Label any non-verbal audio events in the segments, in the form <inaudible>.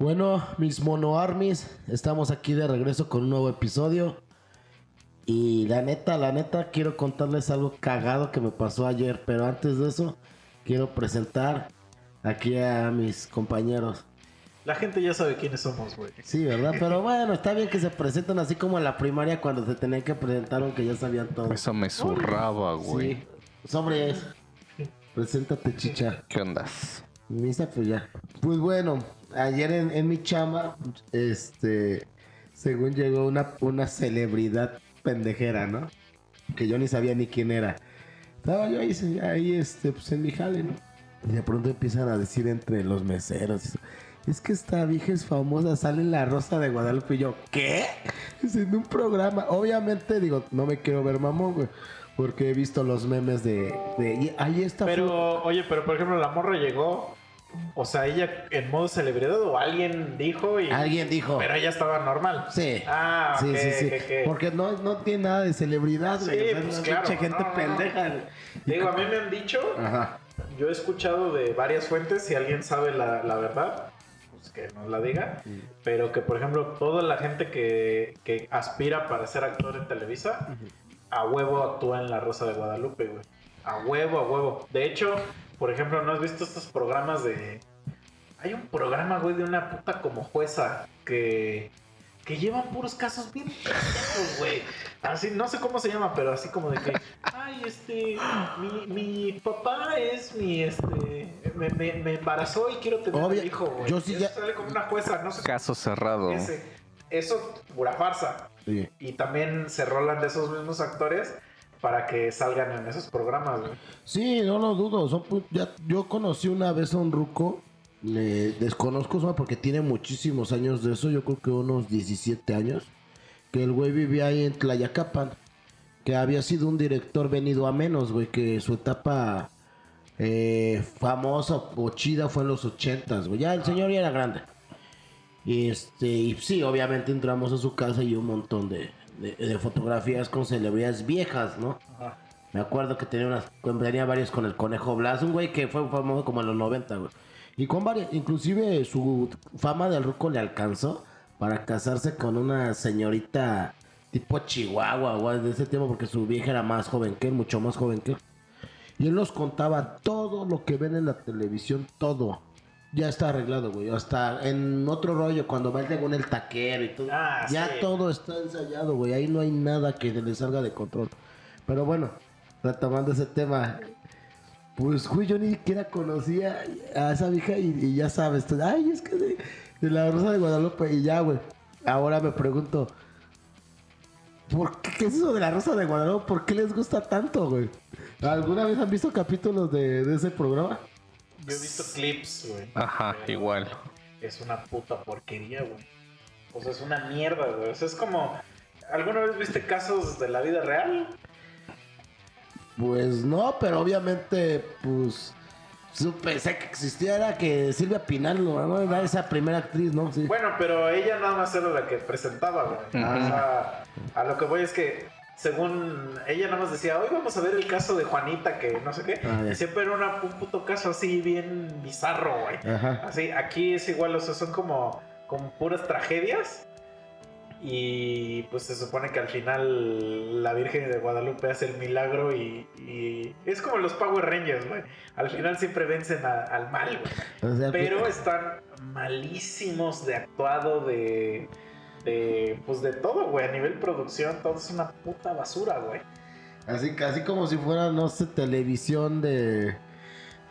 Bueno, mis mono armies, estamos aquí de regreso con un nuevo episodio. Y la neta, la neta, quiero contarles algo cagado que me pasó ayer. Pero antes de eso, quiero presentar aquí a mis compañeros. La gente ya sabe quiénes somos, güey. Sí, ¿verdad? Pero bueno, está bien que se presenten así como en la primaria cuando se tenían que presentar, aunque ya sabían todo. Eso me zurraba, güey. Sí. Sobre Preséntate, chicha. ¿Qué ondas? Misa, pues ya. Pues bueno, ayer en, en mi chama, este, según llegó una, una celebridad pendejera, ¿no? Que yo ni sabía ni quién era. Estaba yo ahí, ahí este, pues en mi jale, ¿no? Y de pronto empiezan a decir entre los meseros, es que esta vieja es famosa, sale en La Rosa de Guadalupe. Y yo, ¿qué? Es en un programa. Obviamente, digo, no me quiero ver mamón, güey. Porque he visto los memes de. de y ahí está. Pero, oye, pero por ejemplo, la morra llegó. O sea, ella en modo celebridad o alguien dijo y. Alguien dijo. Pero ella estaba normal. Sí. Ah, sí, sí, sí. Porque no, no tiene nada de celebridad, Sí, güey. O sea, pues claro, mucha gente no, no. pendeja. Digo, a mí me han dicho. Ajá. Yo he escuchado de varias fuentes, si alguien sabe la, la verdad, pues que nos la diga. Pero que, por ejemplo, toda la gente que, que aspira para ser actor en Televisa, a huevo actúa en La Rosa de Guadalupe, güey. A huevo, a huevo. De hecho, por ejemplo, ¿no has visto estos programas de... Hay un programa, güey, de una puta como jueza que... Que llevan puros casos bien pendejos, güey. Así, no sé cómo se llama, pero así como de que, ay, este, mi, mi papá es mi, este, me, me, me embarazó y quiero tener Obvio, un hijo, güey. yo sí Eso ya- sale como una jueza, no sé Caso cerrado. ese. Eso, pura farsa. Sí. Y también se rolan de esos mismos actores para que salgan en esos programas, güey. Sí, no lo dudo. Ya, yo conocí una vez a un ruco. Le desconozco porque tiene muchísimos años de eso. Yo creo que unos 17 años. Que el güey vivía ahí en Tlayacapan. Que había sido un director venido a menos, güey. Que su etapa eh, famosa o chida fue en los 80, güey. Ya el señor ya era grande. Y este, y sí, obviamente entramos a su casa y un montón de, de- de fotografías con celebridades viejas, ¿no? Ajá. Me acuerdo que tenía unas, tenía varias con el Conejo Blas, un güey que fue famoso como en los 90, güey. Y con varias, inclusive su fama del ruco le alcanzó para casarse con una señorita tipo Chihuahua, güey, de ese tiempo, porque su vieja era más joven que él, mucho más joven que él. Y él nos contaba todo lo que ven en la televisión, todo. Ya está arreglado, güey. Hasta en otro rollo, cuando va con el taquero y todo. Ah, ya sí. todo está ensayado, güey. Ahí no hay nada que le salga de control. Pero bueno, retomando ese tema. Pues, güey, yo ni siquiera conocía a esa vieja y, y ya sabes. tú, Ay, es que de, de la Rosa de Guadalupe. Y ya, güey. Ahora me pregunto. ¿Por qué, qué es eso de la Rosa de Guadalupe? ¿Por qué les gusta tanto, güey? ¿Alguna vez han visto capítulos de, de ese programa? Yo he visto clips, güey. Ajá, Pero igual. Es una puta porquería, güey. O sea, es una mierda, güey. O sea, es como... ¿Alguna vez viste casos de la vida real? Pues no, pero obviamente, pues. Supe, sé que existiera que Silvia Pinal, ¿no? Era esa primera actriz, ¿no? Sí. Bueno, pero ella nada más era la que presentaba, güey. O sea, a lo que voy es que, según ella nada más decía, hoy vamos a ver el caso de Juanita, que no sé qué. Ah, y siempre era una- un puto caso así bien bizarro, güey. Así, aquí es igual, o sea, son como, como puras tragedias. Y pues se supone que al final la Virgen de Guadalupe hace el milagro y, y es como los Power Rangers, güey. Al final siempre vencen a- al mal, güey. O sea, Pero están malísimos de actuado, de, de. Pues de todo, güey. A nivel producción, todo es una puta basura, güey. Así, casi como si fuera, no sé, televisión de.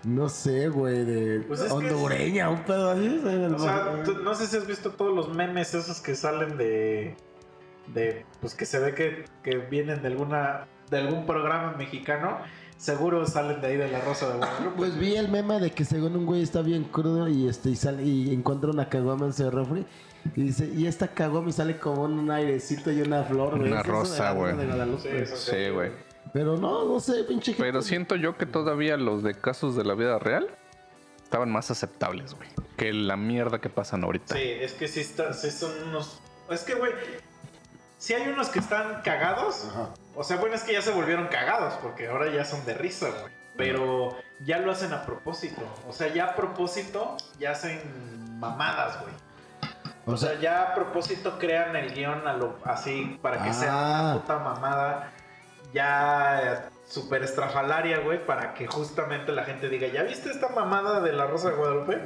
No sé, güey, de Pues es hondureña, un pedo así. O sea, tú- no sé si has visto todos los memes esos que salen de. de. Pues que se ve que, que vienen de alguna. de algún programa mexicano. Seguro salen de ahí de la Rosa de Guadalupe. Pues vi el meme de que según un güey está bien crudo y este y sale y encuentra una caguama en su refri y dice, y esta caguama sale como un airecito y una flor, güey. Una ¿Es eso de rosa, güey. Sí, güey. Pero no, no sé, pinche gente. Pero siento yo que todavía los de casos de la vida real estaban más aceptables, güey. Que la mierda que pasan ahorita. Sí, es que sí, está, sí son unos. Es que, güey. Sí hay unos que están cagados. Ajá. O sea, bueno, es que ya se volvieron cagados porque ahora ya son de risa, güey. Pero ya lo hacen a propósito. O sea, ya a propósito ya hacen mamadas, güey. O, sea, ya a propósito crean el guion a lo, así para que sea Ah. una puta mamada ya súper estrafalaria, güey, para que justamente la gente diga, ¿ya viste esta mamada de la Rosa de Guadalupe?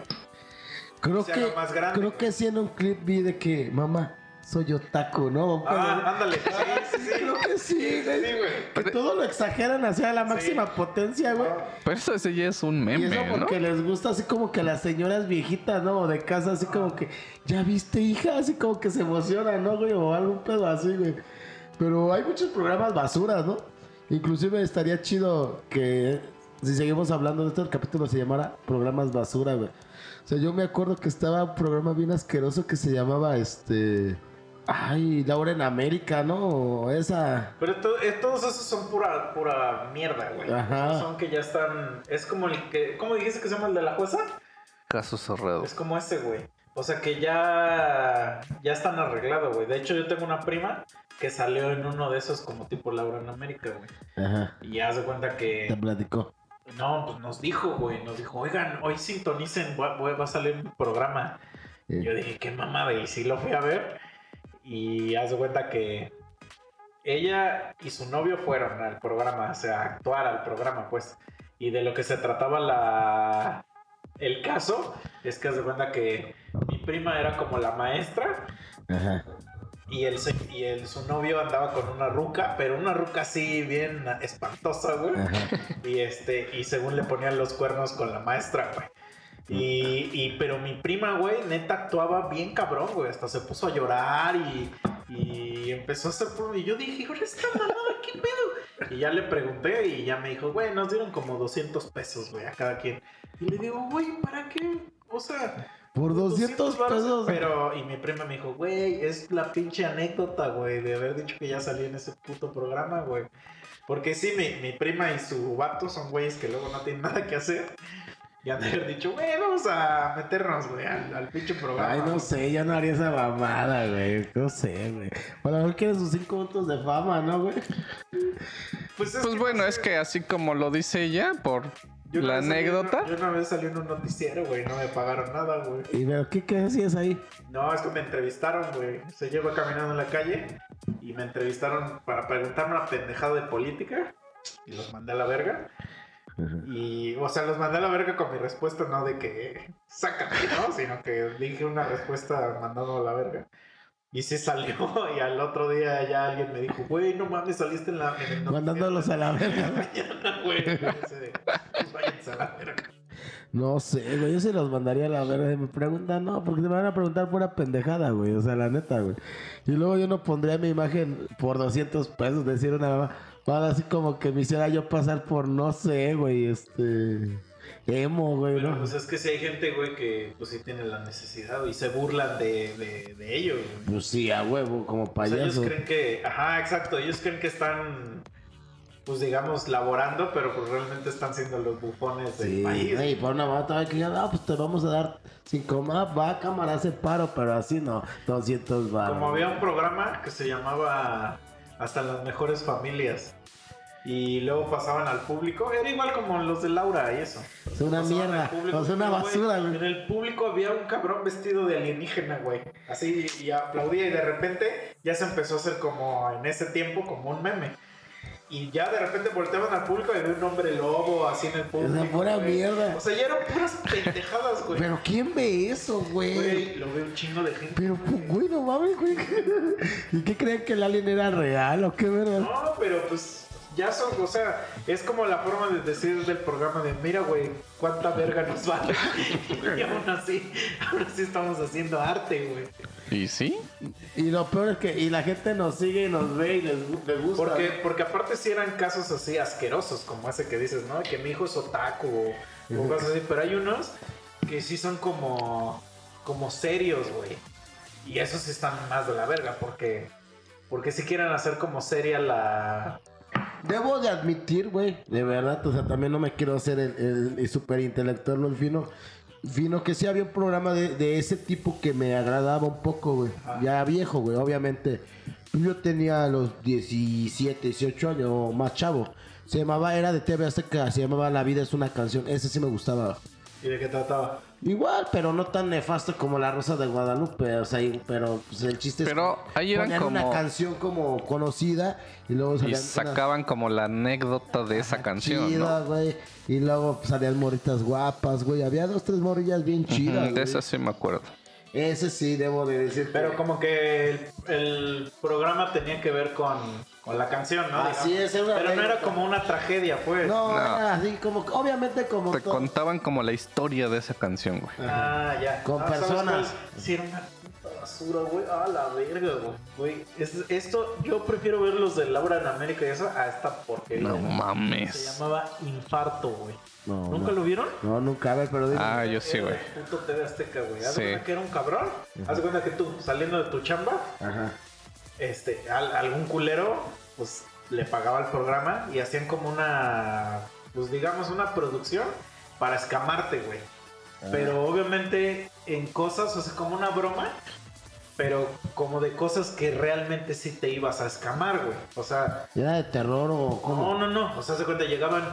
Creo que, más grande, creo güey. que sí en un clip vi de que, mamá, soy otaku, ¿no? Ah, ándale, <laughs> sí, sí. Creo que sí, güey. Sí, güey. Que todo lo exageran hacia la máxima potencia, güey. Pero eso ese ya es un Y meme, eso ¿no? porque les gusta así como que a las señoras viejitas, ¿no? De casa, así como que, ¿ya viste, hija? Así como que se emocionan, ¿no, güey? O algún pedo así, güey. Pero hay muchos programas basuras, ¿no? Inclusive estaría chido que si seguimos hablando de esto, el capítulo se llamara Programas Basura, güey. O sea, yo me acuerdo que estaba un programa bien asqueroso que se llamaba, este... Ay, Laura en América, ¿no? Esa... Pero to- eh, todos esos son pura, pura mierda, güey. Ajá. Son que ya están. Es como el que. ¿Cómo dijiste que se llama el de la jueza? Caso cerrado. Es como ese, güey. O sea que ya. Ya están arreglados, güey. De hecho, yo tengo una prima que salió en uno de esos como tipo Laura en América, güey. Ajá, Y ya se cuenta te que. platicó. No, pues nos dijo, güey. Nos dijo, oigan, hoy sintonicen, va, va a salir un programa. Sí. Yo dije, qué mamada. Y sí lo fui a ver. Y haz de cuenta que ella y su novio fueron al programa, o sea, a actuar al programa, pues. Y de lo que se trataba la el caso es que haz de cuenta que mi prima era como la maestra Ajá. y el, y el su novio andaba con una ruca, pero una ruca así bien espantosa, güey. Ajá. Y este, y según le ponían los cuernos con la maestra, güey. Y, y- pero mi prima, güey, neta actuaba bien cabrón, güey. Hasta se puso a llorar y, y empezó a hacer. por- Y yo dije, ¿ahora esta mamada qué pedo? Y ya le pregunté y ya me dijo, güey, nos dieron como 200 pesos, güey, a cada quien. Y le digo, güey, ¿para qué? O sea, Por 200 varos, pesos. Pero, y mi prima me dijo, güey, es la pinche anécdota, güey, de haber dicho que ya salí en ese puto programa, güey. Porque sí, mi, mi prima y su vato son güeyes que luego no tienen nada que hacer. Y han de haber dicho, güey, vamos a meternos, güey, al, al pinche programa. Ay, no sé, yo no haría esa mamada, güey. No sé, güey. Bueno, a lo mejor quieren sus 5 minutos de fama, ¿no, güey? Pues, es Pues que bueno, no es que así como lo dice ella, por Yo la anécdota. yo una vez salí en un noticiero, güey, no me pagaron nada, güey. ¿Y pero qué, qué hacías ahí? No, es que me entrevistaron, güey. Se lleva caminando en la calle y me entrevistaron para preguntarme una pendejada de política y los mandé a la verga. Y, o sea, los mandé a la verga con mi respuesta, no de que sácame, ¿no? <laughs> Sino que dije una respuesta mandando a la verga. Y sí salió, <laughs> y al otro día ya alguien me dijo, güey, no mames, saliste en la. En el Mandándolos a la verga. <laughs> mañana, güey. Pues váyanse a la verga. No sé, güey. Yo se los mandaría a la verga. Y me preguntan, no, porque te van a preguntar pura pendejada, güey. O sea, la neta, güey. Y luego yo no pondría mi imagen por 200 pesos. Decir una mamá. Para así como que me hiciera yo pasar por, no sé, güey, este. Emo, güey, Pero ¿no? pues es que si hay gente, güey, que pues sí tiene la necesidad y se burlan de, de, de ello, güey. Pues sí, a huevo, como O sea, ellos payaso. creen que, ajá, exacto, ellos creen que están, pues digamos, laborando, pero pues realmente están siendo los bufones del Sí, país. y por una mamá que ya, no, pues te vamos a dar cinco más, va cámara, hace paro, pero así no, 200 va. Como había un programa que se llamaba Hasta las mejores familias. Y luego pasaban al público, era igual como los de Laura y eso. Es una Pasaban mierda, público, sea, una basura, En güey. el público había un cabrón vestido de alienígena, güey. Así, y aplaudía y de repente ya se empezó a hacer como en ese tiempo, como un meme. Y ya de repente volteaban al público y había un hombre lobo así en el público. pura güey. mierda. O sea, ya eran puras pendejadas, güey. Pero ¿quién ve eso, güey? Güey, lo ve un chingo de gente. Pero, pues, güey, no mames, güey. ¿Y qué creen que el alien era real o qué verdad? No, pero pues ya son, o sea, es como la forma de decir del programa de, mira, güey, cuánta verga nos vale. <laughs> y aún así, aún así estamos haciendo arte, güey. ¿Y sí? Y lo peor es que y la gente nos sigue y nos ve y les, gu- les gusta. Porque, porque aparte sí eran casos así asquerosos, como ese que dices, ¿no? Que mi hijo es otaku o, o cosas así, pero hay unos que sí son como, como serios, güey. Y esos sí están más de la verga, porque, porque sí quieren hacer como seria la... Debo de admitir, güey, de verdad, o sea, también no me quiero hacer el, el, el super intelectual, no el fino. Fino que sí había un programa de, de ese tipo que me agradaba un poco, güey. Ya viejo, güey, obviamente. Yo tenía los 17, 18 años, o más chavo. Se llamaba, era de TV Azteca, se llamaba La vida es una canción. Ese sí me gustaba. ¿Y de qué trataba? Igual, pero no tan nefasto como La Rosa de Guadalupe. O sea, y- pero pues, el chiste Pero es que ahí eran ponían una como- canción como conocida y luego Y salían sacaban como la anécdota de esa canción, chida, ¿no? güey. Y luego salían moritas guapas, güey. Había dos, tres morillas bien chidas. De eso sí me acuerdo. Ese sí, debo de decir. Pero como que el, el programa tenía que ver con, con la canción, ¿no? Así Digamos. es, era Pero no era como una tragedia, pues. No, No. era así como, obviamente como Te todo. contaban como la historia de esa canción, güey. Ah, ya. Con Ah, ¿sabes personas. Sí, era una basura, güey. Ah, la verga, güey. Güey, es- esto, yo prefiero ver los de Laura en América y eso a esta porquería. No Se mames. llamaba Infarto, güey. No, ¿Nunca no. lo vieron? No, nunca, a ver, pero dime. Ah, yo sí, Era güey. Puto TV Azteca, güey. Haz Sí. cuenta que era un cabrón. Haz de cuenta que tú, saliendo de tu chamba, Ajá. este, al- algún culero, pues le pagaba el programa y hacían como una, pues digamos, una producción para escamarte, güey. Pero obviamente en cosas, o sea, como una broma, pero como de cosas que realmente sí te ibas a escamar, güey. O sea, ¿Era de terror o cómo? no, no, no. O sea, se cuenta, llegaban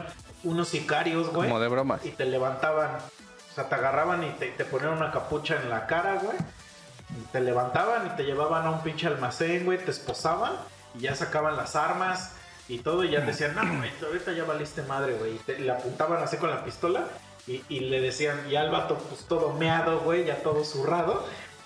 unos sicarios, güey. Como de broma. Y te levantaban, o sea, te agarraban y te, te ponían una capucha en la cara, güey. Y te levantaban y te llevaban a un pinche almacén, güey, te esposaban y ya sacaban las armas y todo y ya decían, no, güey, ahorita ya valiste madre, güey. Y te- le apuntaban así con la pistola y, y le decían, y al vato pues todo meado, güey, ya todo zurrado.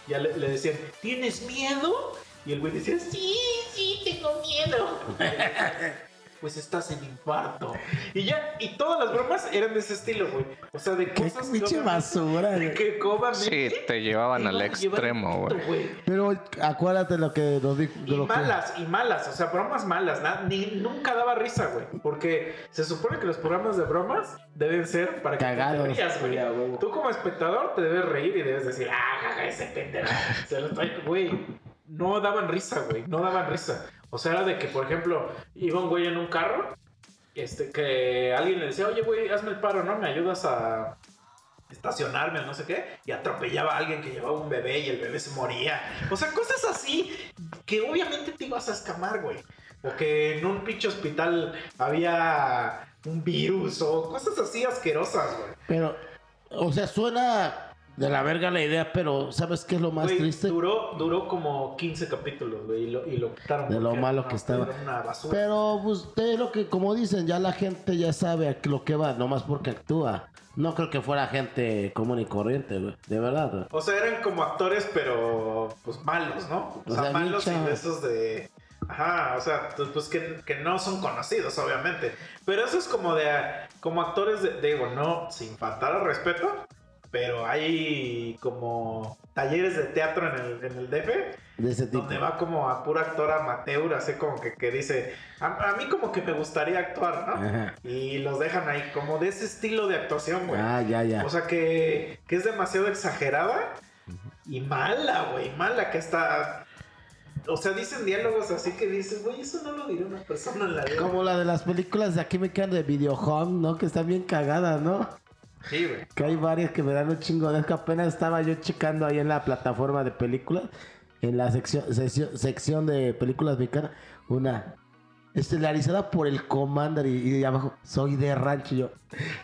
Ya le, decían, ¿tienes miedo? Y el güey decía, sí, sí, tengo miedo. <laughs> pues estás en infarto. Y ya, y todas las bromas eran de ese estilo, güey. O sea, de Qué cosas que pinche basura, güey. que obviamente Sí, te llevaban al extremo, güey. Pero acuérdate lo que nos dijo. Y lo que- malas, y malas, o sea, bromas malas, na- ni, nunca daba risa, güey. Porque se supone que los programas de bromas deben ser para que Cagados. te rías, güey. Tú como espectador te debes reír y debes decir, ah, jaja, ese pendejo. Se lo estoy, güey. No daban risa, güey, no daban risa. O sea, era de que, por ejemplo, iba un güey en un carro, este, que alguien le decía, oye, güey, hazme el paro, ¿no? Me ayudas a estacionarme o no sé qué, y atropellaba a alguien que llevaba un bebé y el bebé se moría. O sea, cosas así que obviamente te ibas a escamar, güey. O que en un pinche hospital había un virus o cosas así asquerosas, güey. Pero, o sea, suena de la verga la idea, pero ¿sabes qué es lo más Güey, triste? Duró, duró como 15 capítulos, güey, y lo, y lo quitaron. De lo malo que estaba. era una basura. Pero, pues, de lo que, como dicen, ya la gente ya sabe lo que va, nomás porque actúa. No creo que fuera gente común y corriente, güey. De verdad, güey. O sea, eran como actores, pero pues malos, ¿no? O, O sea, sea, malos y de esos de. Ajá, o sea, pues, pues, que, que no son conocidos, obviamente. Pero eso es como de. Como actores de. Digo, no, sin faltar al respeto. Pero hay como talleres de teatro en el, en el DF. De ese tipo. Donde va como a pura actor amateur, así como que, que dice, a, a mí como que me gustaría actuar, ¿no? Ajá. Y los dejan ahí, como de ese estilo de actuación, güey. Ah, ya, ya. O sea que, que es demasiado exagerada y mala, güey, mala, que está... O sea, dicen diálogos así que dices, güey, eso no lo diría una persona en la vida. Como la de las películas de aquí me quedan de Video Home, ¿no? Que están bien cagadas, ¿no? Sí, güey. Que hay varias que me dan un chingo de... Que apenas estaba yo checando ahí en la plataforma de películas, en la sección, sección, sección de películas mexicanas, una estelarizada por el Commander y, y abajo, soy de rancho. Yo,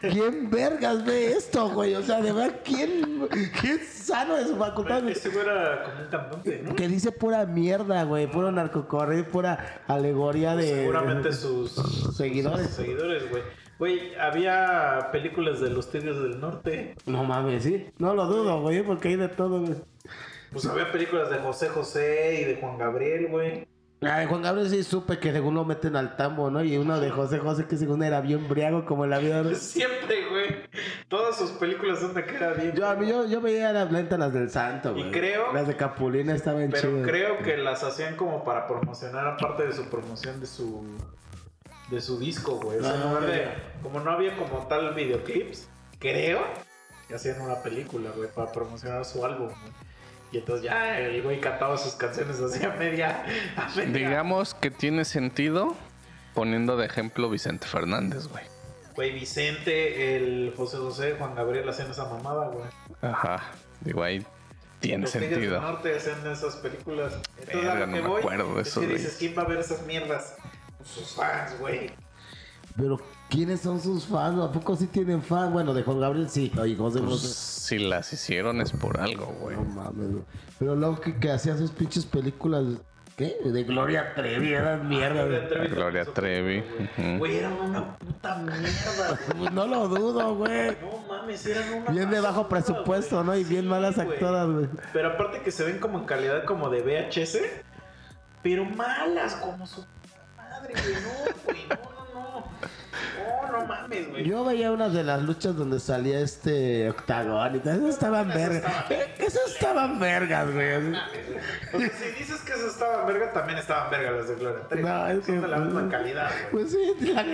¿quién vergas ve esto, güey? O sea, de verdad, ¿quién, quién sano de su facultad? güey? Ese era como un cantante, ¿no? Que dice pura mierda, güey, puro narcocorrido, pura alegoría de... Seguramente sus Seguidores. sus seguidores, güey. Güey, había películas de los Tigres del Norte. No mames, sí. No lo dudo, güey, porque hay de todo, güey. Pues había películas de José José y de Juan Gabriel, güey. Ah, de Juan Gabriel sí supe que según lo meten al tambo, ¿no? Y uno de José José que según era bien briago como en la vida. Siempre, güey. Todas sus películas son de que era bien. Yo, a mí, yo, yo veía las lentas, las del santo, güey. creo- Las de Capulina estaban Pero chidas. creo que las hacían como para promocionar, aparte de su promoción de su de su disco, güey. O sea, Ah, de- como no había como tal videoclips, creo que hacían una película, güey, para promocionar su álbum, güey. Y entonces ya el güey cantaba sus canciones así a media, a media. Digamos que tiene sentido poniendo de ejemplo Vicente Fernández, güey. Güey, Vicente, el José José, Juan Gabriel hacían esa mamada, güey. Ajá. Digo, ahí tiene Los Tigres del sentido. Norte hacían esas películas. Entonces, Verga, a lo no que me voy acuerdo de es eso, que güey. dices, ¿quién va a ver esas mierdas? Sus fans, güey. Pero ¿Quiénes son sus fans? ¿A poco sí tienen fans? Bueno, de Juan Gabriel sí. Oye, José Pues, José. si las hicieron es por algo, güey. No mames, güey. Pero luego que, que hacía sus pinches películas. ¿Qué? De Gloria Trevi, eran mierda. Trevi Gloria Trevi. supo, ujú. Güey, eran una puta mierda. <laughs> Pues no lo dudo, güey. No mames, eran una Bien de bajo presupuesto. ¿no? Y bien malas actoras, güey. Pero aparte que se ven como en calidad como de VHS, pero malas como su madre, güey. No, güey, no, no, no. No, no mames, güey. Yo veía unas de las luchas donde salía este octagón y todo. Esas estaban Esas vergas. vergas. Esas estaban vergas, güey. así. O sea, si dices que eso estaban verga, también estaban verga las de Gloria Trevi. No, es Son que- de la misma calidad, güey. Pues sí, la-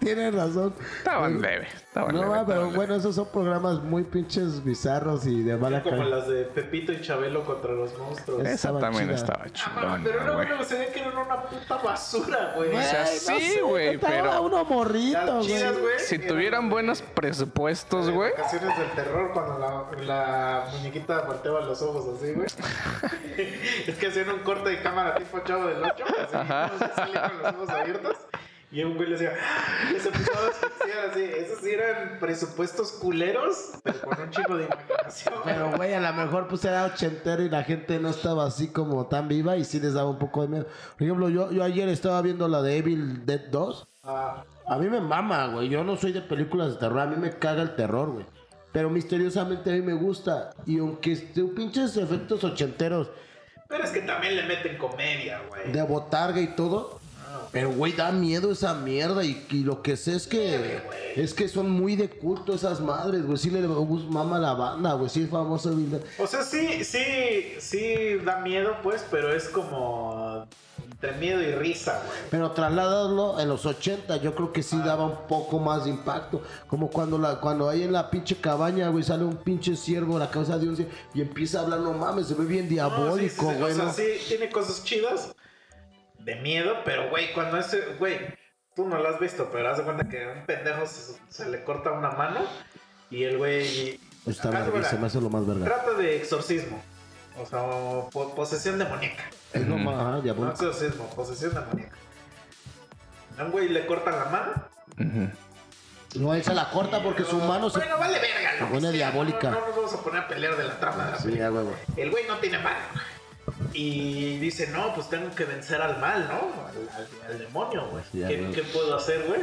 tienes razón. Estaban leve. Estaban No, va, pero bueno, esos son programas muy pinches bizarros y de mala Como calidad. las de Pepito y Chabelo contra los monstruos. Esa también estaba Ah, chingona, pero no, no, se ve que eran una puta basura, güey. O sea, Güey, sí, sé, güey, estaba pero- uno morrito, güey. Si eran tuvieran buenos presupuestos, güey. Vacaciones del terror cuando la, la muñequita volteaba los ojos así, güey. <laughs> es que hacían un corte de cámara tipo chavo del 8, así, Ajá. todos salían con los ojos abiertos. Y un güey le decía, ¡Ah! y se empezaba a asfixiar así. Esos sí eran presupuestos culeros, pero con un chico de imaginación. Pero, güey, a lo mejor pues era ochentero y la gente no estaba así como tan viva y sí les daba un poco de miedo. Por ejemplo, yo, yo ayer estaba viendo la de Evil Dead 2. Ah, A mí me mama, güey. Yo no soy de películas de terror. A mí me caga el terror, güey. Pero misteriosamente a mí me gusta. Y aunque esté pinches efectos ochenteros pero es que también le meten comedia, güey. de botarga y todo. Pero, güey, da miedo esa mierda. Y, y lo que sé es que es que son muy de culto esas madres, güey. Sí le mama a la banda, güey. Sí es famoso. O sea, sí, sí, sí da miedo, pues, pero es como entre miedo y risa, güey. Pero trasladarlo en los 80, yo creo que sí daba un poco más de impacto. Como cuando la cuando ahí en la pinche cabaña, güey, sale un pinche ciervo a la cabeza de un ciervo y empieza a hablar, no mames, se ve bien No, diabólico, sí, sí, sí, güey. O sea, ¿no? sí, tiene cosas chidas de miedo, pero, güey, cuando ese, güey, tú no lo has visto, pero haz de cuenta que a un pendejo se, se le corta una mano y el güey... Está verguísima, cuenta, eso es lo más verga. Trata de exorcismo. O sea, po- posesión demoníaca. Es lo más, ajá, No exorcismo, posesión demoníaca. A un güey le cortan la mano. No, él se la corta porque su mano se... Bueno, vale verga. se pone diabólica. No, no nos vamos a poner a pelear de la trama de la Sí, película. ya, güey, güey. El güey no tiene mano. Y dice, no, pues tengo que vencer al mal, ¿no? Al, al- al demonio, güey. ¿Qué, puedo hacer, güey?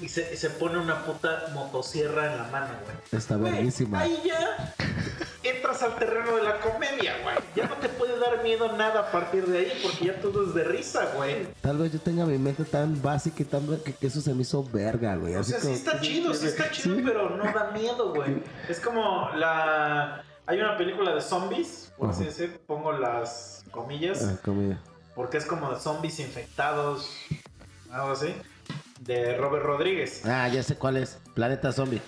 Y se, se pone una puta motosierra en la mano, güey. Está verguísima. Ahí ya entras al terreno de la comedia, güey. Ya no te puede dar miedo nada a partir de ahí porque ya todo es de risa, güey. Tal vez yo tenga mi mente tan básica y tan que, que eso se me hizo verga, güey. O sea, sí está chido, sí está chido, Sí. pero no da miedo, güey. Es como la... Hay una película de zombies, por así decir, pongo las comillas, Ah, porque es como de zombies infectados, algo así, de Robert Rodríguez. Ah, ya sé cuál es. Planeta Zombie.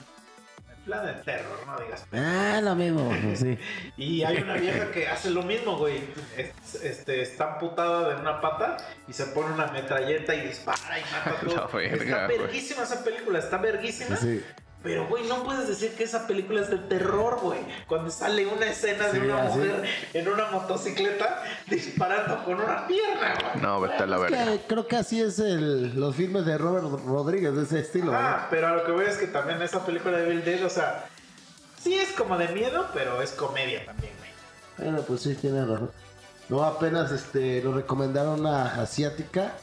En plan de terror, no digas. Ah, lo mismo. Sí. <laughs> Y hay una vieja que hace lo mismo, güey. Es- Este, está amputada de una pata y se pone una metralleta y dispara y mata <laughs> todo. verga, está verguísima esa película, está verguísima. Sí. Pero, güey, no puedes decir que esa película es de terror, güey. Cuando sale una escena de una así. mujer en una motocicleta disparando con una pierna, güey. No, vete a la verga. que creo que así es el, los filmes de Robert Rodríguez, de ese estilo. Ah, pero a lo que voy es que también esa película de Bill Dead, o sea, sí es como de miedo, pero es comedia también, güey. ¿no? Bueno, pues sí, tiene razón. No, apenas este, nos recomendaron una asiática.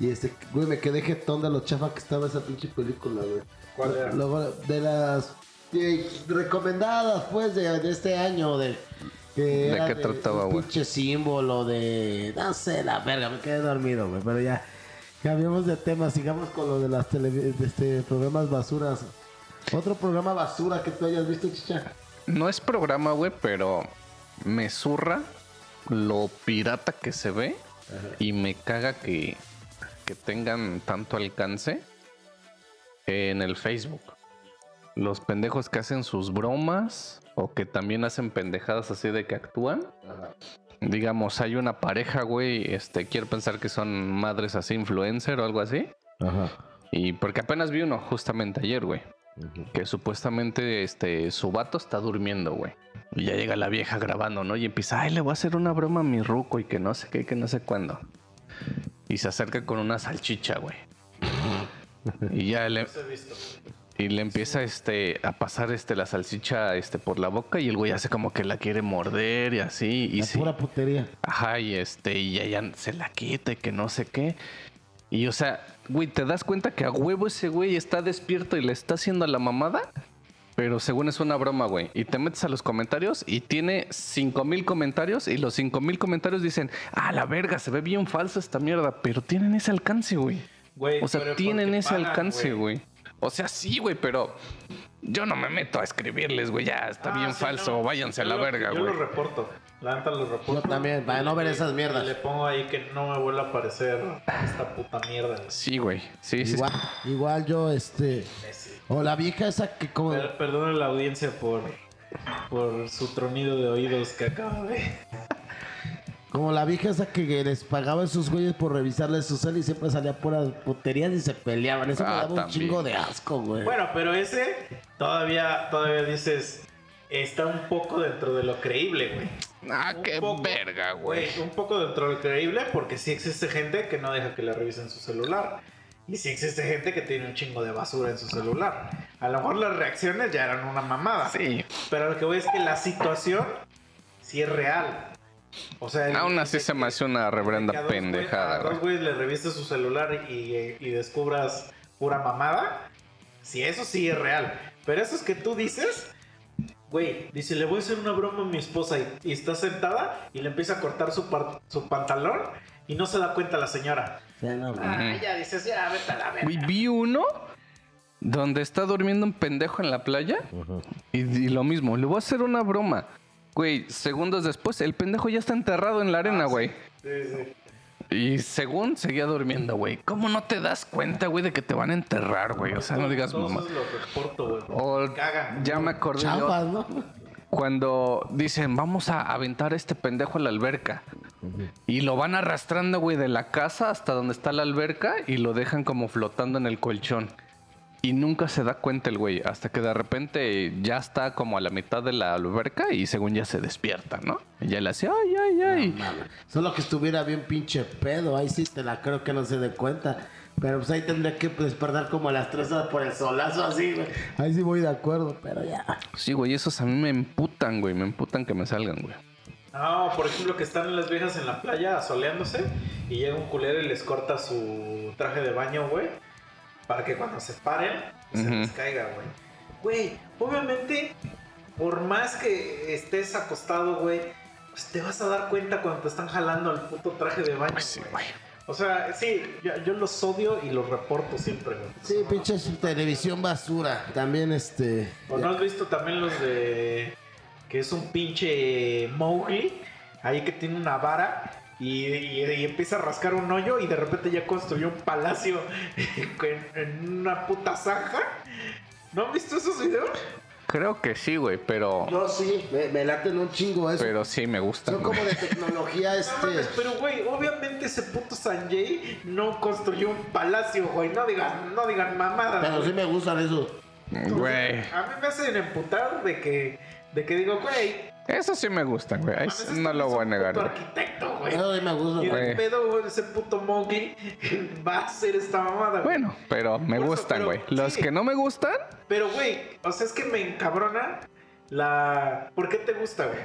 Y este, güey, me quedé jetón de lo chafa que estaba esa pinche película, güey. ¿Cuál era? De las eh, recomendadas, pues, de, de este año, de... que ¿De era qué trataba, güey? pinche símbolo de... No sé, la verga, me quedé dormido, güey, pero ya... Cambiamos de tema, sigamos con lo de las tele, de este, programas basuras. Otro programa basura que tú hayas visto, chicha. No es programa, güey, pero me zurra lo pirata que se ve y me caga que, que tengan tanto alcance en el Facebook. Los pendejos que hacen sus bromas o que también hacen pendejadas así de que actúan. Digamos, hay una pareja, güey, este, quiero pensar que son madres así, influencer o algo así. Ajá. Y porque apenas vi uno justamente ayer, güey. Que supuestamente este, su vato está durmiendo, güey. Y ya llega la vieja grabando, ¿no? Y empieza, ay, le voy a hacer una broma a mi ruco y que no sé qué, que no sé cuándo. Y se acerca con una salchicha, güey. Y ya le, y le empieza este a pasar este la salchicha este por la boca y el güey hace como que la quiere morder y así y La sí. pura putería. Ajá, y este y ella se la quita y que no sé qué. Y o sea, güey, te das cuenta que a huevo ese güey está despierto y le está haciendo la mamada, pero según es una broma, güey. Y te metes a los comentarios y tiene 5000 comentarios y los 5000 comentarios dicen, "Ah, la verga, se ve bien falsa esta mierda", pero tienen ese alcance, güey. Güey, O sea, tienen ese pagan, alcance, güey. O sea, sí, güey, pero yo no me meto a escribirles, güey. Ya está Ah, bien sí, falso. no. Váyanse a Yo la lo- verga, Yo güey. lo reporto. La neta lo reporto. Yo también, para no ver esas mierdas. Le pongo ahí que no me vuelva a aparecer esta puta mierda. güey. Sí, güey. Sí, sí. Igual, igual yo, este. O la vieja esa que como. Per- Perdone la audiencia por, por su tronido de oídos que acaba de. Como la vieja esa que les pagaba a esos güeyes por revisarles su cel y siempre salía puras puterías y se peleaban. Eso me Ah, daba un chingo de asco, güey. Bueno, pero ese todavía, todavía dices. Está un poco dentro de lo creíble, güey. Ah, Un qué poco, verga, güey. Un poco dentro de lo creíble porque sí existe gente que no deja que le revisen su celular. Y sí existe gente que tiene un chingo de basura en su celular. A lo mejor las reacciones ya eran una mamada. Sí. Pero lo que voy es que la situación sí es real. O sea, el- Aún así se me hace una reverenda a dos güey- pendejada, a dos güey. güeyes le revistes su celular y, y descubras pura mamada. Sí, eso sí es real. Pero eso es que tú dices, güey, dice, le voy a hacer una broma a mi esposa y, y está sentada y le empieza a cortar su, par- su pantalón y no se da cuenta la señora. Sea, no, güey. Ah, ya dices, ya, vete a la verga. Güey, vi uno donde está durmiendo un pendejo en la playa y, y lo mismo, le voy a hacer una broma. Güey, segundos después, el pendejo ya está enterrado en la arena, güey. Sí, sí. Y según seguía durmiendo, güey. ¿Cómo no te das cuenta, güey, de que te van a enterrar, güey? O sea, no digas mamá. O ya me acordé de Chambas, ¿no? cuando dicen, vamos a aventar a este pendejo a la alberca. Y lo van arrastrando, güey, de la casa hasta donde está la alberca y lo dejan como flotando en el colchón. Y nunca se da cuenta el güey, hasta que de repente ya está como a la mitad de la alberca y según ya se despierta, ¿no? Y ya le hace, ay, ay, ay. Mames. Solo que estuviera bien pinche pedo. Ahí sí te la creo que no se dé cuenta. Pero pues ahí tendría que despertar como a las 3 horas por el solazo así, güey. Ahí sí voy de acuerdo, pero ya. Sí, güey, esos a mí me emputan, güey, me emputan que me salgan, güey. No, por ejemplo, que están las viejas en la playa asoleándose y llega un culero y les corta su traje de baño, güey. Para que cuando se paren, se les caiga, güey. Güey, obviamente, por más que estés acostado, güey, pues te vas a dar cuenta cuando te están jalando el puto traje de baño. Pues sí, güey. O sea, sí, yo, yo los odio y los reporto siempre, güey. Sí, pinche televisión basura. También este. ¿O no has visto también los de que es un pinche Mowgli? Ahí que tiene una vara y, y- y empieza a rascar un hoyo y de repente ya construyó un palacio <laughs> en, en una puta zanja. ¿No han visto esos videos? Creo que sí, güey, pero, No, sí, me, me laten un chingo eso. pero sí me gustan. Son como de tecnología, No este. pero güey, obviamente ese puto Sanjay no construyó un palacio, güey. No digan, no digan mamadas. Pero sí me gustan esos. Güey, A mí me hacen emputar de que, de que digo, güey, eso sí me gustan, güey. Ahí mames, sí no lo voy a negar. puto arquitecto, güey. Eso sí me gusta, Y güey. pedo, güey, ese puto Mowgli <laughs> va a hacer esta mamada, güey. Bueno, pero me Por eso, gustan, pero güey. Los sí. que no me gustan, Pero, güey, o sea, es que me encabrona la... ¿Por qué te gusta, güey?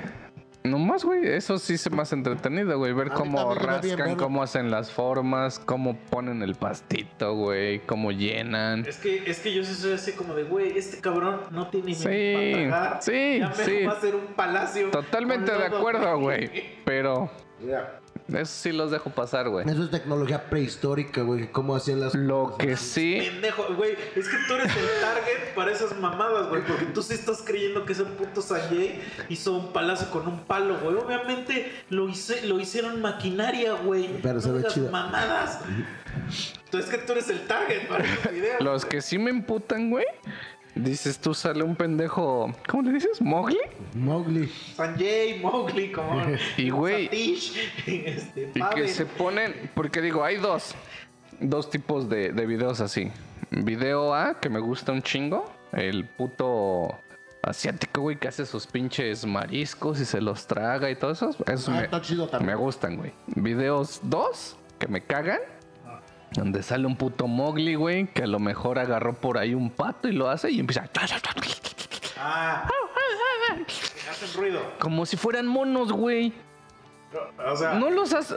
Nomás, güey. Eso sí se me hace entretenido, güey. Ver cómo bien rascan, cómo hacen las formas, cómo ponen el pastito, güey. Cómo llenan. Es que, es que yo sí soy así como de, güey, este cabrón no tiene ni Sí, para tragar. sí, ya me sí. va a hacer un palacio. Totalmente de acuerdo, güey. Pero Mira, eso sí los dejo pasar, güey. Eso es tecnología prehistórica, güey. ¿Cómo hacían las Lo cosas. que sí. Pendejo, güey, es que tú eres el target para esas mamadas, güey, porque tú sí estás creyendo que ese puto Sanjay hizo un palacio con un palo, güey. Obviamente lo, hice, lo hicieron maquinaria, güey. Pero se ve chido. mamadas. Entonces es que tú eres el target para esos <laughs> videos. Los que sí me emputan, güey. Dices tú, sale un pendejo. ¿Cómo le dices? ¿Mowgli? Mowgli. Sanjay, Mowgli, como. <laughs> Y, güey, <laughs> este, Y que se ponen, porque digo, hay dos, dos tipos de, de videos así. Video A, que me gusta un chingo, el puto asiático, güey, que hace sus pinches mariscos y se los traga y todo eso. Esos Ah, me, está chido también. me gustan, güey. Videos dos, que me cagan. Donde sale un puto Mowgli, güey, que a lo mejor agarró por ahí un pato y lo hace y empieza. Ah. Hacen ruido. Como si fueran monos, güey. O sea, No los hace.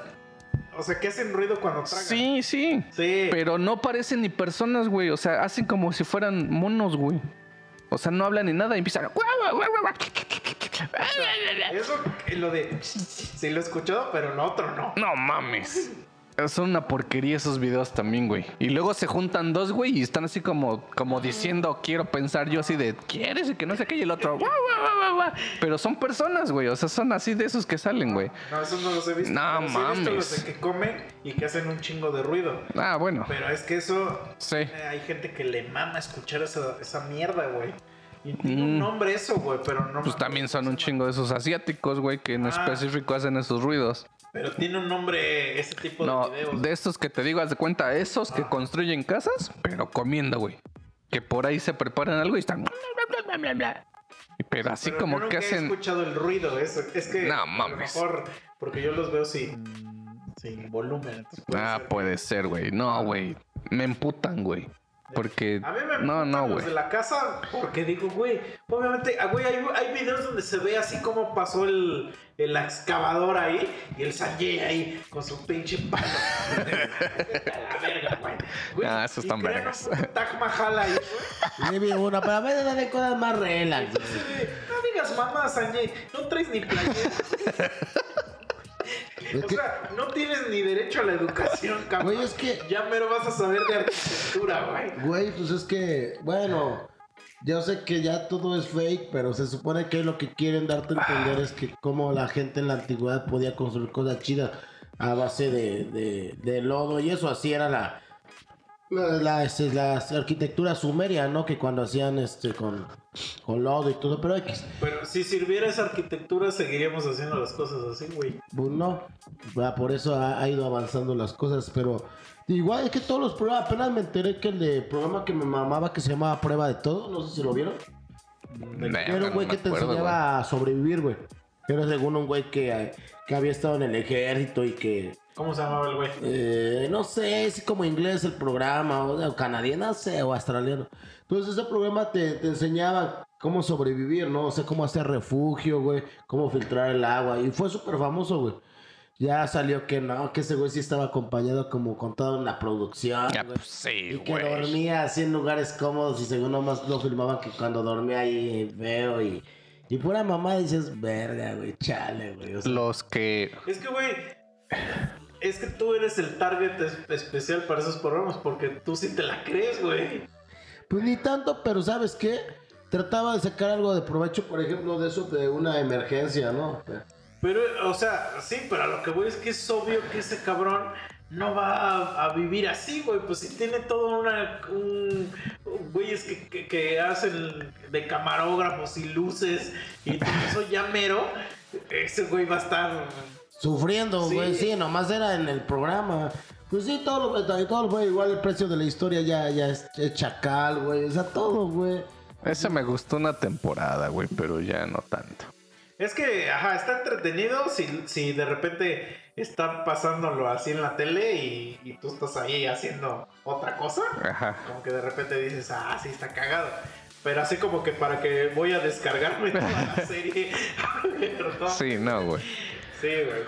o sea, que hacen ruido cuando tragan. Sí, sí. Sí. Pero no parecen ni personas, güey. O sea, hacen como si fueran monos, güey. O sea, no hablan ni nada y empiezan. Eso, eh, lo de. Sí, lo he escuchado, pero lo otro no. No mames. Son una porquería esos videos también, güey. Y luego se juntan dos, güey, y están así como, como diciendo, quiero pensar yo así de, ¿quieres? Y que no sé qué, y el otro, "Guau, guau, guau, guau". Pero son personas, güey. O sea, son así de esos que salen, güey. No, esos no los he visto. No pero sí he visto los mames. de que comen y que hacen un chingo de ruido. Ah, bueno. Pero es que eso. Sí. eh, hay gente que le mama escuchar esa, esa mierda, güey. Y tiene un Mm. nombre eso, güey, pero no. Pues también son un chingo de esos asiáticos, güey, que en Ah. específico hacen esos ruidos. Pero tiene un nombre ese tipo No, de videos. de estos que te digo, haz de cuenta, esos que construyen casas, pero comiendo, güey. Que por ahí se preparan algo y están. Pero así Pero como yo que nunca he hacen. escuchado el ruido, eso. Es que. No, A lo mames. mejor. Porque yo los veo sin. Sin volumen. puede Ah, ser. puede ser, güey. No, güey. Me emputan, güey. Porque. A mí me No, no, güey. de la casa porque digo, güey, obviamente, ah, güey, hay, hay videos donde se ve así como pasó el, el excavador ahí y el Sanjay ahí con su pinche palo. <laughs> A la verga, güey. Ah, esos están vergas. Taj Mahal ahí, güey. Vi uno, pero a veces dale cosas más relax. No digas mamá, Sanjay, no traes ni playera. <laughs> Es O que- sea, no tienes ni derecho a la educación, cabrón. Güey, es que- Ya mero vas a saber de arquitectura, güey. Güey, pues es que, bueno, yo sé que ya todo es fake, pero se supone que lo que quieren darte a entender es que como la gente en la antigüedad podía construir cosas chidas a base de, de, de lodo y eso, así era la, la, la, este, la arquitectura sumeria, ¿no? Que cuando hacían este con, con lodo y todo, pero X, Pero si sirviera esa arquitectura, seguiríamos haciendo las cosas así, güey. pues no, Va, por eso ha, ha ido avanzando las cosas, pero igual es que todos los programas, apenas me enteré que el de programa que me mamaba que se llamaba Prueba de Todo, no sé si lo vieron. Era un güey que te acuerdo, enseñaba a sobrevivir, güey. Era según un güey que, que había estado en el ejército y que... ¿Cómo se llamaba el güey? eh, no sé, es como inglés el programa, o, o canadiense, no sé, o australiano. Entonces ese programa te, te enseñaba cómo sobrevivir, ¿no? O sea, cómo hacer refugio, güey, cómo filtrar el agua. Y fue súper famoso, güey. Ya salió que no, que ese güey sí estaba acompañado como con toda una producción. Ya, güey. pues sí, Y que güey. dormía así en lugares cómodos y según nomás lo filmaban que cuando dormía ahí veo y, y pura mamá dices, verga, güey, chale, güey. O sea, Los que. Es que, güey, es que tú eres el target es- especial para esos programas porque tú sí te la crees, güey. Pues ni tanto, pero ¿sabes qué? Trataba de sacar algo de provecho, por ejemplo, de eso de una emergencia, ¿no? Pero- Pero, o sea, sí, pero a lo que voy es que es obvio que ese cabrón no va a, a vivir así, güey. Pues si tiene todo una. Un, güeyes que, que, que hacen de camarógrafos y luces y todo eso ya mero, ese güey va a estar. Sufriendo, Sí. güey, sí. nomás era en el programa. Pues sí, todo lo todo, güey, igual el precio de la historia ya, ya es, es chacal, güey, o sea, todo, güey. Ese me gustó una temporada, güey, pero ya no tanto. Es que, ajá, está entretenido si, si de repente están pasándolo así en la tele y, y tú estás ahí haciendo otra cosa. Ajá. Como que de repente dices, ah, sí, está cagado. Pero así como que para que voy a descargarme toda la <laughs> serie. <laughs> Sí, no, güey. Sí, güey.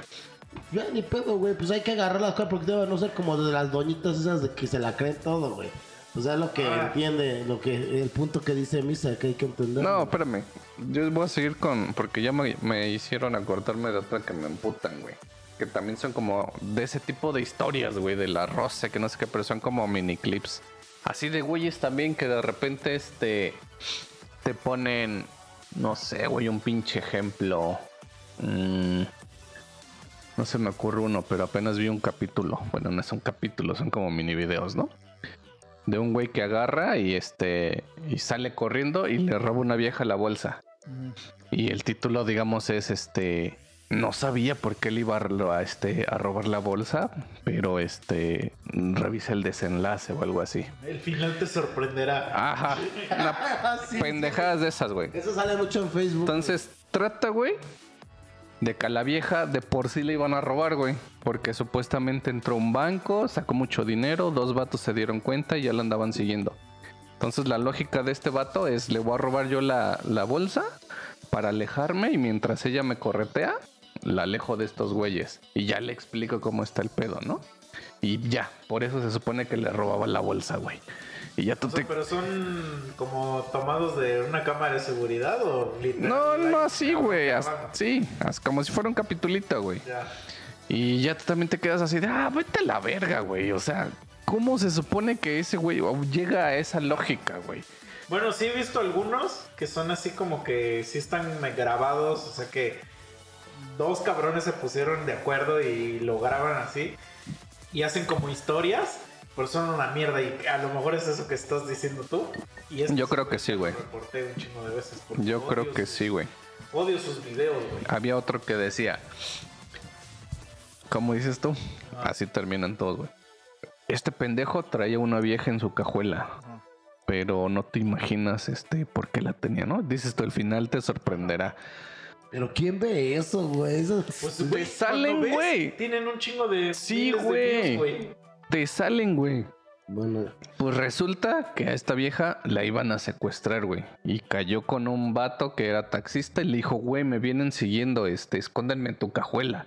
Ya ni pedo, güey, pues hay que agarrar las cosas porque debe no ser como de las doñitas esas de que se la creen todo, güey. O sea, lo que Ah. entiende, lo que, el punto que dice Misa, que hay que entender. No, espérame. Yo voy a seguir con. Porque ya me, me hicieron acordarme de otra que me emputan, güey. Que también son como de ese tipo de historias, güey. De la rosa, que no sé qué, pero son como mini clips. Así de güeyes también que de repente este. Te ponen. No sé, güey, un pinche ejemplo. Mm, no se me ocurre uno, pero apenas vi un capítulo. Bueno, no es un capítulo, son como mini videos, ¿no? de un güey que agarra y este y sale corriendo y le roba una vieja la bolsa. Y el título, digamos, es este no sabía por qué le iba a, este a robar la bolsa, pero este revisa el desenlace o algo así. El final te sorprenderá. Ajá. <laughs> Una <laughs> Sí, pendejadas de esas, güey. Eso sale mucho en Facebook. Entonces, trata, güey, de que a la vieja de por sí le iban a robar, güey. Porque supuestamente entró un banco, sacó mucho dinero, dos vatos se dieron cuenta y ya la andaban siguiendo. Entonces la lógica de este vato es, le voy a robar yo la, la bolsa para alejarme y mientras ella me corretea, la alejo de estos güeyes. Y ya le explico cómo está el pedo, ¿no? Y ya, por eso se supone que le robaba la bolsa, güey. Y ya tú O sea, te... pero son como tomados de una cámara de seguridad o. No, no, así, güey. Sí, as- como si fuera un capitulito, güey. Ya. Y ya tú también te quedas así de, ah, vete a la verga, güey. O sea, ¿cómo se supone que ese güey llega a esa lógica, güey? Bueno, sí he visto algunos que son así como que sí están grabados, o sea que dos cabrones se pusieron de acuerdo y lo graban así y hacen como historias, pero son una mierda y a lo mejor es eso que estás diciendo tú. Y es Yo creo que sí, güey. Yo creo que sus- sí, güey. Odio sus videos, güey. Había otro que decía, ¿cómo dices tú? Así terminan todos, güey. Este pendejo traía una vieja en su cajuela, pero no te imaginas este por qué la tenía, ¿no? Dices tú, al final te sorprenderá. Pero ¿quién ve eso, güey? Eso- Pues, güey, salen, güey. Tienen un chingo de. Sí, güey. Te salen, güey. Bueno, Pues resulta que a esta vieja la iban a secuestrar, güey. Y cayó con un vato que era taxista y le dijo, güey, me vienen siguiendo, este, escóndenme en tu cajuela.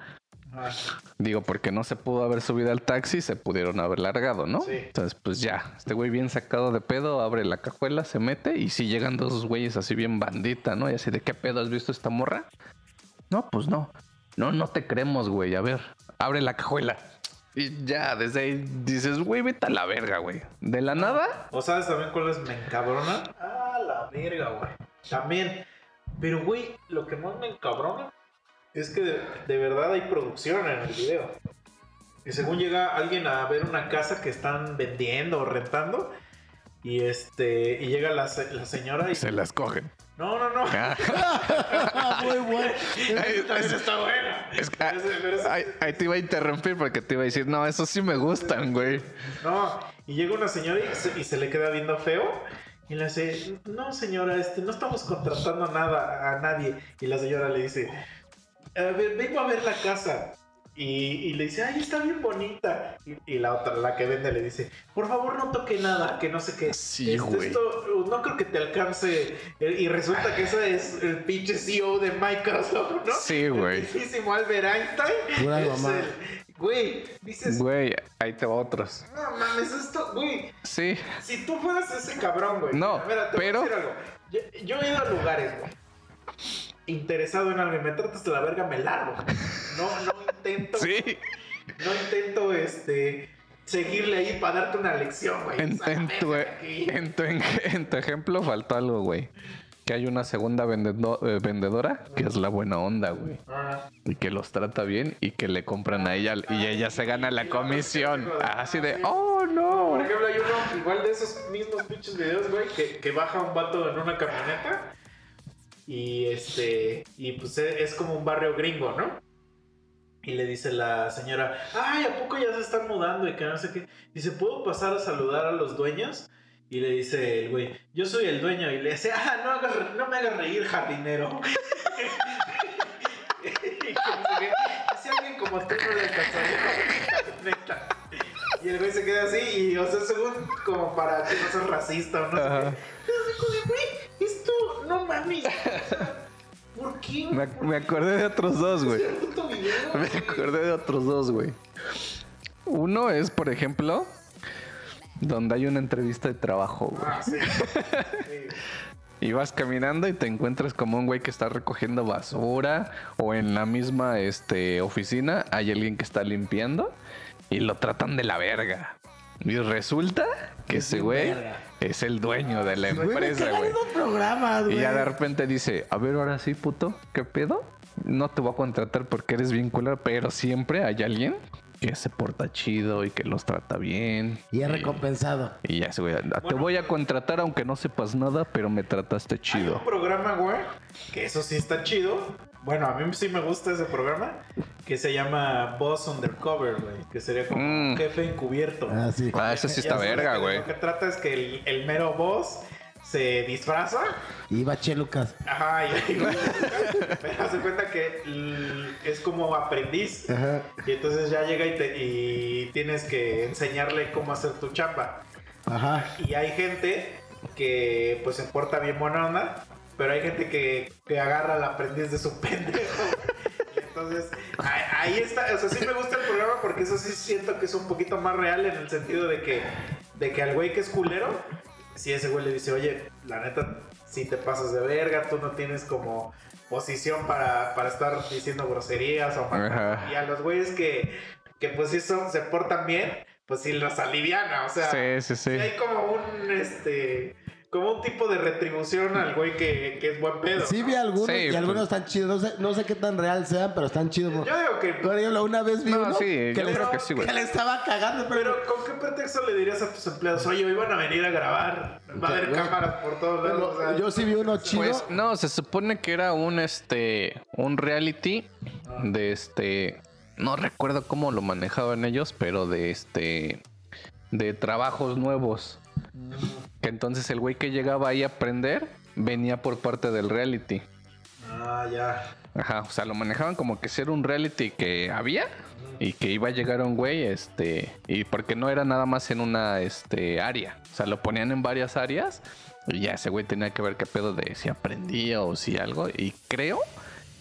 Digo, porque no se pudo haber subido al taxi, se pudieron haber largado, ¿no? Sí. Entonces, pues ya, este güey bien sacado de pedo, abre la cajuela, se mete y sí llegan dos güeyes así bien bandita, ¿no? Y así, ¿de qué pedo has visto esta morra? No, pues no. No, no te creemos, güey. A ver, abre la cajuela. Y ya, desde ahí dices, güey, vete a la verga, güey. De la nada, ¿O sabes también cuáles me encabronan? Ah, la verga, güey. También. Pero, güey, lo que más me encabrona es que de, de verdad hay producción en el video. Y según llega alguien a ver una casa que están vendiendo o rentando. Y este. Y llega la, la señora y. se las cogen. No, no, no. Ah, <laughs> muy bueno. Esa está buena. es que- ah, ahí, ahí te iba a interrumpir porque te iba a decir, no, eso sí me gustan, güey. No, y llega una señora y se, y se le queda viendo feo. Y le dice, no señora, este, no estamos contratando nada a nadie. Y la señora le dice, "A ver, vengo a ver la casa. Y, y le dice, ay, está bien bonita. Y, y la otra, la que vende, le dice, por favor no toque nada, que no sé qué. Sí, Este, güey. esto, uh, no creo que te alcance. Eh, Y resulta que ese es el pinche CEO de Microsoft, ¿no? Sí, güey. Albert Einstein. Pura Es mamá. el- Güey, dices, Güey, ahí te va otros. no mames, esto, güey. Sí, Si tú fueras ese cabrón, güey. No, Mira, te voy a pero- decir algo. Yo, yo he ido a lugares, güey. Interesado en algo y me tratas de la verga, me largo. No, no intento. <laughs> sí. No intento, este. Seguirle ahí para darte una lección, güey. En, en tu, Sácame de aquí. en tu- <laughs> en tu ejemplo faltó algo, güey. Que hay una segunda vendendo- eh, vendedora que es la buena onda, güey. Ah, Y que los trata bien y que le compran a ella y ella se gana la comisión. Así de, oh no. Por ejemplo, hay uno igual de esos mismos pinches videos, güey, que, que baja un vato en una camioneta. Y este. Y pues e- es como un barrio gringo, ¿no? Y le dice la señora, ay, ¿a poco ya se están mudando? Y que no sé qué. Dice, ¿puedo pasar a saludar a los dueños? Y le dice el güey, yo soy el dueño. Y le dice, ah, no, hagas no me hagas reír, jardinero. <laughs> y que. Si alguien como tú no le alcanzaría, neta. Y el güey se queda así y, o sea, según como para que no seas racista o no sé qué. Esto, no mames. ¿Por qué? <laughs> Me, ¿Por me acordé de otros dos, güey. <laughs> Me acordé de otros dos, güey. Uno es, por ejemplo, donde hay una entrevista de trabajo, güey. Ah, sí. Sí. <laughs> Y vas caminando y te encuentras como un güey que está recogiendo basura o en la misma este, oficina hay alguien que está limpiando y lo tratan de la verga. Y resulta que Es ese güey es el dueño de la empresa, güey. esos programas, güey. Y ya de repente dice, a ver, ahora sí, puto, ¿qué pedo? No te voy a contratar porque eres bien culero, pero siempre hay alguien que se porta chido y que los trata bien. Y es recompensado. Y ya se güey, te Bueno, voy a contratar aunque no sepas nada, pero me trataste Hay chido. un programa, güey, que eso sí está chido. Bueno, a mí sí me gusta ese programa, que se llama Boss Undercover, güey, que sería como Mm. jefe encubierto. Ah, sí. Ah, ese sí está verga, güey. Lo que trata es que el, el mero boss se disfraza. Iba Che Lucas. Ajá, y, pero se cuenta que es como aprendiz. Ajá. Y entonces ya llega y, te- y tienes que enseñarle cómo hacer tu chamba. Ajá. Y hay gente que pues se porta bien buena onda, pero hay gente que, que agarra al aprendiz de su <laughs> pendejo. Entonces ahí, ahí está, o sea, sí me gusta el programa porque eso sí siento que es un poquito más real en el sentido de que, de que al güey que es culero, si ese güey le dice, oye, la neta, si te pasas de verga, tú no tienes como posición para, para estar diciendo groserías o Ajá. y a los güeyes que, que pues sí son, se portan bien, pues sí los aliviana, o sea, Sí, sí, sí. sí hay como un este como un tipo de retribución al güey que, que es buen pedo. Sí ¿no? vi algunos Sí, y pues. algunos están chidos. No sé, no sé qué tan real sean, pero están chidos. Yo digo que Por ejemplo, una vez vi No, uno sí, que, yo le, creo que sí, güey. que le estaba cagando, pero... pero ¿con qué pretexto le dirías a tus empleados? Oye, hoy van a venir a grabar. Va a haber Güey. cámaras por todos lados. o sea, yo sí vi uno chido. Pues no, se supone que era un este un reality de este no recuerdo cómo lo manejaban ellos, pero de este de trabajos nuevos. Que entonces el güey que llegaba ahí a aprender venía por parte del reality. Ah, ya. Ajá, o sea, lo manejaban como que si era un reality que había y que iba a llegar un güey, este, y porque no era nada más en una este área, o sea, lo ponían en varias áreas y ya ese güey tenía que ver qué pedo de si aprendía o si algo y creo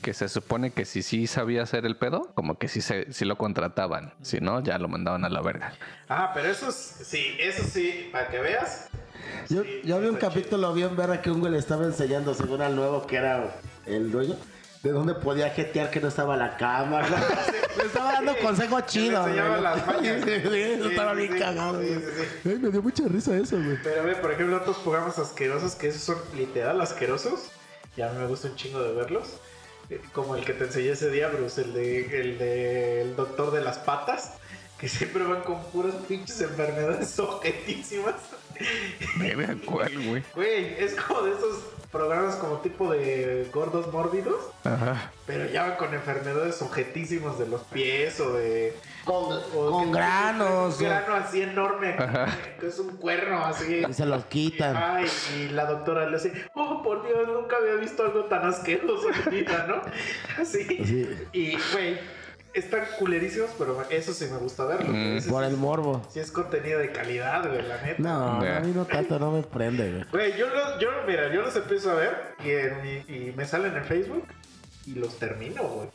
que se supone que si sí sabía hacer el pedo, como que sí se sí lo contrataban, si no ya lo mandaban a la verga. Ah, pero eso es, sí, eso sí, para que veas. Yo, Sí, yo vi un capítulo bien verga que un güey le estaba enseñando, según al nuevo que era el dueño, de dónde podía jetear que no estaba la cámara. <laughs> le estaba dando Sí, consejos chidos. enseñaba güey. las. <laughs> Sí, sí, estaba bien cagado. Ay, me dio mucha risa eso, güey. Pero ve, por ejemplo, otros programas asquerosos que esos son literal asquerosos. Y a mí me gusta un chingo de verlos. Como el que te enseñé ese día, Bruce, el de el, de el doctor de las patas. Que siempre van con puras pinches enfermedades <laughs> objetísimas. Verga, ¿cuál, güey? Güey, es como de esos programas como tipo de gordos mórbidos. Ajá. Pero ya van con enfermedades objetísimas de los pies o de... Con, granos. Un grano así enorme. Que es un cuerno así. Y se los quitan. Ay, y la doctora le dice, oh, por Dios, nunca había visto algo tan asqueroso en mi vida, ¿no? <laughs> Así. Sí. Y, güey, están culerísimos, pero eso sí me gusta verlo. Mm. Por sí el morbo. Sí es contenido de calidad, güey, la neta. No, a mí no tanto, no me prende, güey. Güey, yo, los, yo, mira, yo los empiezo a ver y, en y me salen en Facebook y los termino, güey.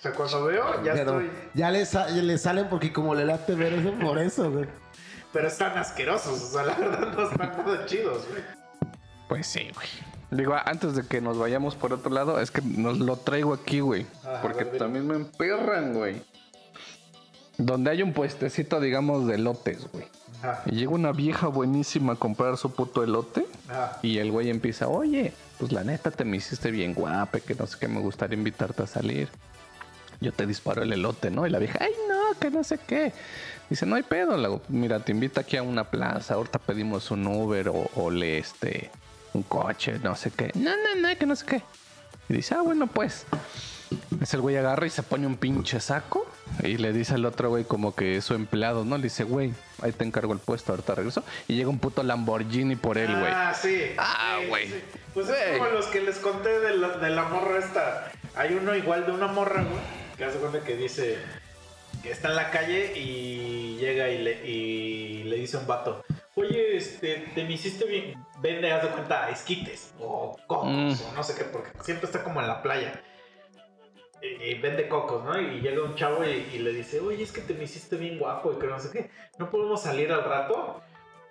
O sea, cuando veo, ya Pero estoy... ya le, sa- le salen porque como le late ver eso, por eso, güey. Pero están asquerosos, o sea, la verdad no están nada chidos, güey. Pues sí, güey. Digo, antes de que nos vayamos por otro lado, es que nos lo traigo aquí, güey. Ah, porque ver, también me emperran, güey. Donde hay un puestecito, digamos, de elotes, güey. Ajá, Y llega una vieja buenísima a comprar su puto elote. ajá. Y el güey empieza, oye, pues la neta te me hiciste bien guapa, que no sé qué, me gustaría invitarte a salir. Yo te disparo el elote, ¿no? Y la vieja, ay, no, que no sé qué. Dice, no hay pedo, le mira, te invito aquí a una plaza, ahorita pedimos un Uber o, o le, este, un coche, no sé qué. No, no, no, que no sé qué. Y dice, ah, bueno, pues. Es el güey agarra y se pone un pinche saco y le dice al otro güey como que es su empleado, ¿no? Le dice, güey, ahí te encargo el puesto, ahorita regreso. Y llega un puto Lamborghini por él, güey. Ah, sí. Ah, Sí, güey. sí. Pues Güey. es como los que les conté de la, de la morra esta. Hay uno igual de una morra, güey, que hace cuenta que dice que está en la calle y llega y le, y le dice a un vato, oye, este, te me hiciste bien, vende, haz de cuenta, esquites o cocos Mm. o no sé qué, porque siempre está como en la playa. Y, y vende cocos, ¿no? Y llega un chavo y, y le dice, oye, es que te me hiciste bien guapo y que no sé qué, ¿no podemos salir al rato?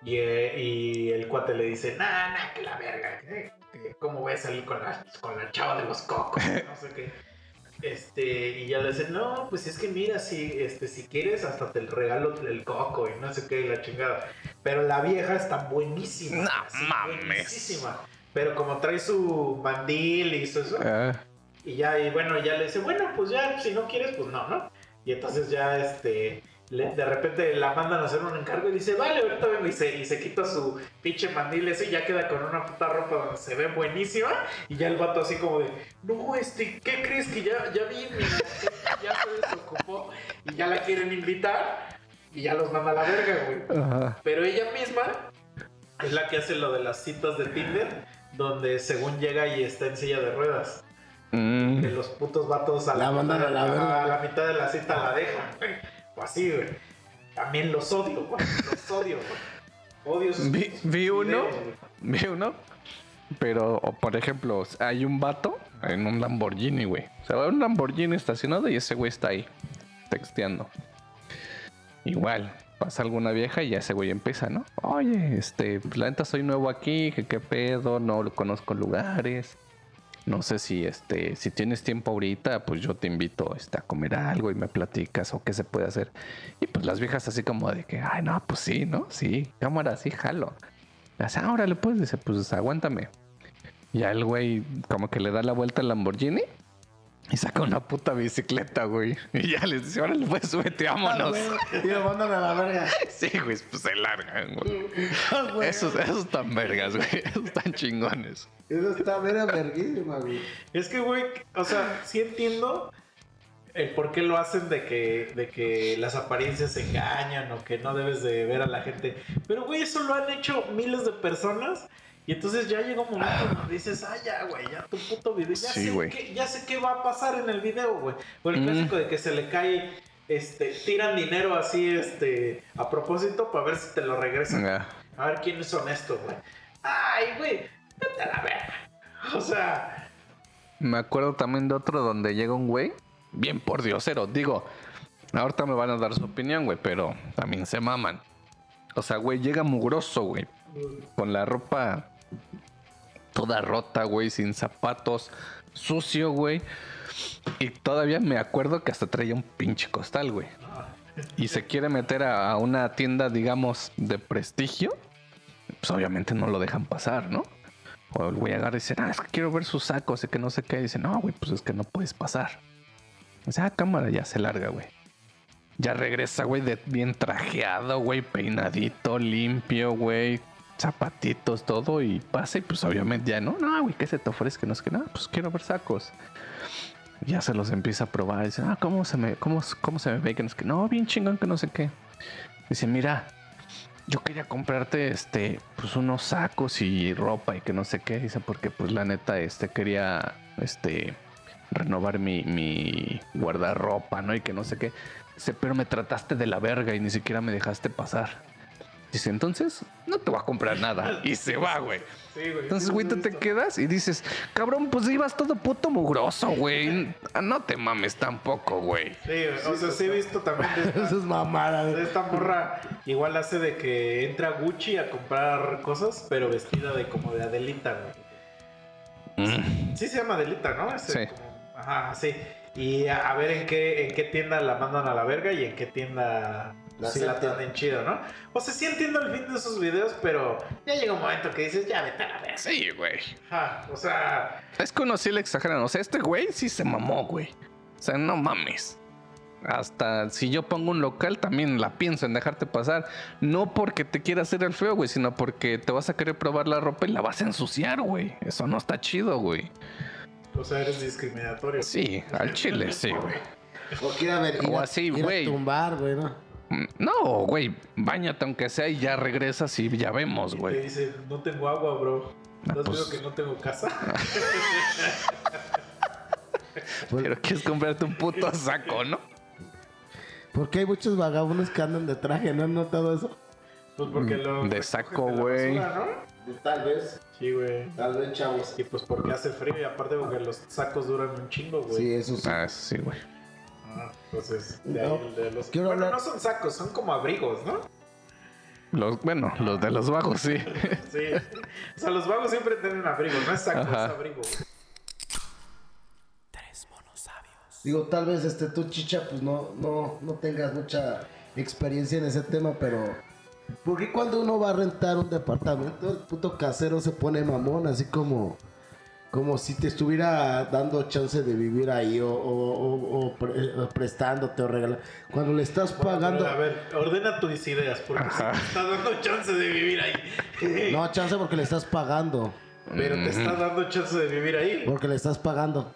Y, eh, y el cuate le dice, nah, nah, que la verga, que ¿cómo voy a salir con la, con la chava de los cocos? No sé qué. Este, y ya le dice, no, pues es que mira, si, este, si quieres, hasta te regalo el coco y no sé qué, y la chingada. Pero la vieja está buenísima. No así, mames. buenísima. Pero como trae su mandil y eso, eso, Ah, y ya, y bueno, ya le dice, bueno, pues ya, si no quieres, pues no, ¿no? Y entonces ya, este, le- de repente la mandan a hacer un encargo y dice, vale, ahorita vengo y se, y se quita su pinche mandil ese y ya queda con una puta ropa donde se ve buenísima. Y ya el vato así como de, no, este, ¿qué crees que ya, ya vi? <laughs> ya se desocupó y ya la quieren invitar y ya los manda a la verga, güey. ajá. Pero ella misma Es la que hace lo de las citas de Tinder, donde según llega y está en silla de ruedas. Mm. Que los putos vatos a la, La mandan mitad, a la verga. a la mitad de la cita la dejan, güey. O así, güey. También los odio, güey. Los odio, güey. Odio sus Vi, vi uno, videos, vi uno, pero o, por ejemplo, hay un vato en un Lamborghini, güey. Se va un Lamborghini estacionado y ese güey está ahí, texteando. Igual, pasa alguna vieja y ya ese güey empieza, ¿no? Oye, este, la neta soy nuevo aquí, que qué pedo, no conozco lugares. No sé si este, si tienes tiempo ahorita, pues yo te invito este, a comer algo y me platicas o qué se puede hacer. Y pues las viejas así como de que, ay, no, pues sí, ¿no? Sí, cámara, sí, jalo. Dice, ah, órale, pues, dice, pues aguántame. Y ya el güey como que le da la vuelta al Lamborghini y saca una puta bicicleta, güey. Y ya les dice, órale, pues, súbete, vámonos. Y lo mandan a la verga. <laughs> Sí, güey, pues se largan, güey. Ah, güey. Esos, esos están vergas, güey. <laughs> Esos están chingones. Eso está vera verguísima, güey. Es que, güey, o sea, sí entiendo el por qué lo hacen de que, de que las apariencias engañan o que no debes de ver a la gente. Pero, güey, eso lo han hecho miles de personas. Y entonces ya llega un momento donde dices, ah, ya, güey, ya tu puto video, ya, Sí, sé qué, ya sé qué va a pasar en el video, güey. O el Mm. clásico de que se le cae, este, tiran dinero así, este, a propósito para ver si te lo regresan. A ver quiénes son estos, güey. Ay, güey, vete a la verga. O sea, Me acuerdo también de otro donde llega un güey, bien por diosero. Digo, ahorita me van a dar su opinión, güey, pero también se maman. O sea, güey, llega mugroso, güey. Con la ropa toda rota, güey, sin zapatos, sucio, güey. Y todavía me acuerdo que hasta traía un pinche costal, güey. Y se quiere meter a, una tienda, digamos, de prestigio. Pues obviamente no lo dejan pasar, ¿no? O el güey agarra y dice, ah, es que quiero ver sus sacos y que no sé qué. Y dice, no, güey, pues es que no puedes pasar. Dice, ah, cámara, ya se larga, güey. Ya regresa, güey, bien trajeado, güey, peinadito, limpio, güey. Zapatitos, todo, y pasa, y pues obviamente ya no, no, güey, ¿qué se te ofrece? Que no es que nada, pues quiero ver sacos. Ya se los empieza a probar, dice, ah, ¿cómo se me, cómo, cómo se me ve? Que no es que no, bien chingón, que no sé qué. Dice, mira, yo quería comprarte este pues unos sacos y ropa y que no sé qué dice porque pues la neta este quería este renovar mi, mi guardarropa no y que no sé qué dice pero me trataste de la verga y ni siquiera me dejaste pasar dice entonces no te voy a comprar nada <laughs> y se va güey sí, güey. entonces güey tú te quedas y dices cabrón pues ibas todo puto mugroso güey no te mames tampoco güey Sí, o sea, sí he visto también de <laughs> esta, Eso es mamada, de güey. esta morra. Igual hace de que entra Gucci a comprar cosas, pero vestida de como de Adelita, güey. Mm. Sí se llama Adelita, ¿no? Ese Sí. como- ajá, sí. Y a, a ver en qué, en qué tienda la mandan a la verga y en qué tienda La sí la aceptan. tienden chido, ¿no? O sea, sí entiendo el fin de esos videos, pero ya llega un momento que dices, ya vete a la verga. sí güey o sea, Es que uno sí le exageran. O sea, este güey sí se mamó, güey. O sea, no mames. Hasta si yo pongo un local, también la pienso en dejarte pasar. No porque te quiera hacer el feo, güey, sino porque te vas a querer probar la ropa y la vas a ensuciar, güey. Eso no está chido, güey. o sea, eres discriminatorio. Sí, al chile, sí, güey. O quiere a ver, ir, O así, ir a güey. tumbar, güey, ¿no? No, güey, bañate aunque sea y ya regresas y ya vemos, Y te güey. dice, no tengo agua, bro. Ah, ¿No has pues- que no tengo casa? <laughs> Pues, Pero quieres comprarte un puto saco, ¿no? Porque hay muchos vagabundos que andan de traje, ¿no han notado eso? Pues porque Mm, lo. de saco, güey. ¿no? Tal vez, Sí, güey. tal vez, chavos. Y pues porque hace frío y aparte porque los sacos duran un chingo, güey. Sí, eso sí. Ah, sí, güey. Entonces, de No, ahí el de los... quiero bueno, hablar- no son sacos, son como abrigos, ¿no? Los, bueno, los de los bajos, sí. <laughs> Sí. o sea, los vagos siempre tienen abrigo, no es saco, Ajá. es abrigo. Digo, tal vez este tú, chicha, pues no, no, no tengas mucha experiencia en ese tema, pero ¿por qué cuando uno va a rentar un departamento, el puto casero se pone mamón, así como, como si te estuviera dando chance de vivir ahí o, o- o- o pre- o prestándote o regalando? Cuando le estás pagando, A ver, a ver, ordena tus ideas, porque si Ajá. te estás dando chance de vivir ahí. <laughs> no chance porque le estás pagando, Pero te estás dando chance de vivir ahí. porque le estás pagando.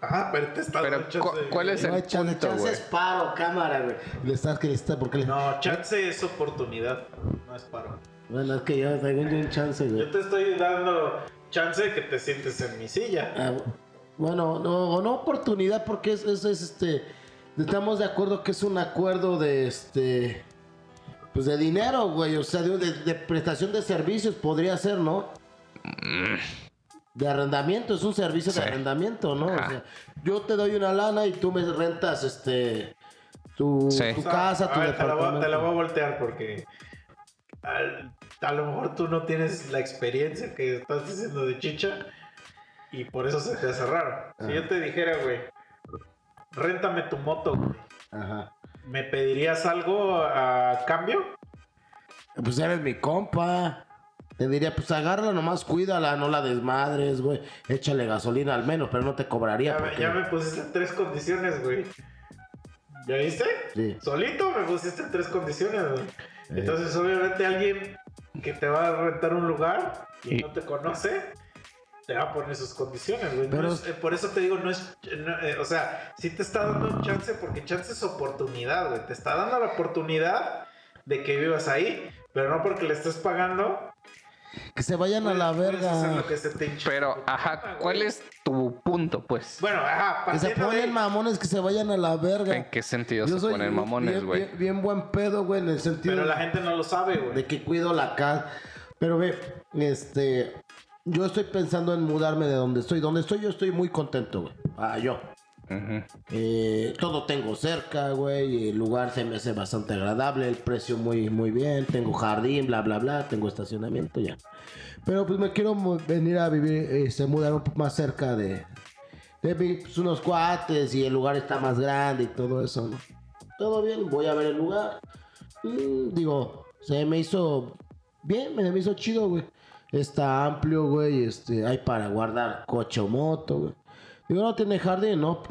Ajá, pero te estás Pero, dando chance ¿cu- de vivir cuál ahí. es No el hay chance, punto, chance es paro, cámara, güey. Le estás que le porque le No, chance es oportunidad, no es paro. Bueno, es que yo tengo un chance, güey. Yo te estoy dando chance de que te sientes en mi silla. Ah, bueno, no, no oportunidad porque eso es, es, este. Estamos de acuerdo que es un acuerdo de este. Pues de dinero, güey. O sea, de, de- de prestación de servicios podría ser, ¿no? De arrendamiento, es un servicio Sí. de arrendamiento, ¿no? O sea, yo te doy una lana y tú me rentas este. Tu, Sí. tu O sea, casa, tu a ver, te la, voy, departamento. te la voy a voltear porque al- a lo mejor tú no tienes la experiencia que estás diciendo de chicha y por eso se te hace raro. Si yo te dijera, güey, réntame tu moto, güey, Ajá. ¿me pedirías algo a cambio? Pues eres mi compa. Te diría, pues agárrala nomás, cuídala, no la desmadres, güey. Échale gasolina al menos, pero no te cobraría. Ya, porque- ya me pusiste tres condiciones, güey. ¿Ya viste? Sí. Solito me pusiste tres condiciones, güey. Entonces, obviamente, alguien que te va a rentar un lugar y Y- no te conoce, te va a poner sus condiciones, güey. No Pero- es- eh, por eso te digo, no es. no, eh, o sea, sí te está dando un chance, porque chance es oportunidad, güey. Te está dando la oportunidad de que vivas ahí, pero no porque le estés pagando. Que se vayan a la verga. lo que se te hinche Pero, ajá. ¿cuál es tu punto, pues? Bueno, ajá, Que se ponen mamones, que se vayan a la verga. ¿En qué sentido Yo se soy ponen bien- mamones, bien, güey? bien, bien buen pedo, güey, en el sentido Pero la gente no lo sabe, güey. de que cuido la casa. Pero ve, este. Yo estoy pensando en mudarme de donde estoy. Donde estoy, yo estoy muy contento, güey. Ah, yo. Eh, todo tengo cerca, güey. El lugar se me hace bastante agradable. El precio muy, muy bien. Tengo jardín, bla, bla, bla. Tengo estacionamiento ya. Pero pues me quiero venir a vivir, este, mudar un poco más cerca de, de pues, unos cuates y el lugar está más grande y todo eso. Todo bien, voy a ver el lugar. Mm, digo, se me hizo bien, me me hizo chido, güey. Está amplio, güey. Este, hay para guardar coche o moto, güey. Digo, no tiene jardín, ¿no?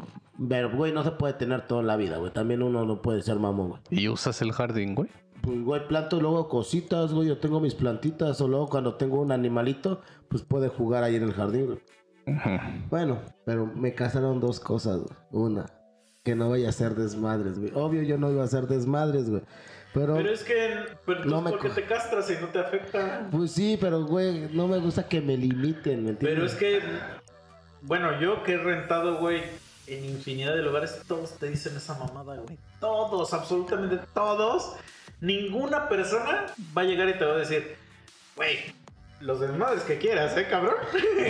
Pero, güey, no se puede tener toda la vida, güey. También uno no puede ser mamón, güey. ¿Y usas el jardín, güey? Pues, güey, planto luego cositas, güey. Yo tengo mis plantitas. O luego cuando tengo un animalito, pues puede jugar ahí en el jardín, güey. Bueno, pero me casaron dos cosas, güey. Una, que no vaya a ser desmadres, güey. Obvio yo no iba a hacer desmadres, güey. Pero, Pero es que, pero No me ¿por qué co- te castras y no te afecta? pues sí, pero, güey, no me gusta que me limiten, ¿me entiendes? Pero es que, bueno, yo que he rentado, güey, en infinidad de lugares, todos te dicen esa mamada, güey. Todos, absolutamente todos. Ninguna persona va a llegar y te va a decir, güey, los desmadres que quieras, ¿eh, cabrón?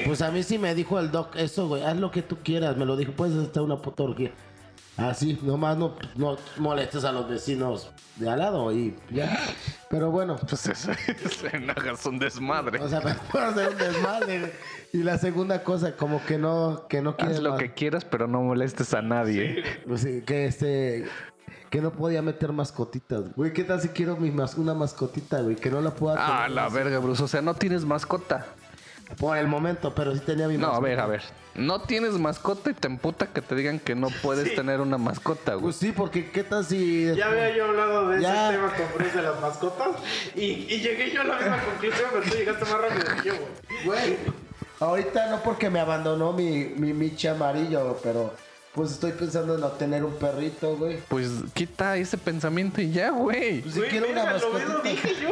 Pues a mí sí me dijo el doc eso, güey. Haz lo que tú quieras. Me lo dijo, puedes estar una puta orgía. Así, nomás no, no molestes a los vecinos de al lado y ya. Pero bueno, Pues eso es, hagas un desmadre. o sea, <laughs> para hacer un desmadre. Y la segunda cosa, como que no, que no quieres Haz lo más- que quieras, pero no molestes a nadie. pues sí, que este, que no podía meter mascotitas. Güey, ¿qué tal si quiero mi mas- una mascotita, güey? Que no la pueda Ah, tener la así verga, Bruce. O sea, no tienes mascota. Por el momento, pero sí tenía mi No, a mascota. ver, a ver. No tienes mascota y te emputa que te digan que no puedes Sí. tener una mascota, güey. Pues sí, porque ¿qué tal si... Ya había yo hablado de Ya. ese tema con Bruce de las mascotas y, y llegué yo a la misma conclusión, pero tú llegaste más rápido que yo, güey. Güey, ahorita no porque me abandonó mi, mi Michi amarillo, pero pues estoy pensando en obtener un perrito, güey. Pues quita ese pensamiento y ya, güey. Pues si Güey, quiero una lo mascotita. mismo dije yo.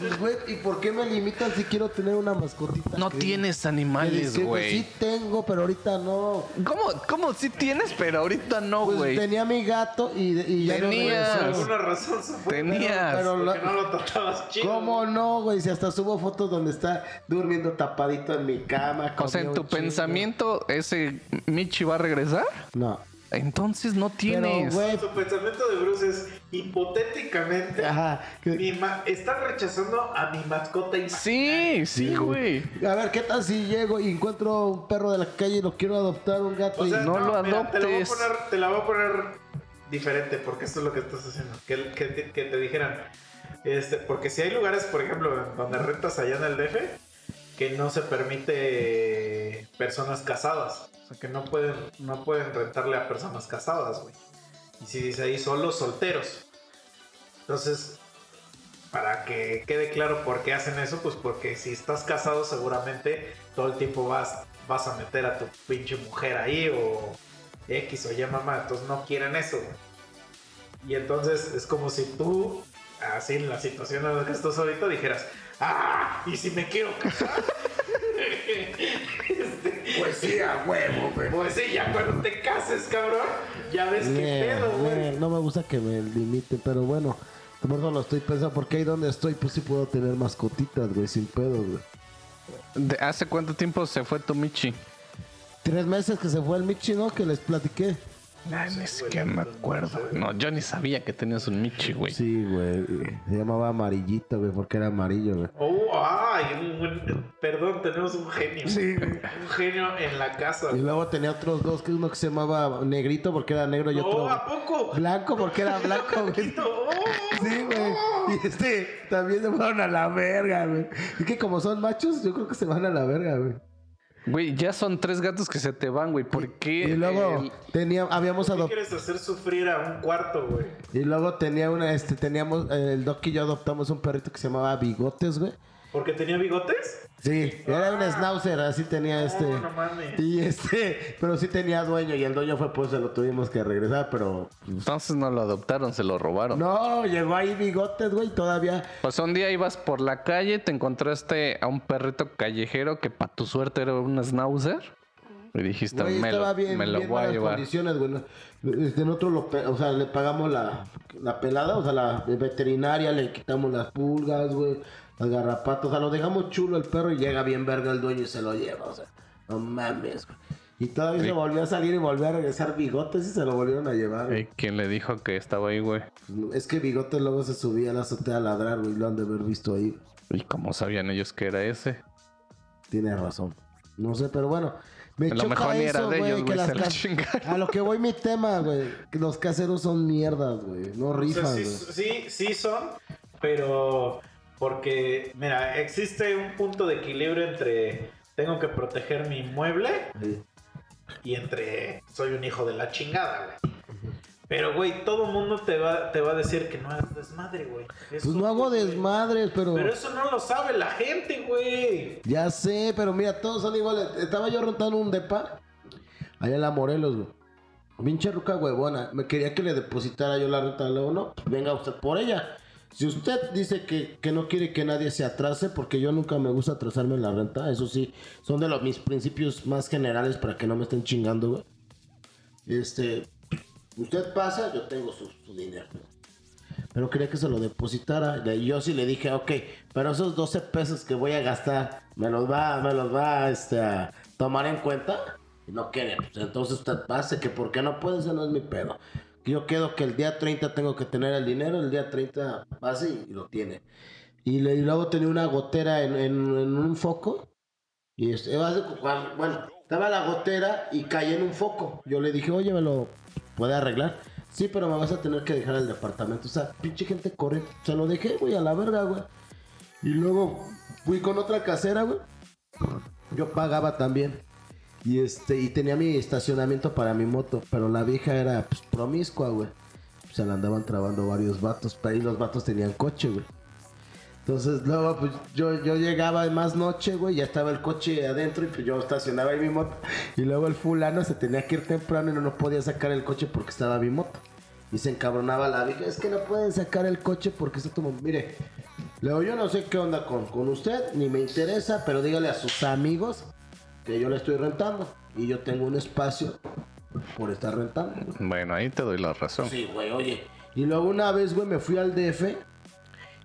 Pues, güey, ¿y por qué me limitan si quiero tener una mascotita? No ¿Qué? tienes animales, dice, güey. Sí tengo, pero ahorita no. ¿Cómo, ¿Cómo sí tienes, pero ahorita no, Pues güey? tenía mi gato y, y ya Tenías. Por no alguna razón se fue. Tenías. pero la- no lo tratabas chido. ¿Cómo no, güey? Si hasta subo fotos donde está durmiendo tapadito en mi cama. O sea, en tu pensamiento, ¿ese Michi va a regresar? No. Entonces no Pero, tienes. güey, Su pensamiento de Bruce es hipotéticamente. Ajá. Mi ma- están rechazando a mi mascota y Sí, sí, güey. A ver, ¿qué tal si llego y encuentro un perro de la calle y lo quiero adoptar un gato? O sea, y... no lo Te la, voy a adoptes. poner, te la voy a poner diferente porque esto es lo que estás haciendo. Que, que te dijeran. Este, porque si hay lugares, por ejemplo, donde rentas allá en el DF, que no se permite personas casadas. Que no pueden, no pueden rentarle a personas casadas, güey. Y si dice ahí solo solteros. Entonces, para que quede claro por qué hacen eso, pues porque si estás casado seguramente todo el tiempo vas, vas a meter a tu pinche mujer ahí o X o Y mamá, entonces no quieren eso. güey. Y entonces es como si tú así en la situación en la que estás ahorita, dijeras, ¡ah! ¿Y si me quiero casar? <laughs> Este, Pues sí, a huevo, güey. pues sí, ya cuando te cases, cabrón, ya ves qué Eh, pedo, güey. no me gusta que me limite, pero bueno, por eso lo estoy pensando, porque ahí donde estoy, pues sí puedo tener mascotitas, güey, sin pedo, güey. ¿De ¿Hace cuánto tiempo se fue tu Michi? Tres meses que se fue el Michi, ¿no? Que les platiqué. Ni siquiera me acuerdo. No, yo ni sabía que tenías un Michi, güey. Sí, güey. Se llamaba Amarillito, güey, porque era amarillo, güey. Oh, ay, un buen- perdón, tenemos un genio. Un genio en la casa. Y luego tenía otros dos, que uno que se llamaba Negrito porque era negro y otro Oh, ¿a poco? blanco porque era blanco, güey. Oh. Sí, güey. Y este también se fueron a la verga, güey. Es que como son machos, yo creo que se van a la verga, güey. Güey, ya son tres gatos que se te van, güey. ¿Por qué? Y luego el- tenía, habíamos ¿Qué adoptado. quieres hacer sufrir a un cuarto, güey? Y luego tenía una, este, teníamos, eh, el Doc y yo adoptamos un perrito que se llamaba Bigotes, güey. ¿Porque tenía bigotes? Sí, era un schnauzer, así tenía este. No, no mames. Y este, pero sí tenía dueño y el dueño fue pues se lo tuvimos que regresar, pero Entonces no lo adoptaron, se lo robaron. no, llegó ahí bigotes, güey, todavía. Sea, un día ibas por la calle, te encontraste a un perrito callejero que para tu suerte era un schnauzer. Y dijiste, Güey, me estaba lo, bien, me lo bien voy a llevar. condiciones, güey. Este, nosotros lo, o sea, le pagamos la, la pelada, o sea, la veterinaria, le quitamos las pulgas, güey, las garrapatas, o sea, lo dejamos chulo el perro y llega bien verga el dueño y se lo lleva, o sea, no mames, güey. Y todavía Sí. se volvió a salir y volvió a regresar bigotes y se lo volvieron a llevar. güey. Ey, ¿Quién le dijo que estaba ahí, güey? Es que bigotes luego se subía a la azotea a ladrar, güey, lo han de haber visto ahí. ¿Y cómo sabían ellos que era ese? Tiene razón. No sé, pero bueno. Me A lo choca mejor ni era eso, de güey, ellos, que güey, se la chingaron. A lo que voy mi tema, güey. Los caseros son mierdas, güey. No O sea, rifan, sí, güey. sí, sí son, pero porque, mira, existe un punto de equilibrio entre tengo que proteger mi inmueble y entre soy un hijo de la chingada, güey. Pero, güey, todo mundo te va, te va a decir que no hagas desmadre, güey. Pues no hago güey. desmadres, pero... Pero eso no lo sabe la gente, güey. Ya sé, pero mira, todos son iguales. Estaba yo rentando un depa allá en la Morelos, güey. Pinche ruca huevona. Me quería que le depositara yo la renta. Luego, no, pues venga usted por ella. Si usted dice que, que no quiere que nadie se atrase, porque yo nunca me gusta atrasarme en la renta, eso sí, son de los mis principios más generales para que no me estén chingando, güey. Este, usted pasa, yo tengo su, su dinero. Pero quería que se lo depositara. Yo sí le dije, ok, pero esos 12 pesos que voy a gastar, ¿me los va, me los va este, a tomar en cuenta? Y no quiere, pues entonces usted pase, que por qué no puede, ese no es mi pedo. Yo quedo que el día 30 tengo que tener el dinero, el día 30 pase y, lo tiene. Y, le- y luego tenía una gotera en, en- un foco. Y bueno, estaba la gotera y caí en un foco. Yo le dije, oye, ¿me lo puede arreglar? Sí, pero me vas a tener que dejar el departamento. O sea, pinche gente corriente. Se lo dejé, güey, a la verga, güey. Y luego fui con otra casera, güey. Yo pagaba también. Y este, y tenía mi estacionamiento para mi moto. Pero la vieja era pues, promiscua, güey. Se la andaban trabando varios vatos. Pero ahí los vatos tenían coche, güey. Entonces, luego, pues yo, yo llegaba más noche, güey, ya estaba el coche adentro y pues yo estacionaba ahí mi moto. Y luego el fulano se tenía que ir temprano y no, no podía sacar el coche porque estaba mi moto. Y se encabronaba la vieja, es que no pueden sacar el coche porque está como, mire, luego yo no sé qué onda con, con usted, ni me interesa, pero dígale a sus amigos que yo le estoy rentando y yo tengo un espacio por estar rentando. Bueno, ahí te doy la razón. Sí, güey, oye. Y luego una vez, güey, me fui al DF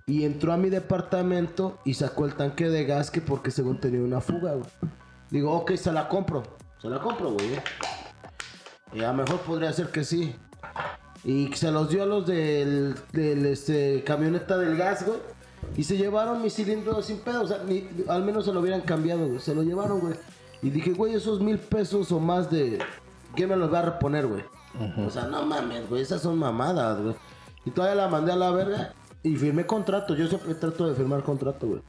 y entró a mi departamento y sacó el tanque de gas que porque según tenía una fuga, güey. Digo, ok, se la compro. Se la compro, güey. eh. Y a lo mejor podría ser que sí. Y se los dio a los del, del este, camioneta del gas, güey. Y se llevaron mi cilindro sin pedo. O sea, ni- al menos se lo hubieran cambiado, güey. Se lo llevaron, güey. Y dije, güey, esos mil pesos o más de... ¿Quién me los va a reponer, güey? O sea, no mames, güey. Esas son mamadas, güey. Y todavía la mandé a la verga. Y firmé contrato. Yo siempre trato de firmar contrato, güey.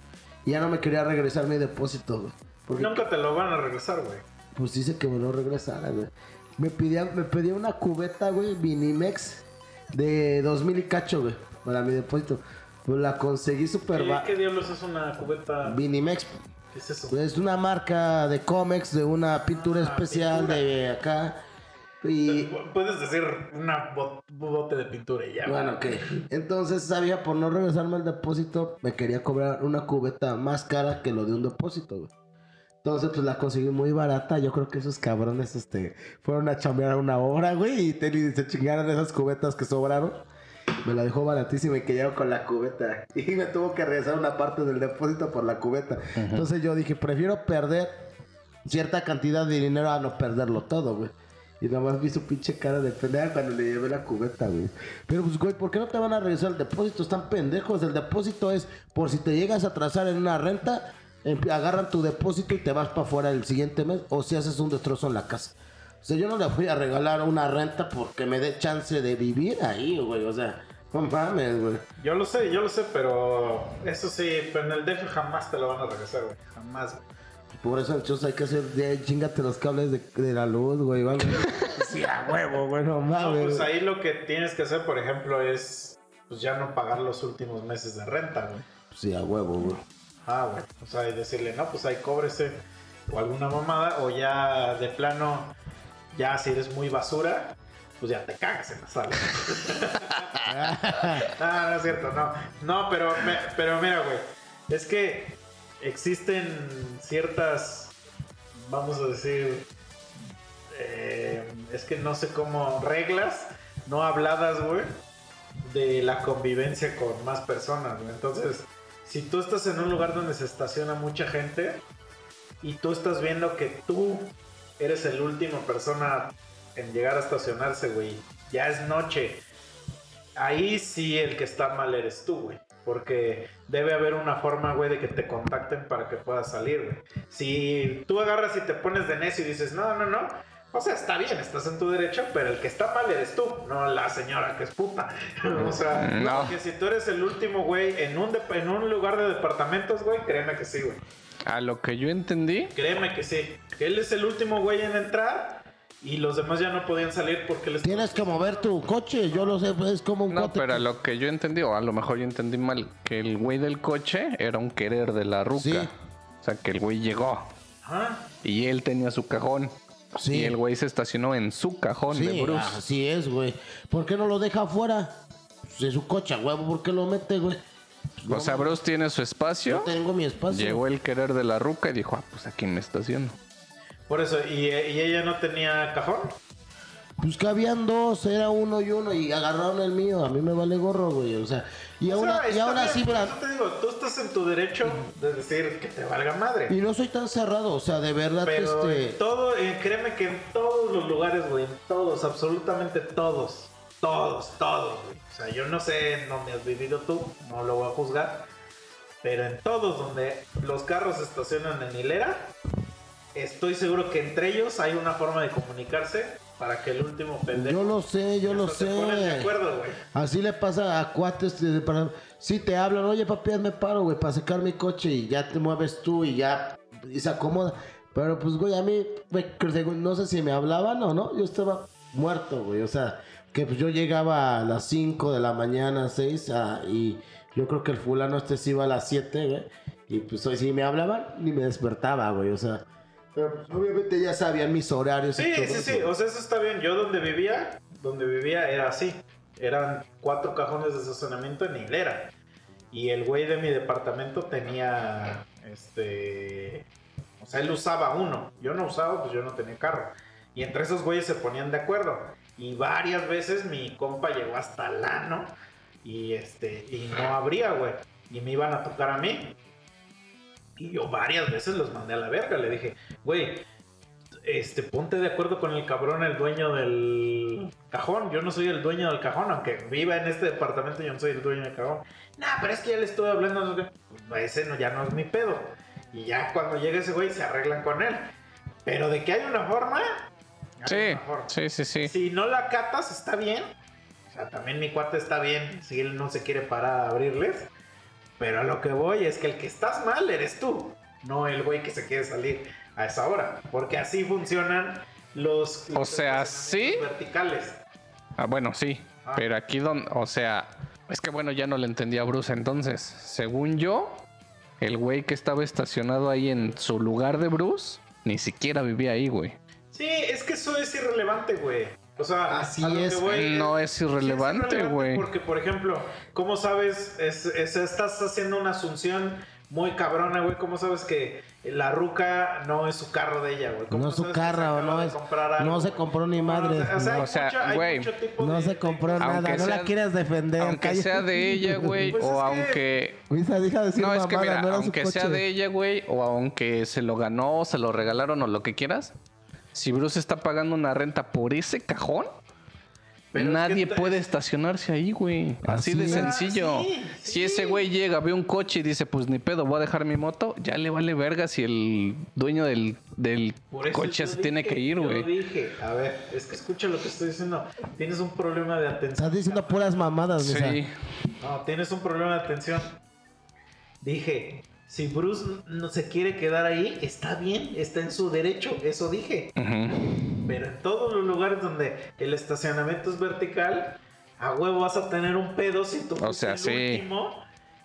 Y ya no me quería regresar mi depósito, güey. Porque Nunca te lo van a regresar, güey. pues dice que me lo regresara, güey. Me pedía, me pedía una cubeta, güey, Vinimex de 2000 y cacho, güey, para mi depósito. Pues la conseguí súper ¿Qué, qué diablos es una cubeta? Vinimex. ¿Qué es eso? es una marca de cómics, de una pintura Ah, especial pintura. de acá. Y Puedes decir una bot- bote de pintura y ya. bueno, ok. Entonces sabía por no regresarme al depósito, me quería cobrar una cubeta más cara que lo de un depósito, güey. Entonces, pues la conseguí muy barata. Yo creo que esos cabrones, este, fueron a chambear una hora, güey, y te- y se chingaron esas cubetas que sobraron. Me la dejó baratísima y que llego con la cubeta. <laughs> Y me tuvo que regresar una parte del depósito por la cubeta. Entonces yo dije, prefiero perder cierta cantidad de dinero a no perderlo todo, güey. Y nada más vi su pinche cara de pendeja cuando le llevé la cubeta, güey. Pero pues, güey, ¿por qué no te van a regresar el depósito? Están pendejos. El depósito es por si te llegas a atrasar en una renta, em- agarran tu depósito y te vas para afuera el siguiente mes o si haces un destrozo en la casa. O sea, yo no le fui a regalar una renta porque me dé chance de vivir ahí, güey. O sea, no mames, güey. Yo lo sé, yo lo sé, pero eso sí, pero en el DF jamás te lo van a regresar, güey. Jamás. güey. Por eso, entonces hay que hacer, de, chingate los cables de, de la luz, güey. <laughs> sí, a huevo, güey, no No, mames. pues ahí lo que tienes que hacer, por ejemplo, es pues ya no pagar los últimos meses de renta, güey. Sí, a huevo, güey. Ah, güey. O sea, y decirle, no, pues ahí cóbrese o alguna mamada, o ya de plano, ya si eres muy basura, pues ya te cagas en la sala. no, <laughs> no es cierto, no. No, pero, me- pero mira, güey, es que existen ciertas, vamos a decir, eh, es que no sé cómo, reglas no habladas, güey, de la convivencia con más personas, güey. Entonces, si tú estás en un lugar donde se estaciona mucha gente y tú estás viendo que tú eres el último persona en llegar a estacionarse, güey, ya es noche, ahí sí el que está mal eres tú, güey. Porque debe haber una forma, güey, de que te contacten para que puedas salir, güey. Si tú agarras y te pones de necio y dices, no, no, no. O sea, está bien, estás en tu derecho, pero el que está mal eres tú, no la señora que es puta. <laughs> o sea, No. porque si tú eres el último, güey, en un, en un lugar de departamentos, güey, créeme que sí, güey. A lo que yo entendí, Créeme que sí. Que él es el último güey en entrar y los demás ya no podían salir porque les... Tienes que mover tu coche, yo lo sé, es como un no, cuate pero a lo que yo entendí, o a lo mejor yo entendí mal, que el güey del coche era un querer de la ruca. Sí. O sea, que el güey llegó Ah, y él tenía su cajón. Sí. Y el güey se estacionó en su cajón de Sí, Bruce. así es, güey. ¿Por qué no lo deja afuera? Pues de su coche, huevo, ¿por qué lo mete, güey? o sea, Bruce tiene su Yo espacio. tengo mi espacio. Llegó el querer de la ruca y dijo, ah, pues aquí me estaciono. por eso. ¿Y, y ella no tenía cajón? Pues que habían dos, era uno y uno, y agarraron el mío. A mí me vale gorro, güey. O sea, y aún, sea, y aún bien, así, te digo, tú estás en tu derecho de decir que te valga madre. y no soy tan cerrado, o sea, de verdad, Pero este. en todo, eh, créeme que en todos los lugares, güey, en todos, absolutamente todos, todos, todos, güey. O sea, yo no sé en dónde has vivido tú, no lo voy a juzgar, pero en todos donde los carros se estacionan en hilera, estoy seguro que entre ellos hay una forma de comunicarse para que el último pendejo Yo lo sé, yo lo ponen de sé. acuerdo. Así le pasa a cuates. de- para- Sí, te hablan, oye, papi, me paro, güey, para sacar mi coche y ya te mueves tú y ya y se acomoda. Pero pues, güey, a mí, no sé si me hablaban o no, yo estaba muerto, güey. O sea, que pues yo llegaba a las 5 de la mañana, 6, ah, y yo creo que el fulano este se iba a las 7, güey. Y pues hoy si me hablaban, ni me despertaba, güey. O sea, pero, pues, obviamente ya sabían mis horarios. y Sí, todo sí, eso. sí, o sea, eso está bien. Yo donde vivía, donde vivía era así. Eran cuatro cajones de estacionamiento en hilera. Y el güey de mi departamento tenía, este, o sea, él usaba uno. Yo no usaba, pues yo no tenía carro. Y entre esos güeyes se ponían de acuerdo. Y varias veces mi compa llegó hasta el ano y este, y no abría, güey. Y me iban a tocar a mí. Y yo varias veces los mandé a la verga. Le dije, güey, este, ponte de acuerdo con el cabrón, el dueño del cajón. Yo no soy el dueño del cajón, aunque viva en este departamento, yo no soy el dueño del cajón. Nah, pero es que ya le estuve hablando. Pues ese no, ya no es mi pedo. Y ya cuando llegue ese güey se arreglan con él. Pero de que hay una forma. hay Sí, una forma. sí, sí, sí. Si no la catas, está bien. O sea, también mi cuate está bien si él no se quiere parar a abrirles. Pero a lo que voy es que el que estás mal eres tú, no el güey que se quiere salir a esa hora. Porque así funcionan los, O sea, ¿sí? verticales. Ah, bueno, sí. Ah. Pero aquí donde, o sea, es que bueno, ya no le entendí a Bruce entonces. Según yo, el güey que estaba estacionado ahí en su lugar de Bruce, ni siquiera vivía ahí, güey. Sí, es que eso es irrelevante, güey. O sea, Así que es. voy No es irrelevante, güey. Porque, por ejemplo, ¿cómo sabes? Es, es- estás haciendo una asunción muy cabrona, güey. ¿Cómo sabes que la ruca no es su carro de ella, güey? ¿Cómo No es su que carro, no es- algo, no se compró ni No, no, o sea, no. O sea, güey, de- se compró de- nada, Aunque no la sea- quieras defender. Aunque sea de ella, <laughs> güey, Pues o es que- aunque... De decir No, es que mira, no era su aunque sea de ella, güey, o aunque se lo ganó, se lo regalaron o lo que quieras, si Bruce está pagando una renta por ese cajón, Pero es nadie que- puede estacionarse ahí, güey. Así, Así de sencillo. Ah, sí, si sí. ese güey llega, ve un coche y dice, pues ni pedo, voy a dejar mi moto, ya le vale verga si el dueño del, del coche se tiene que ir, yo güey. dije, a ver, es que escucha lo que estoy diciendo. Tienes un problema de atención. Estás diciendo puras mamadas, Misa. Sí. No, tienes un problema de atención. Dije, si Bruce no se quiere quedar ahí, está bien, está en su derecho, eso dije. Ujú. Pero en todos los lugares donde el estacionamiento es vertical, a huevo vas a tener un pedo si tú sea, el sí. último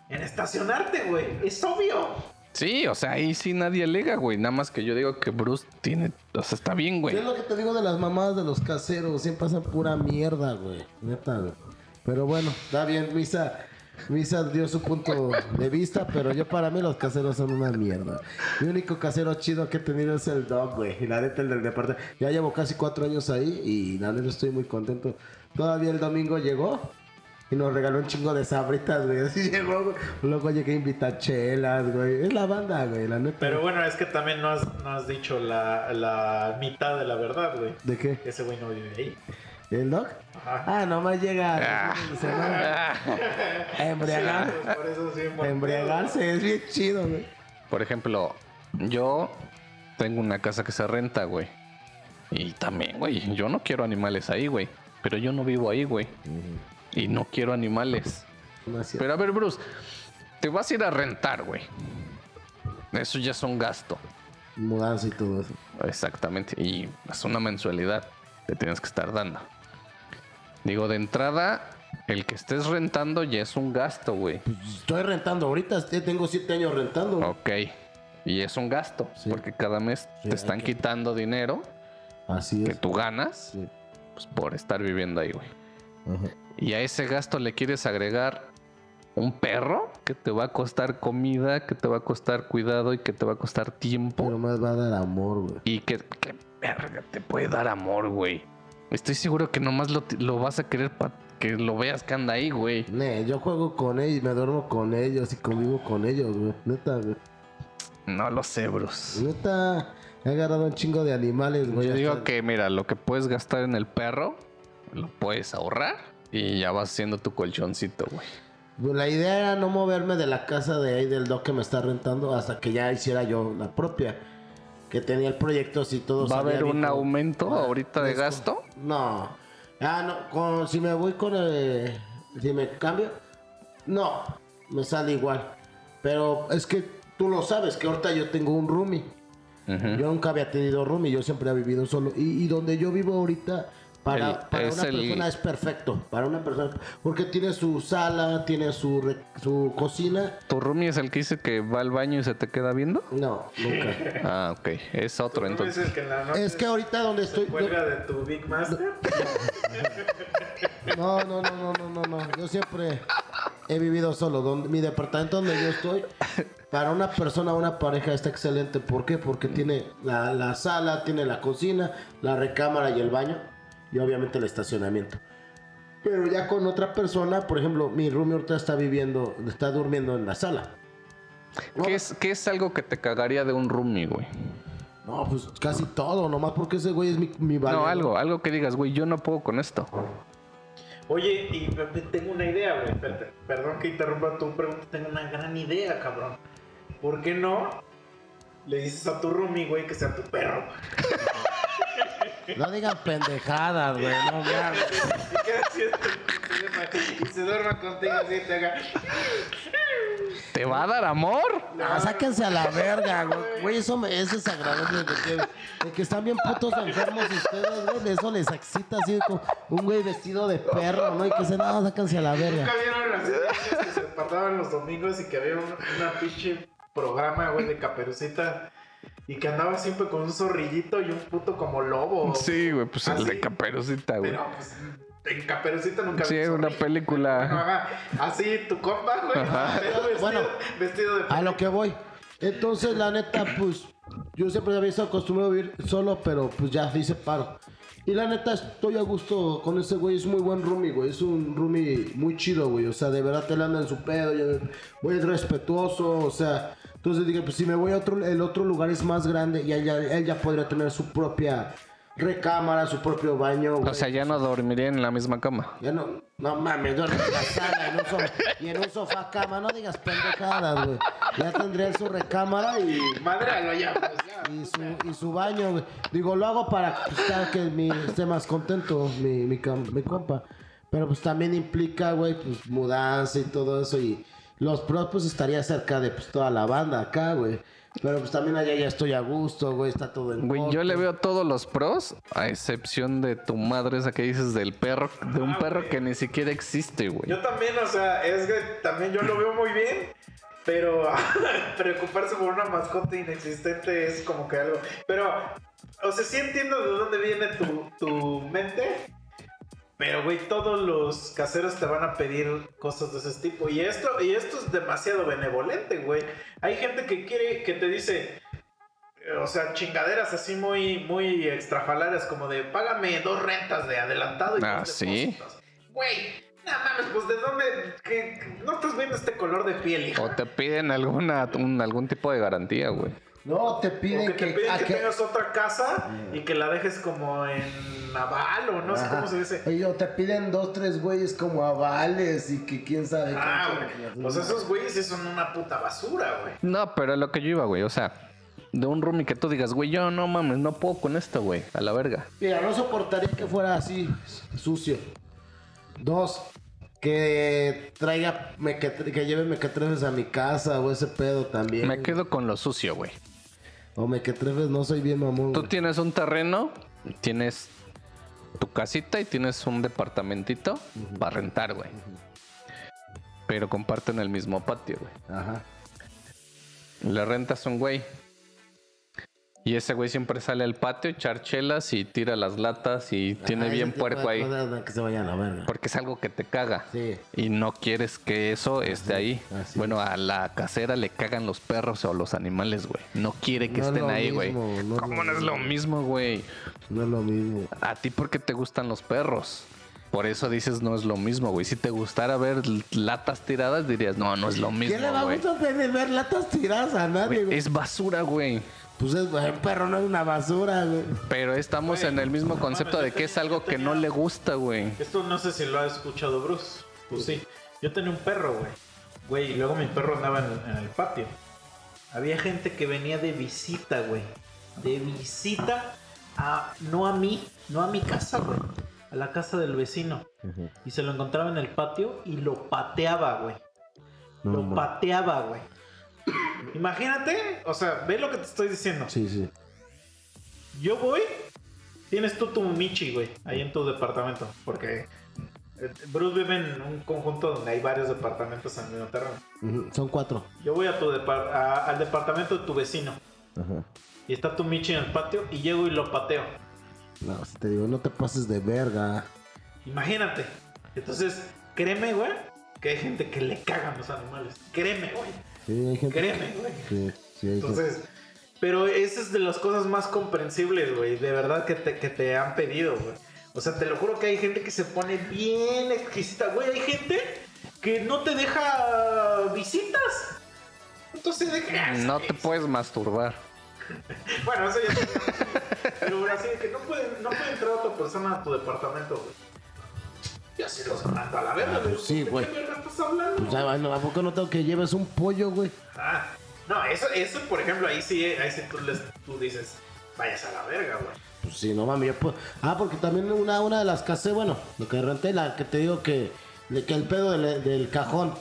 en estacionarte, güey. Es obvio. Sí, o sea, ahí sí nadie alega, güey. Nada más que yo digo que Bruce tiene, o sea, está bien, güey. ¿Qué es lo que te digo de las mamadas de los caseros? Siempre hacen pura mierda, güey. Neta, güey. Pero bueno, está bien, Misa. Misa dio su punto de vista, pero yo para mí los caseros son una mierda. Mi único casero chido que he tenido es el dog, güey. Y la neta, el del departamento. Ya llevo casi cuatro años ahí y la neta estoy muy contento. Todavía el domingo llegó y nos regaló un chingo de sabritas, güey. Así <laughs> llegó, güey. Luego llegué a invitar chelas, güey. Es la banda, güey, la neta. Pero bueno, es que también no has, no has dicho la, la mitad de la verdad, güey. ¿De qué? Ese güey no vive ahí. ¿El? Ajá. Ah, nomás llega Ah. de semana. Ah. A embriagar. Sí, por eso sí, A embriagarse es bien chido, güey. Por ejemplo, yo tengo una casa que se renta, güey. Y también, güey, yo no quiero animales ahí, güey. Pero yo no vivo ahí, güey. Y no quiero animales. Pero a ver, Bruce, te vas a ir a rentar, güey. Eso ya es un gasto. Mudanza y todo eso. Exactamente. Y es una mensualidad que tienes que estar dando. Digo, de entrada, el que estés rentando ya es un gasto, güey. Pues estoy rentando ahorita, tengo siete años rentando. Ok. Y es un gasto, Sí. porque cada mes Sí, te están que- quitando dinero Así que es. tú ganas Sí. pues, por estar viviendo ahí, güey. Ajá. Y a ese gasto le quieres agregar un perro que te va a costar comida, que te va a costar cuidado y que te va a costar tiempo. Pero más va a dar amor, güey. Y que, que verga te puede dar amor, güey. Estoy seguro que nomás lo, lo vas a querer para que lo veas que anda ahí, güey. Ne, yo juego con ellos, me duermo con ellos y convivo con ellos, güey. Neta, güey. No lo sé, Bruce. Neta, he agarrado un chingo de animales, güey. Yo digo que, mira, lo que puedes gastar en el perro, lo puedes ahorrar y ya vas haciendo tu colchoncito, güey. Pues la idea era no moverme de la casa de ahí del doc que me está rentando hasta que ya hiciera yo la propia. Que tenía el proyecto así todo. ¿Va a haber un aumento Ah, ahorita de gasto? No. Ah, no. con- si me voy con el. Si me cambio. No. Me sale igual. Pero es que tú lo sabes que ahorita yo tengo un roomie. Yo nunca había tenido roomie. Yo siempre he vivido solo. Y, y donde yo vivo ahorita. Para, El- para es una el- persona es perfecto. Para una persona. Porque tiene su sala, tiene su, re- su cocina. ¿Tu roomie es el que dice que va al baño y se te queda viendo? No, nunca. Ah, ok. Es otro ¿Tú entonces. dices que en la noche es que ahorita donde se estoy. cuelga de tu Big Master? No, no, no, no, no, no, no. Yo siempre he vivido solo. Donde, mi departamento donde yo estoy, para una persona, una pareja está excelente. ¿Por qué? Porque tiene la, la sala, tiene la cocina, la recámara y el baño. Y obviamente el estacionamiento. Pero ya con otra persona, por ejemplo, mi roomie ahorita está viviendo, está durmiendo en la sala. ¿Qué es, ¿Qué es algo que te cagaría de un roomie, güey? No, pues casi todo, nomás porque ese güey es mi, mi No, algo, algo que digas, güey, yo no puedo con esto. Oye, y tengo una idea, güey. Perdón que interrumpa tu pregunta. Tengo una gran idea, cabrón. ¿Por qué no le dices a tu roomie, güey, que sea tu perro? <laughs> No digan pendejadas, güey. No mames. Y <laughs> se duerma contigo así, te haga. ¿Te va a dar amor? Ah, sáquense a la verga, güey. Güey, eso, me, eso es agradable de que, de que están bien putos enfermos ustedes, güey. De eso les excita así como un güey vestido de perro, ¿no? Y que se no, sáquense a la verga. Nunca vieron las niñas que se pasaban los domingos y que había un- una pinche programa, güey, de caperucita Y que andaba siempre con un zorrillito y un puto como lobo. Sí, güey, pues el Así. de Caperucita, güey. Pero pues en Caperucita nunca Sí, vi una película. <laughs> Así, tu compa, güey. Pero vestido, Bueno, vestido de A lo que voy. Entonces, la neta, pues, yo siempre había estado acostumbrado a vivir solo, pero pues ya hice paro. Y la neta, estoy a gusto con ese güey. Es muy buen roomie, güey. Es un roomie muy chido, güey. O sea, de verdad te le anda en su pedo. ya- Muy respetuoso, o sea. Entonces dije, pues si me voy a otro, el otro lugar es más grande y él él ya podría tener su propia recámara, su propio baño. O güey. sea, ya no dormiría en la misma cama. Ya no, no mames, duerme en la sala en un sofá, y en un sofá cama, no digas pendejadas, güey. Ya tendría su recámara y, Madre ya, pues ya. y, su, y su baño, güey. Digo, lo hago para pues, que mi, esté más contento mi, mi, cam- mi compa. Pero pues también implica, güey, pues mudanza y todo eso. Y los pros, pues estaría cerca de pues, toda la banda acá, güey. Pero pues también allá ya estoy a gusto, güey, está todo en Güey, yo corto. le veo todos los pros, a excepción de tu madre esa que dices del perro, de un Ah, perro güey. que ni siquiera existe, güey. Yo también, o sea, es que también yo lo veo muy bien, pero <laughs> preocuparse por una mascota inexistente es como que algo. Pero, o sea, sí entiendo de dónde viene tu, tu mente, pero, güey, todos los caseros te van a pedir cosas de ese tipo. Y esto, y esto es demasiado benevolente, güey. Hay gente que quiere, que te dice, eh, o sea, chingaderas así muy, muy extrafalarias, como de págame dos rentas de adelantado y Ah, dos ¿sí? depósitos". Güey, no mames, pues de dónde. que- que no estás viendo este color de piel, hijo. O te piden alguna, un- algún tipo de garantía, güey. No, te piden que te que, piden que que- tengas otra casa y que la dejes como en naval o no sé cómo se dice. Oye, o te piden dos, tres güeyes como avales y que quién sabe. Ah, güey. Pues esos güeyes sí son una puta basura, güey. No, pero lo que yo iba, güey. O sea, de un roomie que tú digas, güey, yo no mames, no puedo con esto, güey. A la verga. Mira, no soportaría que fuera así, sucio. Dos, que traiga, mequetre- que lleve mequetrefes a mi casa o ese pedo también. Me quedo con lo sucio, güey. O mequetrefes, no soy bien mamón. Tú güey. tienes un terreno, tienes tu casita y tienes un departamentito para rentar, güey. Pero comparten el mismo patio, güey. Ajá. Le rentas a un güey. Y ese güey siempre sale al patio, echar chelas y tira las latas y tiene bien puerco ahí. Que se vayan a verga. Porque es algo que te caga. Sí. Y no quieres que eso esté ahí. Bueno, a la casera le cagan los perros o los animales, güey. No quiere que No estén ahí, güey. no ¿Cómo no es lo mismo, güey? No es lo mismo. A ti porque te gustan los perros. Por eso dices no es lo mismo, güey. Si te gustara ver latas tiradas, dirías, no, no es lo mismo, ¿Quién le va a gustar ver, ver latas tiradas a nadie, güey? Es basura, güey. Pues es, un perro no es una basura, güey. Pero estamos Güey, en el mismo no concepto mames, de que es algo que no le gusta, güey. Esto no sé si lo ha escuchado Bruce. Pues sí. Yo tenía un perro, güey. Güey, y luego mi perro andaba en, en el patio. Había gente que venía de visita, güey. De visita a. No a mí, no a mi casa, güey. A la casa del vecino. Y se lo encontraba en el patio y lo pateaba, güey. No, lo man. pateaba, güey. Imagínate, o sea, ve lo que te estoy diciendo. Sí, sí. Yo voy, tienes tú tu Michi, güey, ahí en tu departamento. Porque eh, Bruce vive en un conjunto donde hay varios departamentos en el mismo terreno. Son cuatro. Yo voy a tu a- al departamento de tu vecino. Ajá. Y está tu Michi en el patio y llego y lo pateo. No, si te digo, no te pases de verga. Imagínate. Entonces, créeme, güey, que hay gente que le cagan los animales. Créeme, güey. Sí, hay gente. Créeme, güey. Sí, sí, hay gente. Entonces, pero esa es de las cosas más comprensibles, güey. De verdad que te, que te han pedido, güey. O sea, te lo juro que hay gente que se pone bien exquisita, güey. Hay gente que no te deja visitas. Entonces, ¿de qué haces? No te puedes masturbar. <laughs> Bueno, eso ya Pero así de que no puede, no puede entrar otra persona a tu departamento, güey. Yo sí los mando a la verga, güey. sí, ¿De güey. qué verga estás hablando? Pues, ah, bueno, ¿a poco no tengo que lleves un pollo, güey? Ah, no, eso, eso, por ejemplo, ahí sí, ahí sí tú, les, tú dices, vayas a la verga, güey. Pues sí, no mames, yo puedo. Ah, porque también una, una de las casé, bueno, lo que renté, la que te digo que, de que el pedo del, del cajón.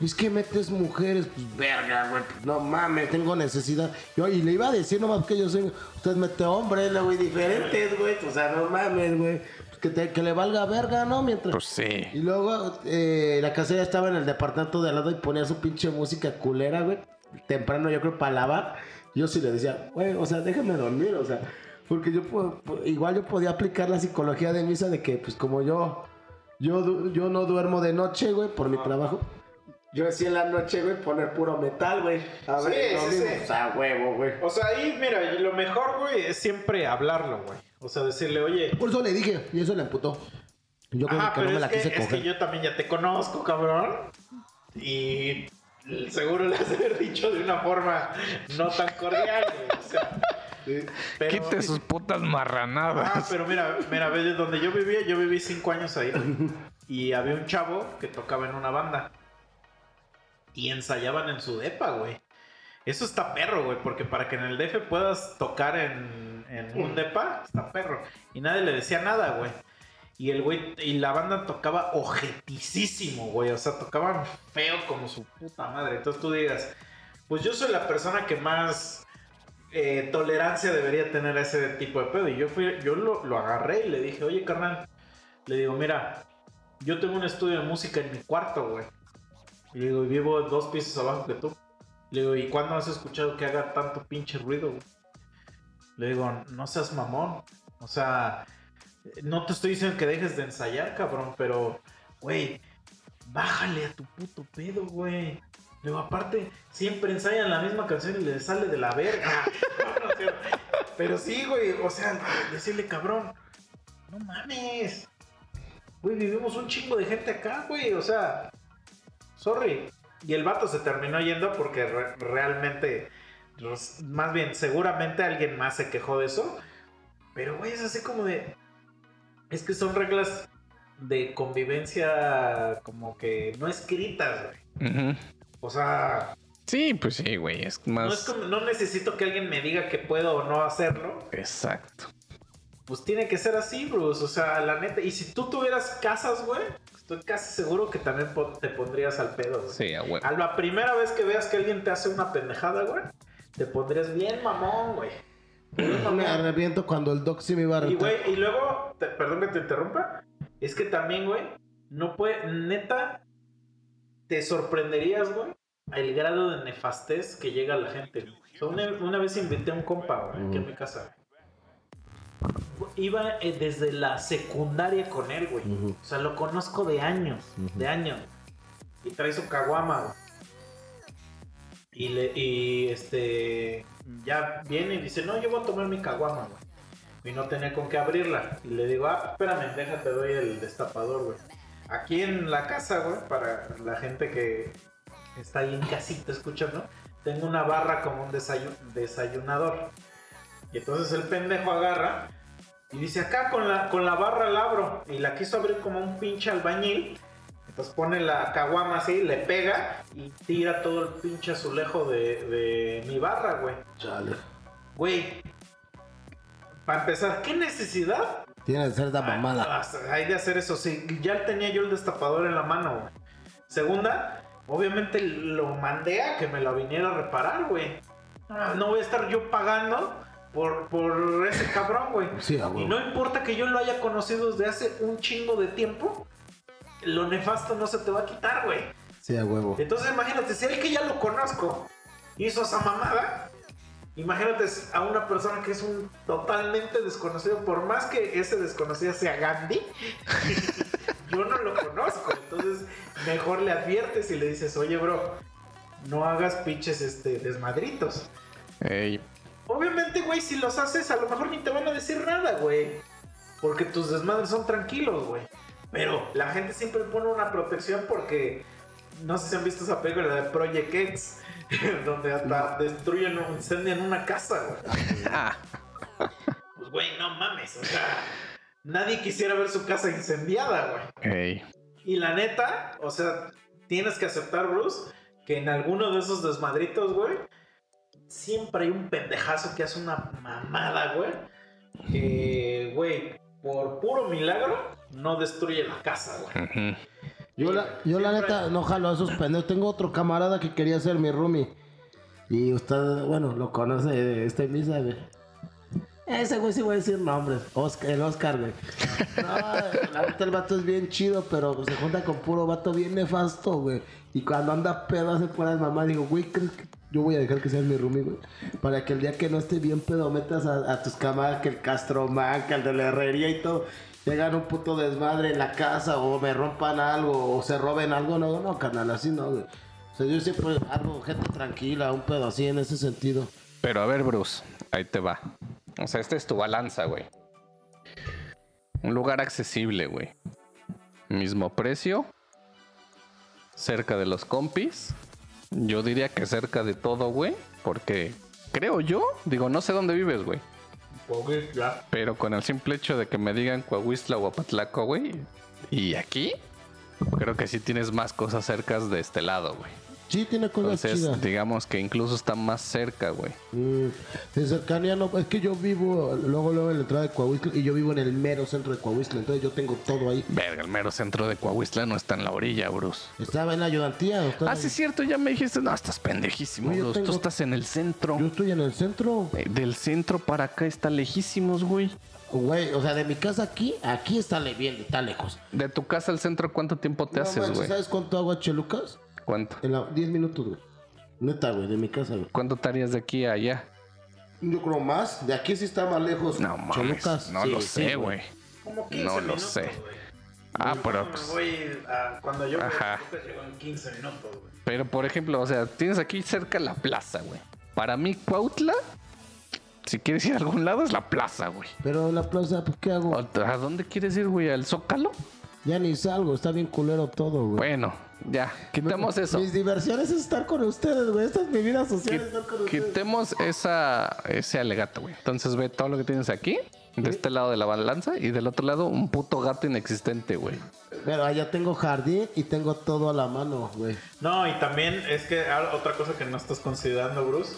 Es que metes mujeres, pues verga, güey. pues, No mames, tengo necesidad. Yo, y le iba a decir nomás que yo soy. Usted mete hombres, ¿no, güey, diferentes, güey. O sea, no mames, güey. Pues que, te- que le valga verga, ¿no? Mientras. Pues sí. Y luego eh, la casera estaba en el departamento de al lado y ponía su pinche música culera, güey. Temprano, yo creo, para lavar. yo sí le decía, güey, o sea, déjame dormir, o sea, porque yo puedo, igual yo podía aplicar la psicología de misa de que, pues como yo, yo, yo no duermo de noche, güey, por mi trabajo. Yo decía en la noche, güey, poner puro metal, güey. A ver, Sí, sí, sí. o sea, huevo, güey. O sea, ahí, mira, lo mejor, güey, es siempre hablarlo, güey. O sea, decirle, oye, Por eso le dije, y eso le emputó. Yo creo ah, que no pero me la es, que, quise es coger. que yo también ya te conozco, cabrón. Y seguro le has de haber dicho de una forma no tan cordial, güey. O sea, pero... Quite sus putas Ah, marranadas. pero mira, mira, ve de donde yo vivía, yo viví cinco años ahí. güey. Y había un chavo que tocaba en una banda. Y ensayaban en su depa, güey. Eso está perro, güey, porque para que en el DF puedas tocar en, en un depa, está perro. Y nadie le decía nada, güey. Y el güey, y la banda tocaba ojeticísimo, güey. O sea, tocaban feo como su puta madre. Entonces tú digas, pues yo soy la persona que más eh, tolerancia debería tener a ese tipo de pedo. Y yo fui, yo lo, lo agarré y le dije, oye, carnal, le digo, mira, yo tengo un estudio de música en mi cuarto, güey. Y le digo, vivo dos pisos abajo que tú. Le digo, ¿y cuándo has escuchado que haga tanto pinche ruido? Le digo, no seas mamón. O sea, no te estoy diciendo que dejes de ensayar, cabrón, pero, güey, bájale a tu puto pedo, güey. Luego, aparte, siempre ensayan la misma canción y le sale de la verga. <laughs> Pero sí, güey, o sea, decirle, cabrón, no mames. Güey, vivimos un chingo de gente acá, güey, o sea, sorry. Y el vato se terminó yendo porque re- realmente, res- más bien, seguramente alguien más se quejó de eso. Pero, güey, es así como de... Es que son reglas de convivencia como que no escritas, güey. O sea, Sí, pues sí, güey. Es más. no, es como- no necesito que alguien me diga que puedo o no hacerlo. Exacto. Pues tiene que ser así, Bruce. O sea, la neta. Y si tú tuvieras casas, güey, estoy casi seguro que también te pondrías al pedo, güey. Sí, a huevo. A la primera vez que veas que alguien te hace una pendejada, güey, te pondrías bien mamón, güey. Bien Me arrepiento cuando el doc sí me iba a Y, rentar. güey, y luego, te- perdón que te interrumpa, es que también, güey, no puede, neta, te sorprenderías, güey, el grado de nefastez que llega a la gente. una, una vez invité a un compa, güey, aquí en mi casa. Iba eh, desde la secundaria con él, güey. O sea, lo conozco de años, de años. Y trae su caguama, güey. Y, le, y este, ya viene y dice, no, yo voy a tomar mi caguama, güey. Y no tenía con qué abrirla. Y le digo, ah, espérame, déjate, doy el destapador, güey. Aquí en la casa, güey, para la gente que está ahí en casita escuchando, tengo una barra como un desayu- desayunador. Y entonces el pendejo agarra y dice, acá con la, con la barra la abro. Y la quiso abrir como un pinche albañil. Entonces pone la caguama así, le pega y tira todo el pinche azulejo de, de mi barra, güey. Chale. Güey, para empezar, ¿qué necesidad? Tiene que ser esta mamada. Ah, hay de hacer eso, sí. Ya tenía yo el destapador en la mano, güey. Segunda, obviamente lo mandé a que me lo viniera a reparar, güey. Ah, No voy a estar yo pagando por, por ese cabrón, güey. Sí, a Y no importa que yo lo haya conocido desde hace un chingo de tiempo, lo nefasto no se te va a quitar, güey. Sí, a huevo. Entonces imagínate, si el que ya lo conozco hizo esa mamada, imagínate a una persona que es un totalmente desconocido, por más que ese desconocido sea Gandhi, <laughs> yo no lo conozco. Entonces mejor le adviertes y le dices, oye bro, no hagas pinches este, desmadritos. Ey, Obviamente, güey, si los haces, a lo mejor ni te van a decir nada, güey. Porque tus desmadres son tranquilos, güey. Pero la gente siempre pone una protección porque no sé si han visto esa película de Project X, <laughs> donde hasta destruyen o incendian una casa, güey. <laughs> Pues, güey, no mames, o sea, nadie quisiera ver su casa incendiada, güey. ey. Y la neta, o sea, tienes que aceptar, Bruce, que en alguno de esos desmadritos, güey, siempre hay un pendejazo que hace una mamada, güey. Que, güey, por puro milagro, no destruye la casa, güey. Yo la, yo la neta no jalo a esos pendejos. Tengo otro camarada que quería ser mi roomie. Y usted, bueno, lo conoce, este misa, güey. Ese güey sí voy a decir nombres. Oscar, el Oscar, güey. <laughs> No, la neta el vato es bien chido, pero se junta con puro vato bien nefasto, güey. Y cuando anda pedo hace puras mamá, digo, güey, ¿crees que yo voy a dejar que seas mi roomie, güey? Para que el día que no esté bien pedo metas a, a tus camaradas que el Castromán, que el de la herrería y todo. Llegan un puto desmadre en la casa o me rompan algo o se roben algo. No, no, carnal, así no, güey. O sea, yo siempre hago gente tranquila, un pedo así en ese sentido. Pero a ver, Bruce, ahí te va. O sea, esta es tu balanza, güey. Un lugar accesible, güey. Mismo precio. Cerca de los compis. Yo diría que cerca de todo, güey. Porque creo yo, digo, no sé dónde vives, güey. Pero con el simple hecho de que me digan Coahuistla o Apatlaco, güey. Y aquí, creo que sí tienes más cosas cercas de este lado, güey. Sí, tiene cosas Entonces, chidas. digamos que incluso está más cerca, güey. Mm, de cercanía no, es que yo vivo luego luego en la entrada de Coahuistla y yo vivo en el mero centro de Coahuistla, entonces yo tengo todo ahí. Verga, el mero centro de Coahuistla no está en la orilla, Bruce. Estaba en la ayudantía. estaba- Ah, sí, es cierto, ya me dijiste. No, estás pendejísimo, No, Bruce. Tú estás en el centro. Yo estoy en el centro, Eh, Del centro para acá está lejísimos, güey. güey, o sea, de mi casa aquí, aquí está bien, está lejos. De tu casa al centro, ¿cuánto tiempo te No haces, güey? ¿Sabes cuánto hago a Chelucas? ¿Cuánto? En la 10 minutos, güey. Neta, güey, de mi casa, güey. ¿Cuánto te harías de aquí a allá? Yo creo más, de aquí sí está más lejos. No mames, Cholucas, no sí, lo sí, sé, güey. Como 15 No lo sé. güey. Ah, Yo pero... cuando me voy a- cuando yo Ajá. en 15 minutos, güey. Pero, por ejemplo, o sea, tienes aquí cerca la plaza, güey. Para mí, Cuautla, si quieres ir a algún lado, es la plaza, güey. Pero la plaza, pues, ¿qué hago? ¿O- ¿A dónde quieres ir, güey? ¿Al Zócalo? Ya ni salgo, está bien culero todo, güey. Bueno, ya, quitemos eso. Mis diversiones es estar con ustedes, güey. Esta es mi vida social, Qui- estar con ustedes. Quitemos esa, ese alegato, güey. Entonces ve todo lo que tienes aquí, de este lado de la balanza, y del otro lado un puto gato inexistente, güey. Pero allá tengo jardín y tengo todo a la mano, güey. No, y también es que otra cosa que no estás considerando, Bruce,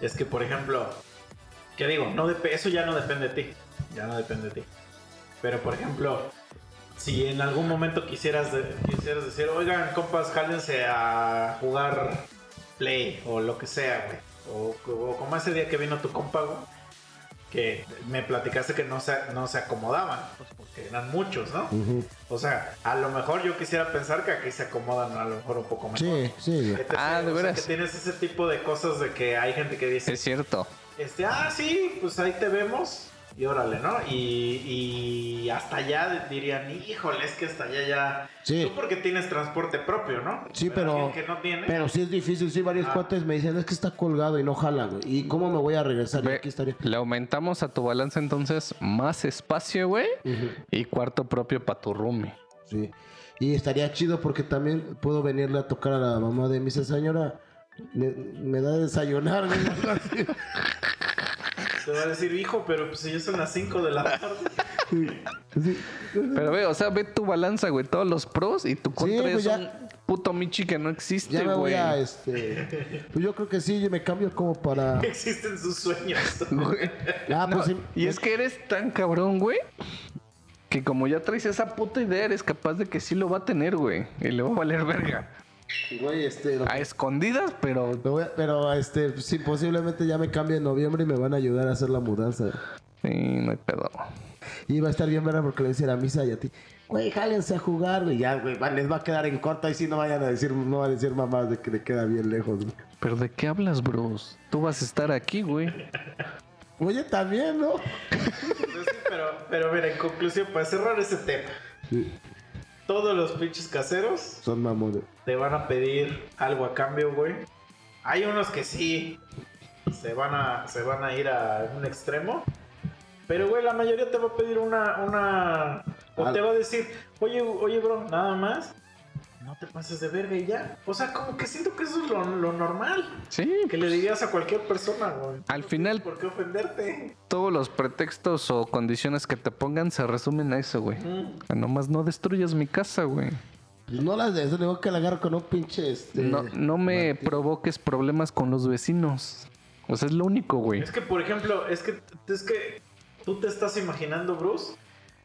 es que, por ejemplo, ¿qué digo? No eso ya no depende de ti. Ya no depende de ti. Pero, por ejemplo, si en algún momento quisieras, de- quisieras decir, oigan, compas, jálense a jugar Play o lo que sea, güey. O, o como ese día que vino tu compa, güey, que me platicaste que no se, no se acomodaban, pues porque eran muchos, ¿no? O sea, a lo mejor yo quisiera pensar que aquí se acomodan a lo mejor un poco mejor. Sí, sí. Ah, ¿de O sea, veras? que tienes ese tipo de cosas de que hay gente que dice, Es cierto. este, ah, sí, pues ahí te vemos. Y órale, ¿no? Y, y hasta allá dirían, híjole, es que hasta allá ya... Sí. Tú porque tienes transporte propio, ¿no? Sí, pero. alguien que no tiene... Pero sí es difícil. Sí, varios Ah. cuates me dicen, es que está colgado y no jala, güey. ¿Y cómo me voy a regresar? Y Ve, aquí estaría. le aumentamos a tu balanza entonces más espacio, güey, y cuarto propio para tu roomie. Sí. Y estaría chido porque también puedo venirle a tocar a la mamá de mi señora. Me, me da de desayunar, güey. <laughs> Te va a decir, hijo, pero pues si ya son las 5 de la tarde. Sí. Pero ve, o sea, ve tu balanza, güey, todos los pros y tu contra pues es ya- un puto Michi que no existe, Ya me voy güey. a este. Pues yo creo que sí, me cambio como para. <laughs> Existen sus sueños. Güey. Ah, No, pues sí. y es que eres tan cabrón, güey, que como ya traes esa puta idea, eres capaz de que sí lo va a tener, güey. Y le va a valer verga. Güey, este. A escondidas, pero pero este, sí, posiblemente ya me cambie en noviembre y me van a ayudar a hacer la mudanza. sí, no hay pedo. Y va a estar bien verdad porque le voy a decir a Misa y a ti, güey, jálense a jugar, güey. Ya, güey, va- les va a quedar en corto y si no vayan a decir, no van a decir mamás de que le queda bien lejos, güey. ¿Pero de qué hablas, bros? Tú vas a estar aquí, güey. <laughs> Oye, también, ¿no? <laughs> Pues sí, pero, pero mira, en conclusión, para cerrar ese tema, Sí, todos los pinches caseros son mamones. te van a pedir algo a cambio, güey. Hay unos que sí se van a, se van a ir a un extremo. Pero, güey, la mayoría te va a pedir una, una... O Al- te va a decir, oye, oye, bro, nada más. No te pases de verga y ya. O sea, como que siento que eso es lo, lo normal. Sí, Que le dirías a cualquier persona, güey. Al No final- ¿Por qué ofenderte? todos los pretextos o condiciones que te pongan se resumen a eso, güey. Mm. A nomás no destruyas mi casa, güey. Pues no las de eso, le digo que la agarro con un pinche, este... No, no me provoques problemas con los vecinos. O sea, es lo único, güey. Es que, por ejemplo, es que, es que tú te estás imaginando, Bruce.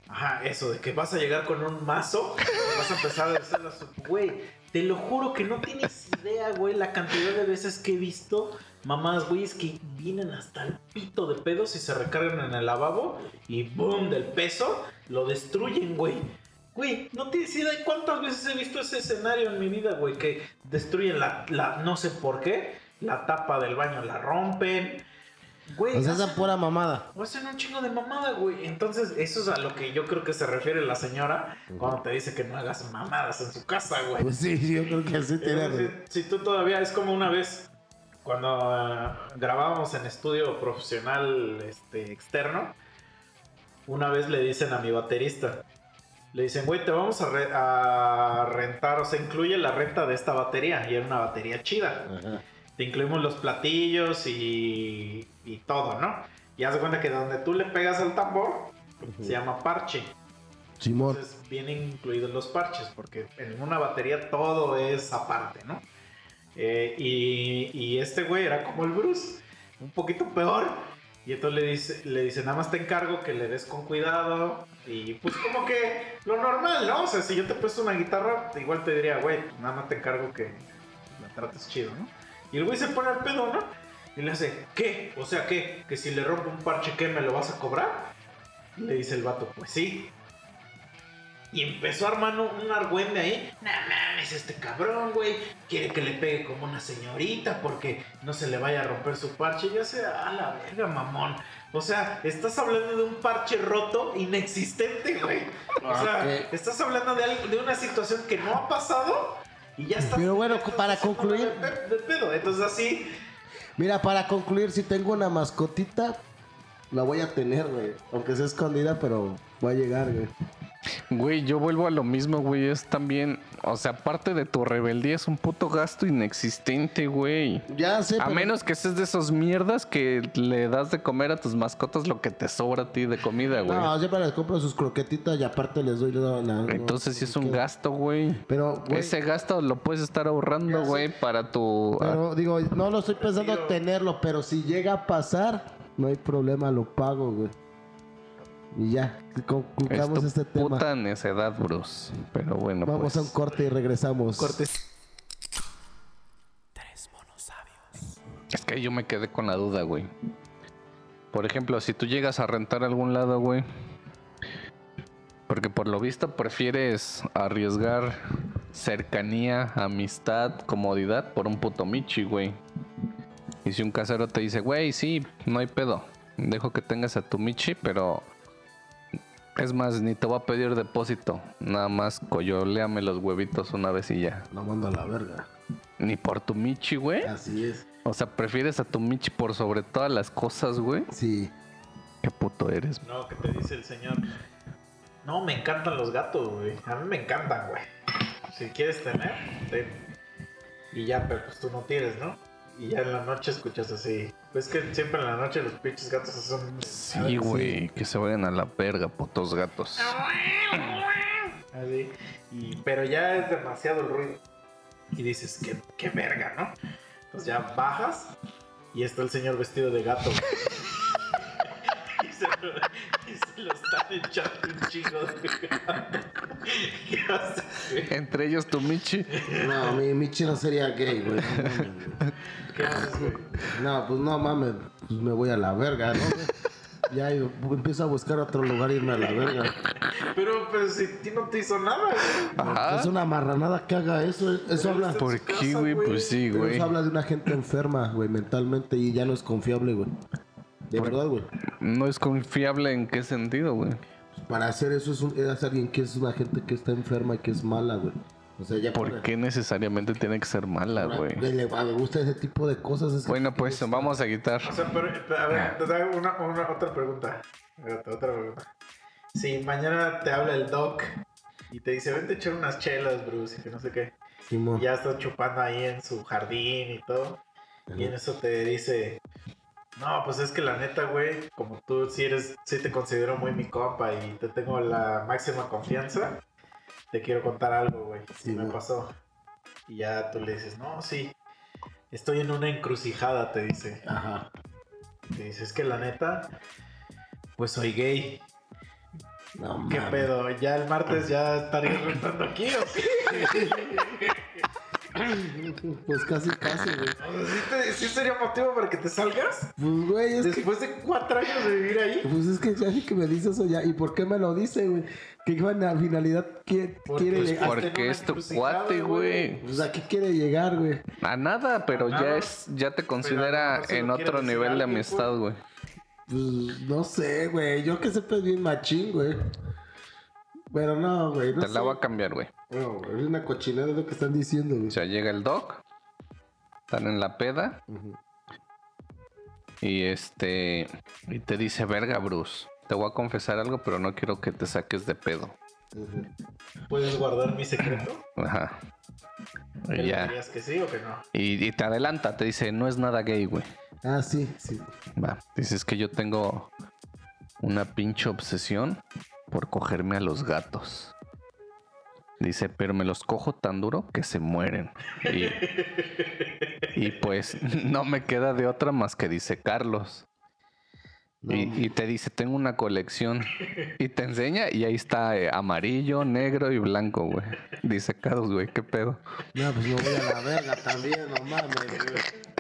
Ajá, eso de que vas a llegar con un mazo vas a empezar a decirle a su güey. Te lo juro que no tienes idea, güey, la cantidad de veces que he visto mamás, güey, es que vienen hasta el pito de pedos y se recargan en el lavabo y boom, del peso, lo destruyen, güey. Güey, no tienes idea de cuántas veces he visto ese escenario en mi vida, güey, que destruyen la, la, no sé por qué, la tapa del baño la rompen. Güey, O sea, esa hacen- pura mamada. hacen un chingo de mamada, güey. Entonces, eso es a lo que yo creo que se refiere la señora cuando te dice que no hagas mamadas en su casa, güey. Pues sí, yo creo que sí tiene si, si tú todavía, es como una vez cuando ah, grabábamos en estudio profesional este, externo, una vez le dicen a mi baterista, le dicen, güey, te vamos a, re- a rentar, o sea, incluye la renta de esta batería, y era una batería chida. Ajá. Te incluimos los platillos y, y todo, ¿no? Y haz de cuenta que donde tú le pegas al tambor, se llama parche. Simón. Entonces vienen incluidos los parches, porque en una batería todo es aparte, ¿no? Eh, y, y este güey era como el Bruce, un poquito peor. Y entonces le dice, le dice, nada más te encargo que le des con cuidado. Y pues como que lo normal, ¿no? O sea, si yo te presto una guitarra, igual te diría, güey, nada más te encargo que la trates chido, ¿no? Y el güey se pone al pedo, ¿no? Y le hace, ¿qué? O sea, ¿qué? Que si le rompo un parche, ¿qué? ¿Me lo vas a cobrar? Le dice el vato, pues sí. Y empezó a armar un argüende ahí. No mames, este cabrón, güey. Quiere que le pegue como una señorita porque no se le vaya a romper su parche. Y yo sé, a la verga, mamón. O sea, estás hablando de un parche roto inexistente, güey. O sea, Ok. estás hablando de, algo, de una situación que no ha pasado y ya está. Pero bueno, para concluir- de pedo. Entonces así. Mira, para concluir, si tengo una mascotita, la voy a tener, güey. Aunque sea escondida, pero va a llegar, güey. Güey, yo vuelvo a lo mismo, güey. Es también, o sea, aparte de tu rebeldía, es un puto gasto inexistente, güey. Ya sé, A pero- menos que seas de esos mierdas que le das de comer a tus mascotas lo que te sobra a ti de comida, güey. No, siempre les compro sus croquetitas y aparte les doy la... la- Entonces sí es un gasto, güey. Pero, güey, Ese gasto lo puedes estar ahorrando, Ya sé. güey, para tu... pero digo, no lo estoy pensando tenerlo, pero si llega a pasar, no hay problema, lo pago, güey. Y ya, concluyamos este tema. puta necedad, Bruce. Pero bueno, Vamos pues. a un corte y regresamos. Es que yo me quedé con la duda, güey. Por ejemplo, si tú llegas a rentar a algún lado, güey. Porque por lo visto prefieres arriesgar cercanía, amistad, comodidad por un puto michi, güey. Y si un casero te dice, güey, sí, no hay pedo. Dejo que tengas a tu michi, pero... Es más, ni te voy a pedir depósito. Nada más coyoleame los huevitos una vez y ya. Lo mando a la verga. Ni por tu michi, güey. Así es. O sea, prefieres a tu Michi por sobre todas las cosas, güey. Sí. Qué puto eres. No, que te dice el señor. No, me encantan los gatos, güey. A mí me encantan, güey. Si quieres tener, ten. Y ya, pero pues tú no tienes, ¿no? Y ya en la noche escuchas así. Pues que siempre en la noche los pinches gatos son. Sí, güey. Que se vayan a la verga, putos gatos. Así. Y, pero ya es demasiado el ruido. Y dices, qué, qué verga, ¿no? Entonces ya bajas y está el señor vestido de gato. Y, se lo, y se lo están echando un chingo de gato. <laughs> ¿Qué haces, güey? Entre ellos tu Michi. No, mi Michi no sería gay, güey. ¿Qué haces, güey? No, pues no mames, pues me voy a la verga, ¿no? Ya yo empiezo a buscar otro lugar e irme a la verga. Pero, pero si a ti no te hizo nada, güey. Ajá. Es una marranada que haga eso. Eso habla, ¿Por qué, güey? Pues sí, güey. eso habla de una gente enferma, güey, mentalmente y ya no es confiable, güey. De verdad, güey. No es confiable en qué sentido, güey. Para hacer eso es, un- es alguien que es una gente que está enferma y que es mala, güey. O sea, ya ¿Por para- qué necesariamente tiene que ser mala, güey? le, le gusta ese tipo de cosas. es que- Bueno, pues vamos a quitar. O sea, pero, pero, a ver, te hago una, una- otra pregunta. Otra, otra pregunta. Si mañana te habla el doc y te dice, vente a echar unas chelas, Bruce, y que no sé qué. Y ya estás chupando ahí en su jardín y todo. Y en eso te dice, no, pues es que la neta, güey, como tú sí eres, sí te considero muy mi compa y te tengo la máxima confianza, te quiero contar algo, güey, Sí, si me pasó. Y ya tú le dices, no, sí, estoy en una encrucijada, te dice. Ajá. Te dice, es que la neta, pues soy gay. No ¿Qué pedo? ¿Ya el martes ya estarías rentando aquí o qué? <laughs> Pues casi, casi, güey. ¿Sí, te- sí sería motivo para que te salgas? Pues, güey, es que. Después de cuatro años de vivir ahí. Pues es que ya sé que me dice eso ya. ¿Y por qué me lo dice, güey? ¿Qué na- finalidad Porque quiere es llegar? Porque es tu cuate, güey. Pues a qué quiere llegar, güey. A nada, pero A ya es, ya te considera en otro nivel de alguien, amistad, güey. Pues no sé, güey. Yo que sepa es bien machín, güey. Pero no, güey. No Te sé. la voy a cambiar, güey. No, es una cochinada lo que están diciendo, güey. O sea, llega el doc, están en la peda y este y te dice, "Verga, Bruce, te voy a confesar algo, pero no quiero que te saques de pedo." ¿Puedes guardar mi secreto? Ajá. ¿Qué Y ya. dirías que sí o que no? Y, y te adelanta, te dice, "No es nada gay, güey." Ah, sí, sí. Va. Dices que yo tengo una pinche obsesión por cogerme a los gatos. Dice, pero me los cojo tan duro que se mueren. Y, y pues <laughs> no me queda de otra más que dice Carlos. No, Y, y te dice, tengo una colección. Y te enseña y ahí está eh, amarillo, negro y blanco, güey. Dice Carlos, güey, qué pedo. No, pues me voy a la verga también, no mames, güey.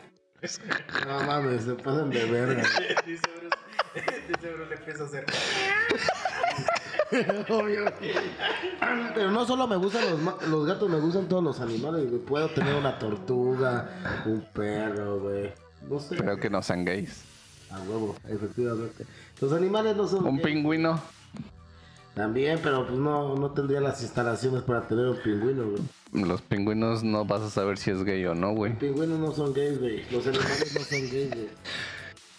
No mames, se pasan de verga. <laughs> dice Bruce, <laughs> le empieza a hacer. <laughs> Obvio. Pero no solo me gustan los, los gatos, me gustan todos los animales. Puedo tener una tortuga, un perro, güey. No sé. Pero que no sean gays. A huevo, efectivamente. Los animales no son Un gays. pingüino. También, pero pues no, no tendría las instalaciones para tener un pingüino, güey. Los pingüinos no vas a saber si es gay o no, güey. Los pingüinos no son gays, güey. Los animales no son gays, güey.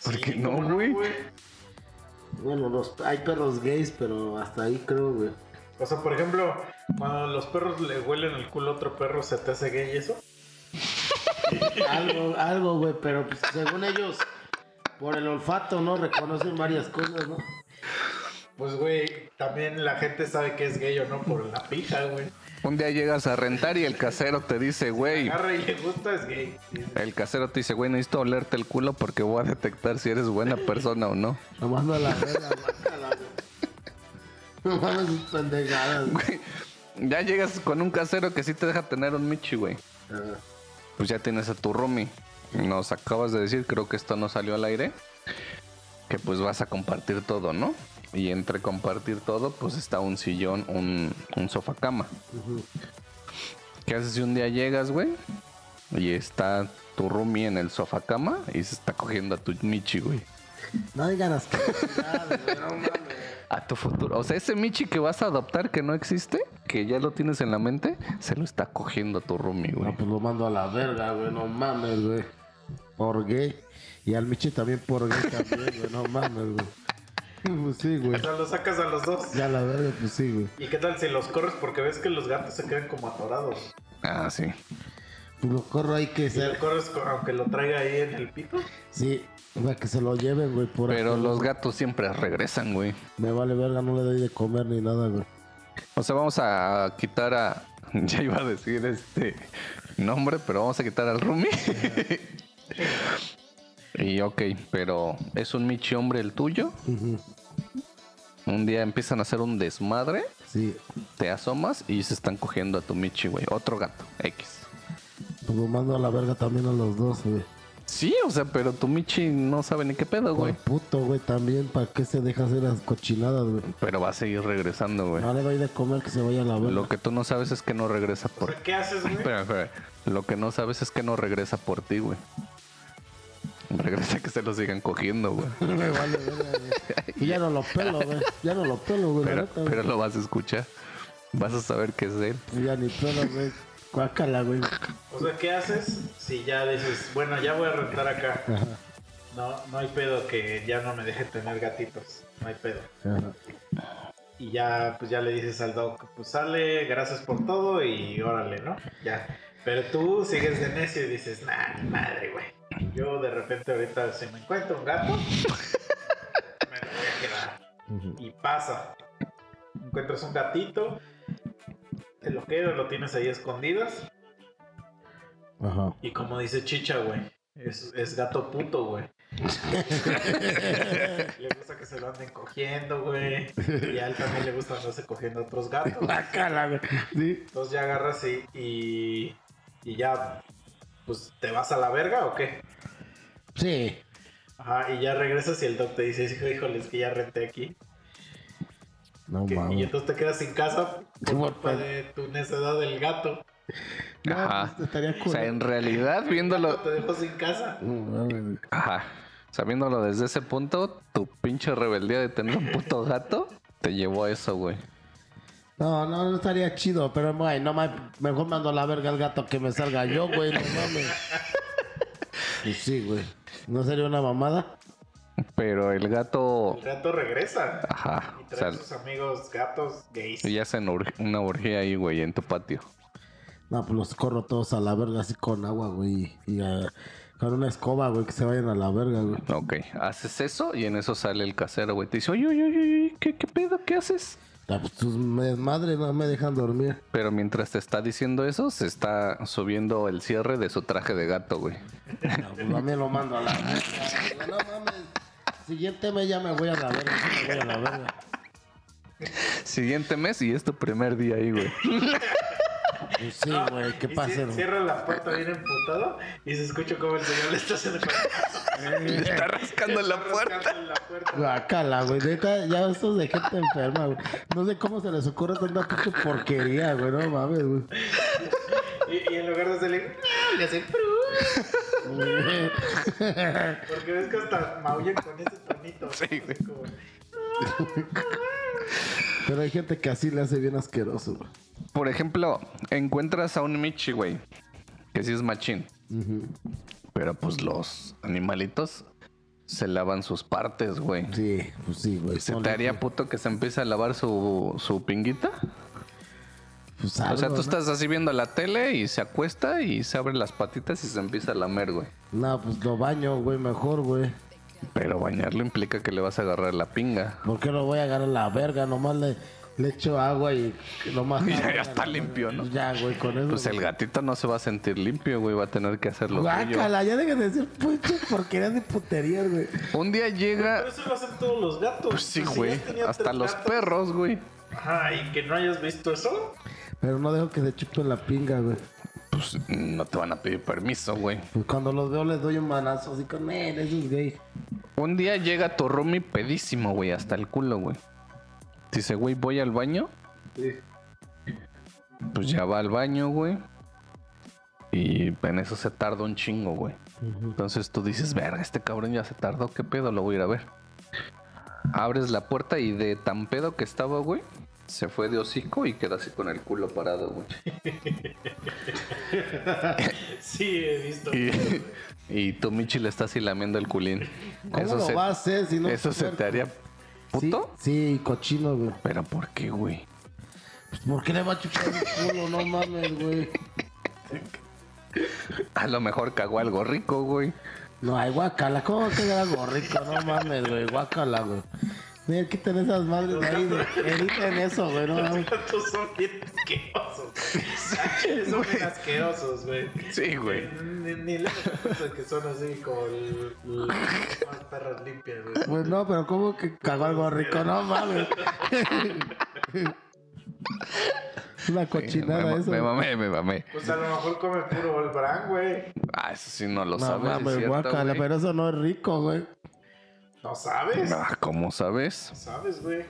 ¿Por Sí, qué no, ¿cómo güey? Bueno, los, hay perros gays, pero hasta ahí creo, güey. O sea, por ejemplo, cuando los perros le huelen el culo a otro perro, ¿se te hace gay eso? Algo, algo, güey, pero pues, según ellos, por el olfato, ¿no? Reconocen varias cosas, ¿no? Pues, güey, también la gente sabe que es gay o no por la pija, güey. Un día llegas a rentar y el casero te dice, güey, Agarra y le gusta, es gay. El casero te dice, güey, necesito olerte el culo porque voy a detectar si eres buena persona o no. Nomás no a la verga. No mames, sus pendejadas, güey. Ya llegas con un casero que sí te deja tener un michi, güey. Pues ya tienes a tu roomie. Nos acabas de decir, creo que esto no salió al aire, que pues vas a compartir todo, ¿no? Y entre compartir todo, pues está un sillón, un, un sofá cama. ¿Qué haces si un día llegas, güey? Y está tu roomie en el sofá cama y se está cogiendo a tu Michi, güey. No digan mames. <laughs> A tu futuro. O sea, ese Michi que vas a adoptar que no existe, que ya lo tienes en la mente, se lo está cogiendo a tu roomie, güey. No, pues lo mando a la verga, güey, no mames, güey. Por gay. Y al Michi también por gay también, güey, no mames, güey. <laughs> Pues sí, güey. O sea, lo sacas a los dos. Ya la verga, pues sí, güey. ¿Y qué tal si los corres? Porque ves que los gatos se quedan como atorados. Ah, sí. Pues lo corro ahí que Si lo corres co- aunque lo traiga ahí en el pito. Sí, para que se lo lleven, güey, por Pero los gatos siempre regresan, güey. Me vale verga, no le doy de comer ni nada, güey. O sea, vamos a quitar a. <laughs> Ya iba a decir este nombre, pero vamos a quitar al roomie. <laughs> y ok, pero ¿es un Michi hombre el tuyo? Ujú. Un día empiezan a hacer un desmadre, Sí, te asomas y se están cogiendo a tu Michi, güey. Otro gato, X. pues lo mando a la verga también a los dos, güey. Sí, o sea, pero tu Michi no sabe ni qué pedo, güey. puto, güey, también, ¿para qué se deja hacer las cochinadas, güey? Pero va a seguir regresando, güey. No le doy de comer que se vaya a la verga. Lo que tú no sabes es que no regresa O por sea, ¿qué haces, güey? Espera, espera. Lo que no sabes es que no regresa por ti, güey. Regresa que se lo sigan cogiendo, güey. <laughs> Me vale. Y ya no lo pelo, güey. Ya no lo pelo, güey. Pero, neta, pero lo vas a escuchar. Vas a saber que es él. Ya ni pelo, güey. Cuácala, güey. O sea, ¿qué haces si ya dices, bueno, ya voy a rentar acá? Ajá, No, no hay pedo que ya no me deje tener gatitos. No hay pedo. ajá. Y ya, pues ya le dices al doc, pues sale, gracias por todo y órale, ¿no? Ya. Pero tú sigues de necio y dices, nah, madre, güey. Yo de repente ahorita si me encuentro un gato, me lo voy a quedar. Y pasa. Encuentras un gatito, te lo quedas, lo tienes ahí escondidas. Ajá. Y como dice Chicha, güey, Es, es gato puto, güey. <laughs> le gusta que se lo anden cogiendo, güey. Y a él también le gusta andarse cogiendo a otros gatos. Guácala, güey. Sí. Entonces ya agarras y, y, y ya, pues, ¿te vas a la verga o qué? Sí. Ajá, y ya regresas y el doc te dice, hijo, híjole, es que ya renté aquí. No Que- y mames. entonces te quedas sin casa por culpa pues. de tu necedad del gato. No, Ajá. pues, estaría O cool. sea, en realidad, viéndolo. te dejó sin casa. No mames. Ajá. Sabiéndolo desde ese punto, tu pinche rebeldía de tener un puto gato te llevó a eso, güey. No, no, no estaría chido, pero güey, no mames, mejor mando a la verga al gato que me salga yo, güey, no mames. Pues sí, güey. ¿No sería una mamada? Pero el gato. El gato regresa. Ajá. Y O trae sea, a sus amigos gatos gays. ya hacen ur- una orgía ahí, güey, en tu patio. No, pues los corro todos a la verga así con agua, güey. Y ah, con una escoba, güey, que se vayan a la verga, güey. Ok, haces eso y en eso sale el casero, güey. Te dice, oye, oye, oye, oye, ¿qué, qué pedo? ¿Qué haces? Ah, pues tus madre no me dejan dormir. Pero mientras te está diciendo eso, se está subiendo el cierre de su traje de gato, güey. No, pues a mí lo mando a la verga. No mames. Siguiente mes ya me voy a la verga, me voy a la verga. Siguiente mes y es tu primer día ahí, güey. Pues sí, güey, ¿qué Y pasa? ci- cierra la puerta bien emputado y se escucha como el señor le está haciendo <laughs> Le está rascando la puerta. en la puerta. Guacala, güey. Neta, ya estos de gente enferma, güey. No sé cómo se les ocurre tanta pinche porquería, güey. No mames, güey. <laughs> Y, y en lugar de hacerle le hacen <laughs> porque ves que hasta maullan con ese tonito. Sí, güey. Como- Pero hay gente que así le hace bien asqueroso, güey. Por ejemplo, encuentras a un Michi, güey, que sí es machín. Pero pues los animalitos se lavan sus partes, güey. Sí, pues sí, güey. ¿Se te haría puto que se empiece a lavar su, su pinguita? Pues o sea, tú ¿no? estás así viendo la tele y se acuesta y se abre las patitas y se empieza a lamer, güey. No, pues lo baño, güey, mejor, güey. Pero bañarlo implica que le vas a agarrar la pinga. ¿Por qué lo voy a agarrar la verga? Nomás le, le echo agua y nomás... <laughs> Y ya, ya está limpio, ¿no? Ya, güey, con eso. Pues el gatito no se va a sentir limpio, güey. Va a tener que hacer lo suyo. Guácala, ya dejen de decir pinches porquerías de puterías, güey. Un día llega... Pero eso lo hacen todos los gatos. Pues sí, güey. Hasta los gatos, perros, güey. Ajá, y que no hayas visto eso. Pero no dejo que se chupen la pinga, güey. Pues no te van a pedir permiso, güey. Pues cuando los veo les doy un manazo así con, men, eso es gay. Un día llega tu roomie pedísimo, güey, hasta el culo, güey. Dice, güey, voy al baño. Pues ya va al baño, güey. Y en eso se tarda un chingo, güey. Entonces tú dices, verga, este cabrón ya se tardó, ¿qué pedo? Lo voy a ir a ver. Abres la puerta y de tan pedo que estaba, güey, se fue de hocico y queda así con el culo parado, güey. <laughs> Sí, he visto. Y, y tu Michi le está así lamiendo el culín. ¿Cómo Eso, lo se, va a hacer si no eso se te haría puto. Sí, sí, cochino, güey. Pero ¿por qué, güey? Pues, ¿Por qué le va a chupar el culo? No mames, güey. A lo mejor cagó algo rico, güey. No, hay guacala. ¿Cómo que algo rico? No mames, güey. Guacala, güey. Mira, quiten esas madres de ahí. de- Editen eso, güey. No. Los gatos son bien asquerosos. <laughs> Son bien asquerosos, güey. Sí, güey. Ni, ni cuenta que son así como el- el- las perras limpias, güey. Pues no, pero ¿cómo que cagó algo rico? No mames. <laughs> Una cochinada me, eso. me mamé, me mamé. Pues a lo mejor come puro Olbrán, güey. Ah, eso sí no lo No sabes. mames, es cierto, guacala, pero eso no es rico, güey. No sabes. No Ah, ¿cómo sabes? sabes, güey.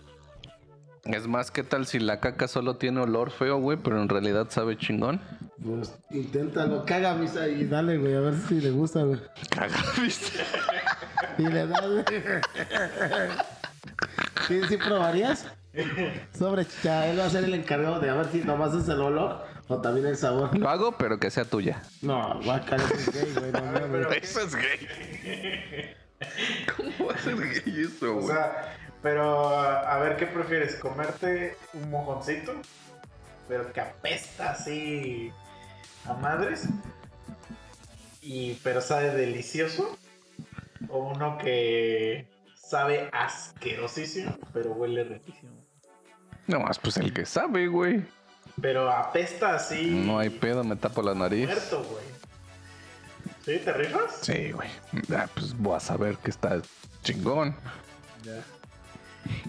Es más, ¿qué tal si la caca solo tiene olor feo, güey, pero en realidad sabe chingón? Pues inténtalo, caga misa y dale, güey, a ver si le gusta, güey. Caga, <laughs> ¿viste? Y le das, güey. ¿Sí, sí probarías? Sobre chicha, él va a ser el encargado de a ver si nomás es el olor o también el sabor. Lo hago, pero que sea tuya. No, guacala, eso es gay, güey, no mames. Eso es gay. ¿Cómo va a ser gay eso, O sea, pero a ver, ¿qué prefieres? ¿Comerte un mojoncito? Pero que apesta así a madres. Y, pero sabe delicioso. O uno que sabe asquerosísimo, pero huele riquísimo. No más, pues el que sabe, güey. Pero apesta así. No hay pedo, me tapo la nariz. Muerto, güey. ¿Sí? ¿Te rifas? Sí, güey. Ah, pues voy a saber que está chingón. Ya.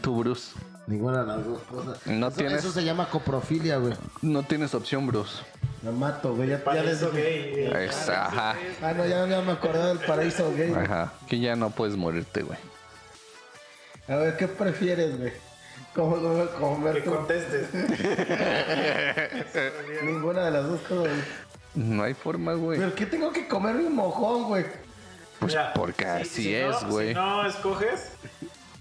Tú, Bruce. Ninguna de las dos cosas. No eso, tienes- eso se llama coprofilia, güey. No tienes opción, Bruce. Me mato, güey. Ya, ya les gay. eh. Es- ajá. Ah, no, ya, ya me acordé del paraíso gay. Ajá. Que ya no puedes morirte, güey. A ver, ¿qué prefieres, güey? ¿Cómo, cómo, cómo Que contestes. <laughs> <laughs> Ninguna de las dos cosas, güey. No hay forma, güey. ¿Pero qué tengo que comer un mojón, güey? Pues Mira, porque si- así si es, no- güey. Si no escoges,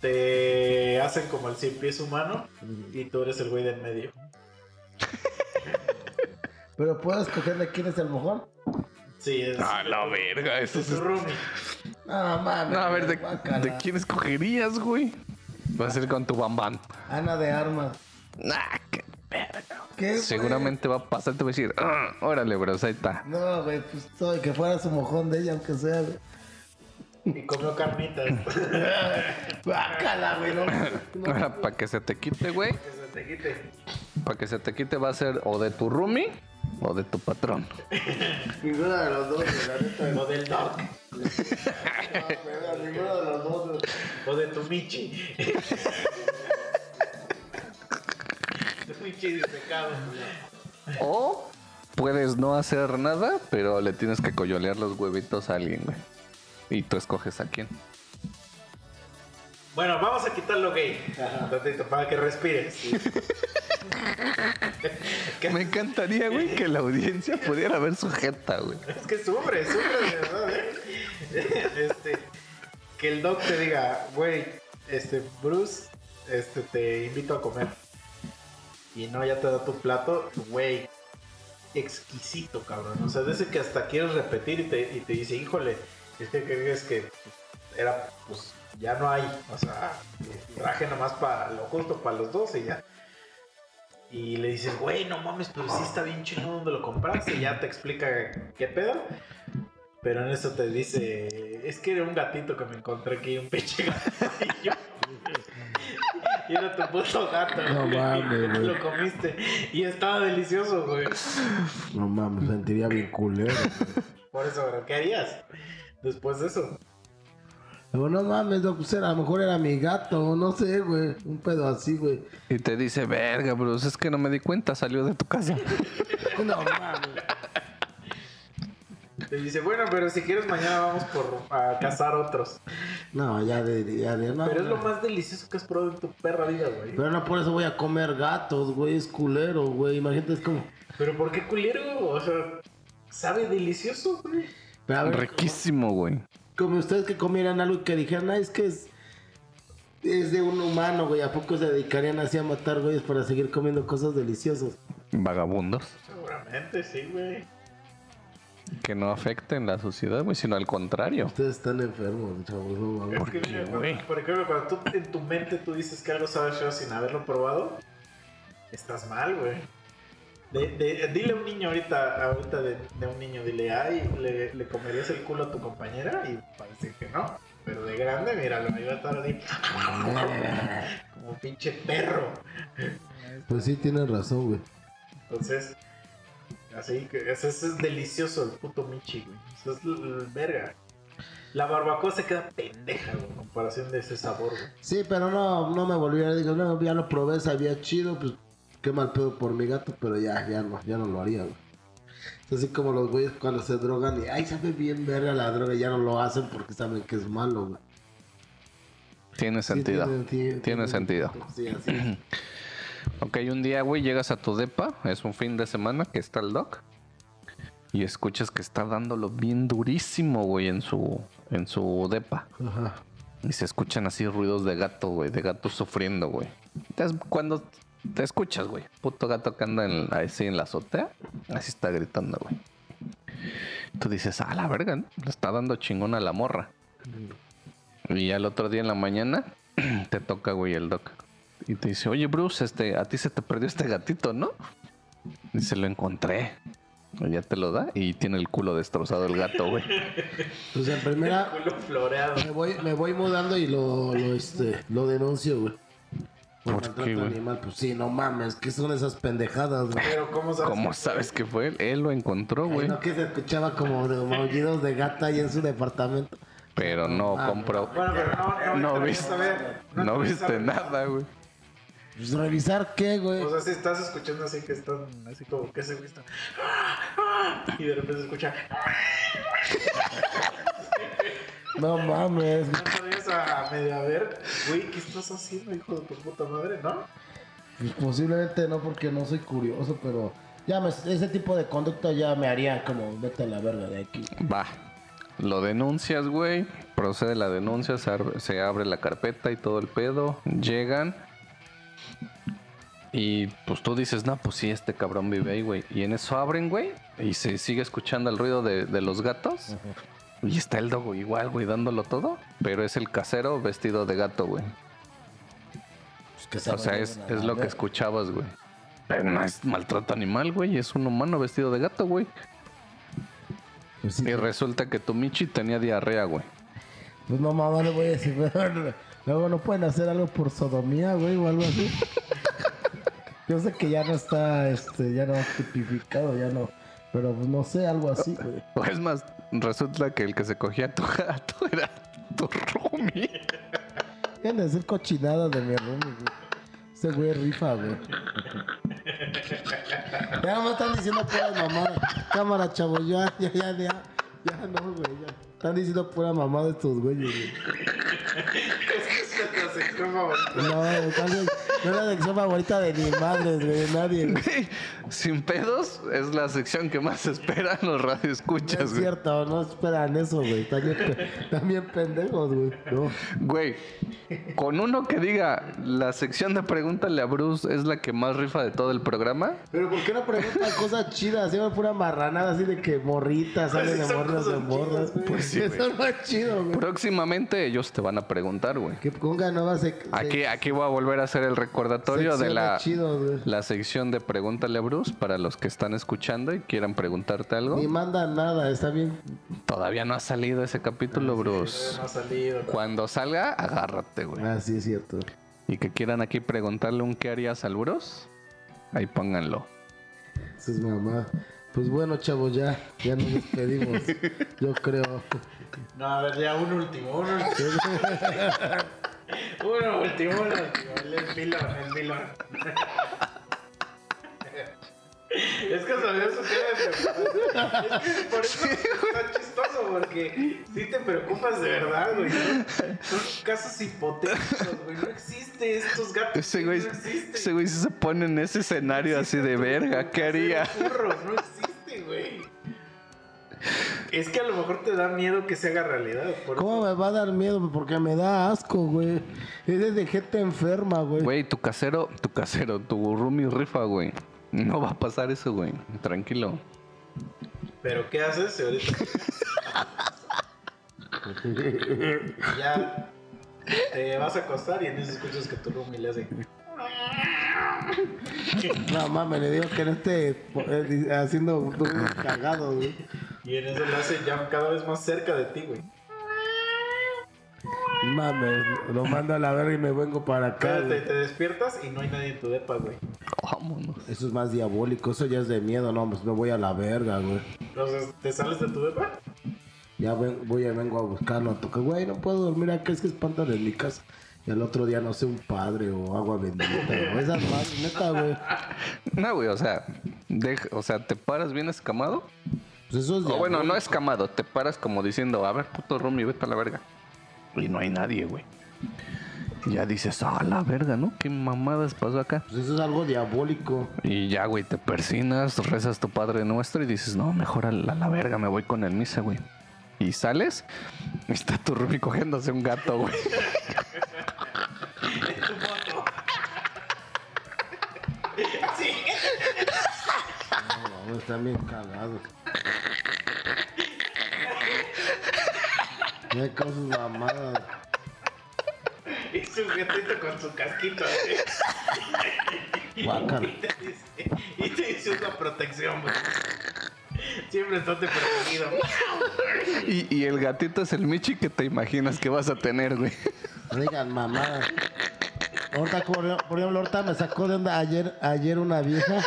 te hacen como el cien pies humano y tú eres el güey del medio. <laughs> ¿Pero puedo escogerle quién es el mojón? Sí, es. Ah, la verga, eso es es... No, mames. No, a ver, ¿de. ¿de quién escogerías, güey? Va a ser con tu bambán. Ana de Armas. Nah, Seguramente va a pasar, te va a decir, "Ah, órale, bro, ahí está. No, güey, pues todo, que fuera su mojón de ella, aunque sea, güey. Y comió carnitas. <laughs> Guácala, güey, no. no. Ahora, para que se te quite, güey, que se te quite. para que se te quite va a ser o de tu roomie o de tu patrón. <laughs> Ninguna de los dos, güey, la neta. O del dog. <laughs> No, pero Ninguna de los dos, güey. O de tu Michi. Michi disecado. O puedes no hacer nada, pero le tienes que coyolear los huevitos a alguien, güey. Y tú escoges a quién. Bueno, vamos a quitarlo gay. Tantito, para que respires. <laughs> Me encantaría, güey, que la audiencia pudiera ver su jeta, güey. Es que sufre, sufre de verdad, ¿eh? Este, que el doc te diga, güey, este, Bruce, este, te invito a comer. Y no, ya te da tu plato, güey, exquisito, cabrón. O sea, de ese que hasta quieres repetir y te, dice, híjole, es que crees que era, pues, ya no hay. O sea, traje nomás para lo justo para los dos y ya. Y le dices, güey, no mames, pero sí está bien chido donde lo compraste. Y ya te explica qué pedo. Pero en eso te dice, es que era un gatito que me encontré aquí, un pinche <laughs> gato. Y era tu puto gato. No güey, mames, y güey. Lo comiste. Y estaba delicioso, güey. No mames, me sentiría bien culero. güey. Por eso, bro, ¿qué harías? Después de eso. Digo, no mames, no, pues era, a lo mejor era mi gato, no sé, güey. Un pedo así, güey. Y te dice, verga, Bruce, es que no me di cuenta, salió de tu casa. <laughs> No mames. Te dice, bueno, pero si quieres mañana vamos por a cazar otros. No, ya de, ya de, no. Pero es lo más delicioso que has probado en tu perra vida, güey. Pero no por eso voy a comer gatos, güey, es culero, güey. Imagínate, es como... Pero ¿por qué culero? O sea, sabe delicioso, güey. Pero a ver, Riquísimo, güey. como ustedes que comieran algo y que dijeran, ah, es que es... Es de un humano, güey. ¿A poco se dedicarían así a matar güeyes para seguir comiendo cosas deliciosas? Vagabundos. Seguramente, sí, güey. Que no afecten la sociedad, güey, sino al contrario. Ustedes están enfermos, chavos, no. Es que, qué, mira, güey? cuando- por ejemplo, cuando tú en tu mente tú dices que algo sabe feo sin haberlo probado, estás mal, güey. De- de- dile a un niño ahorita, ahorita de, de un niño, dile, ay, ¿le, le comerías el culo a tu compañera? Y decir que no. Pero de grande, míralo, ahí va a estar así. Como pinche perro. Pues sí, tienes razón, güey. Entonces, así que ese, ese es delicioso el puto Michi, güey. Eso es verga. La barbacoa se queda pendeja, güey, en comparación de ese sabor, güey. Sí, pero no, no me volví a digo, no, ya lo probé, sabía chido, pues qué mal pedo por mi gato, pero ya, ya no, ya no lo haría, güey. Es así como los güeyes cuando se drogan y, ay, sabe bien verga la droga, ya no lo hacen porque saben que es malo, güey. Tiene Sí, sentido. tiene- tiene- Tiene sentido. Sí, así es. <clears throat> Ok, un día, güey, llegas a tu depa, es un fin de semana que está el doc. Y escuchas que está dándolo bien durísimo, güey, en su, en su depa. Ajá. Y se escuchan así ruidos de gato, güey, de gato sufriendo, güey. Entonces, cuando te escuchas, güey, puto gato que anda en, así en la azotea, así está gritando, güey. Tú dices, ah, la verga, ¿no? le está dando chingón a la morra. Y al otro día en la mañana <clears throat> te toca, güey, el doc. Y te dice, oye, Bruce, este, a ti se te perdió este gatito, ¿no? Y se lo encontré. Ya te lo da y tiene el culo destrozado el gato, güey. Pues en primera Culo floreado. me voy, me voy mudando y lo, lo, este, lo denuncio, güey. Por ¿Por qué, güey? animal, pues sí, no mames, ¿qué son esas pendejadas, güey? Pero ¿cómo sabes? ¿Cómo que- sabes que fue él? Él lo encontró, Ay, güey. no que se escuchaba como de maullidos de gata ahí en su departamento. Pero no Ah, compró. Bueno, pero no, no, No te viste, no viste nada, güey. Pues revisar qué, güey. O sea, si estás escuchando así que están así como que se vista y de repente se escucha No mames. no podrías a medio a ver, güey, ¿qué estás haciendo, hijo de tu puta madre? ¿No? Pues posiblemente no porque no soy curioso, pero ya me- ese tipo de conducta ya me haría como vete a la verga de aquí. Va. Lo denuncias, güey. Procede la denuncia, se abre la carpeta y todo el pedo. Llegan. Y pues tú dices, no, pues sí, este cabrón vive ahí, güey. Y en eso abren, güey. Y se sigue escuchando el ruido de, de los gatos. Y está el dogo igual, güey, dándolo todo. Pero es el casero vestido de gato, güey. Pues O sea, es, es lo que escuchabas, güey. Pero no es maltrato animal, güey. Es un humano vestido de gato, güey. Pues, sí, Y resulta que tu Michi tenía diarrea, güey. pues no mames, le voy a decir, <laughs> luego no pueden hacer algo por sodomía, güey, o algo así. <laughs> Yo sé que ya no está, este, ya no tipificado, ya no. Pero pues no sé, algo así, güey. O <laughs> es más, resulta que el que se cogía a tu gato era tu roomie. Quieren decir cochinada de mi roomie, güey. Ese güey rifa, güey. Ya me están diciendo pura mamada. Cámara, chavo, ya, ya, ya, ya. Ya no, güey, ya. Están diciendo pura mamada estos güeyes, güey. Es que es la sección favorita. No, no es la sección favorita de ni madres, güey, de nadie, güey. Sin pedos es la sección que más <laughs> esperan los No radioescuchas, es güey. cierto, no esperan eso, güey. Bien <laughs> pendejos, güey. No. Güey, con uno que diga la sección de pregúntale a Bruce es la que más rifa de todo el programa. Pero ¿por qué no preguntan <laughs> cosas chidas? Siempre pura marranada así de que morritas, salen de Pues morras de morras. güey. Pues sí, Eso no es chido, güey. Próximamente ellos te van a preguntar, güey. Que ponga nuevas Aquí, aquí voy a volver a hacer el recordatorio de la, la sección de Pregúntale a Bruce para los que están escuchando y quieran preguntarte algo. Ni mandan nada, está bien. Todavía no ha salido ese capítulo, Bruce. No ha salido. ¿no? Cuando salga, agárrate, güey. Ah, sí, es cierto. Y que quieran aquí preguntarle un qué harías al Bruce, ahí pónganlo. Eso es mamá. Pues bueno, chavos, ya, ya nos despedimos. <laughs> Yo creo. No, a ver, ya un último, un último. <laughs> <laughs> Uno último, un último. El vilón, el vilón. Es que sabía su cara de preocupación. Es que por eso está chistoso, porque sí te preocupas de verdad, güey. Son, casos hipotéticos, güey. No existe estos gatos. Ese güey, no existe. ese güey se pone en ese escenario así de verga, ¿qué haría? Burro, no existe, güey. Es que a lo mejor te da miedo que se haga realidad. Por ¿Cómo eso- me va a dar miedo? Porque me da asco, güey. Es de gente enferma, güey. Güey, tu casero, tu casero, tu roomie rifa, güey. No va a pasar eso, güey. Tranquilo. Pero ¿qué haces si ahorita? <laughs> ya te vas a acostar y en eso escuchas que tu roomie le hace. No mames, le digo que no esté eh, haciendo cagado, güey. Y en eso le hace ya cada vez más cerca de ti, güey. Mames, lo mando a la verga y me vengo para acá. Pero te, te despiertas y no hay nadie en tu depa, güey. Vámonos. Eso es más diabólico, eso ya es de miedo, no, pues me voy a la verga, güey. Entonces, ¿te sales de tu depa? Ya ven- voy a vengo a buscarlo, a tocar, güey, no puedo dormir acá, es que espantan en mi casa. Y al otro día, no sé, un padre o agua bendita, o esas más, neta, güey. No, güey, o sea, deja- o sea, te paras bien escamado. Pues eso es O bueno, no escamado, te paras como diciendo, a ver, puto roomie, vete a la verga. Y no hay nadie, güey. Y ya dices, ah, la verga, ¿no? ¿Qué mamadas pasó acá? Pues eso es algo diabólico. Y ya, güey, te persinas, rezas tu Padre Nuestro y dices, no, mejor a la, a la verga, me voy con el misa, güey. Y sales, y está tu roomie cogiéndose un gato, güey. <laughs> Sí. No, mames, están bien cagados. Mira con sus mamadas. <laughs> Y su gatito con su casquito. ¿eh? Guácala. <laughs> Y te dice, y te dice una protección, güey. Siempre estás protegido. <laughs> Y, y el gatito es el Michi que te imaginas que vas a tener, güey. Digan mamadas. Ahorita, por, por ejemplo, ahorita me sacó de onda ayer, ayer una vieja.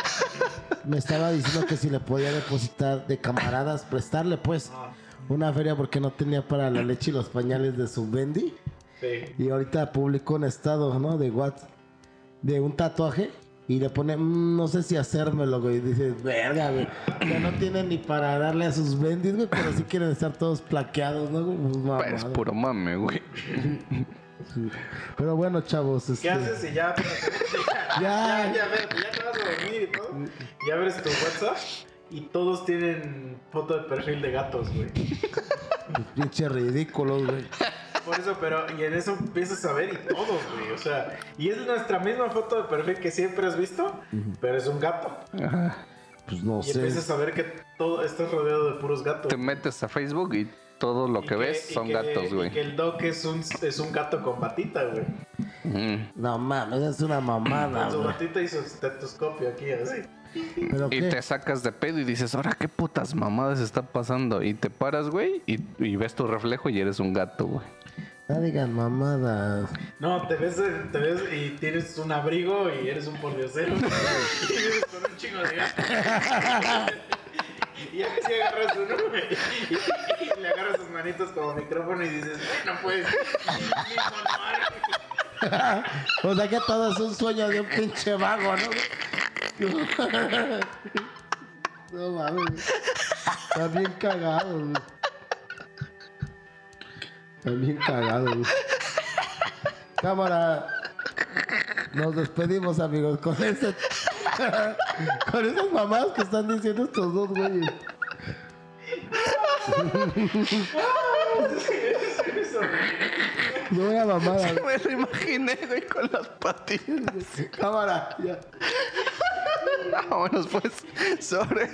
Me estaba diciendo que si le podía depositar de camaradas, prestarle pues una feria porque no tenía para la leche y los pañales de su Bendy. Sí. Y ahorita publicó un estado, ¿no? De WhatsApp, de un tatuaje. Y le pone, "Mm, no sé si hacérmelo, güey. Y dices, verga, güey. Ya no tienen ni para darle a sus bendis, güey. Pero sí quieren estar todos plaqueados, ¿no? Pues, Es mamada. puro mame, güey. Sí. Pero bueno, chavos. Este, ¿Qué haces si <laughs> ya, Ya. ya, ya, ves, ya te vas a dormir y todo? Y abres tu WhatsApp y todos tienen foto de perfil de gatos, güey. Pinche ridículos, güey. Por eso, pero, y en eso empiezas a ver y todos, güey. O sea, y es nuestra misma foto de perfil que siempre has visto, pero es un gato. Pues no Y sé. empiezas a ver que todo estás rodeado de puros gatos. Te metes a Facebook y todo lo Y que ves y son que- gatos, Y güey. que el doc es un, es un gato con batita, güey. Mm. No mames, es una mamada, Con su batita y su estetoscopio aquí, así. ¿Pero Y qué? te sacas de pedo y dices, ahora qué putas mamadas está pasando. Y te paras, güey, y, y ves tu reflejo y eres un gato, güey. No digan mamadas. No, te ves, te ves y tienes un abrigo y eres un pordiosero. <laughs> y vienes con un chingo de gatos. <laughs> y así agarras uno y, <laughs> y le agarras sus manitos como micrófono y dices, bueno, pues. O sea que todo es un sueño de un pinche vago, ¿no? No mames. Está bien cagado, güey. Bien cagado, güey. Cámara. Nos despedimos, amigos, con ese. <laughs> con esas mamadas que están diciendo estos dos güeyes. No una mamada. güey. Me lo imaginé, güey, con las patitas. Cámara, ya. Vámonos, pues, sobre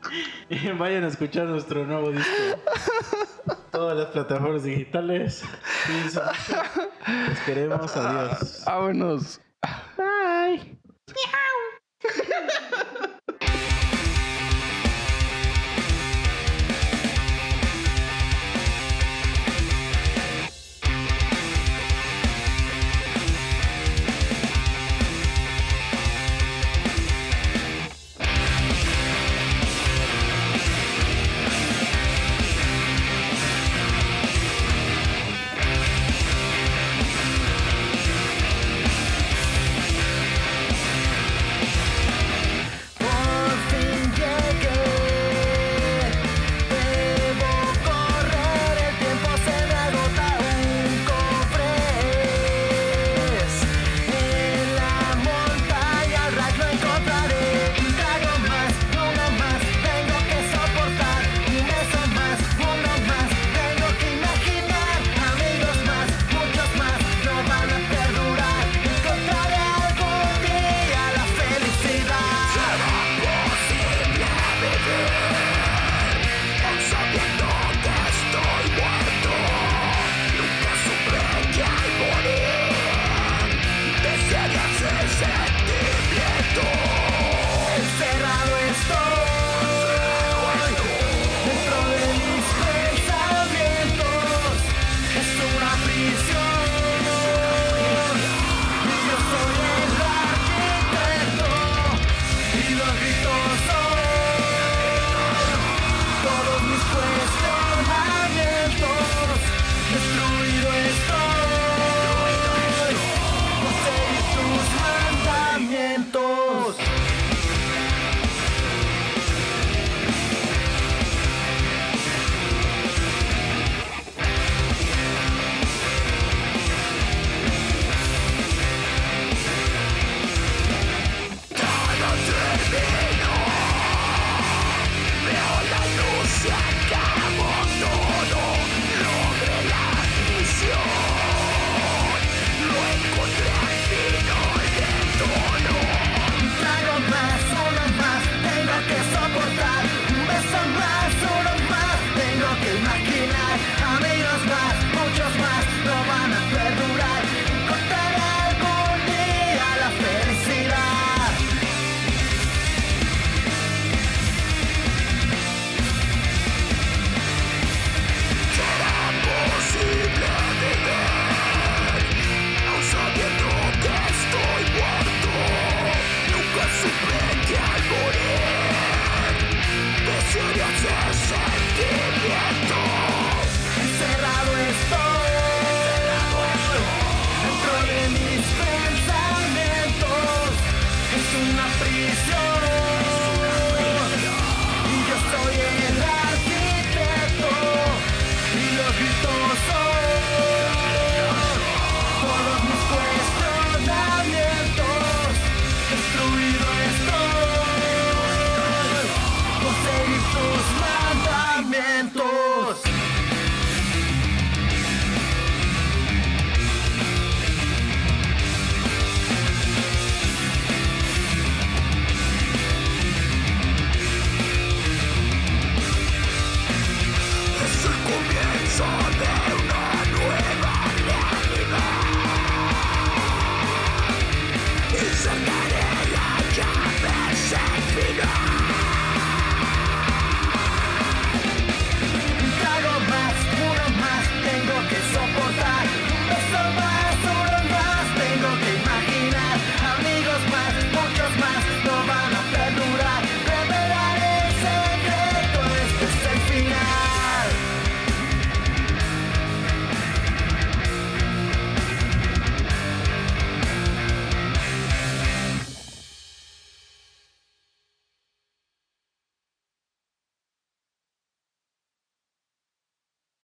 <laughs> Vayan a escuchar nuestro nuevo disco. Todas las plataformas digitales. Los queremos. Adiós. Vámonos. Bye. <laughs>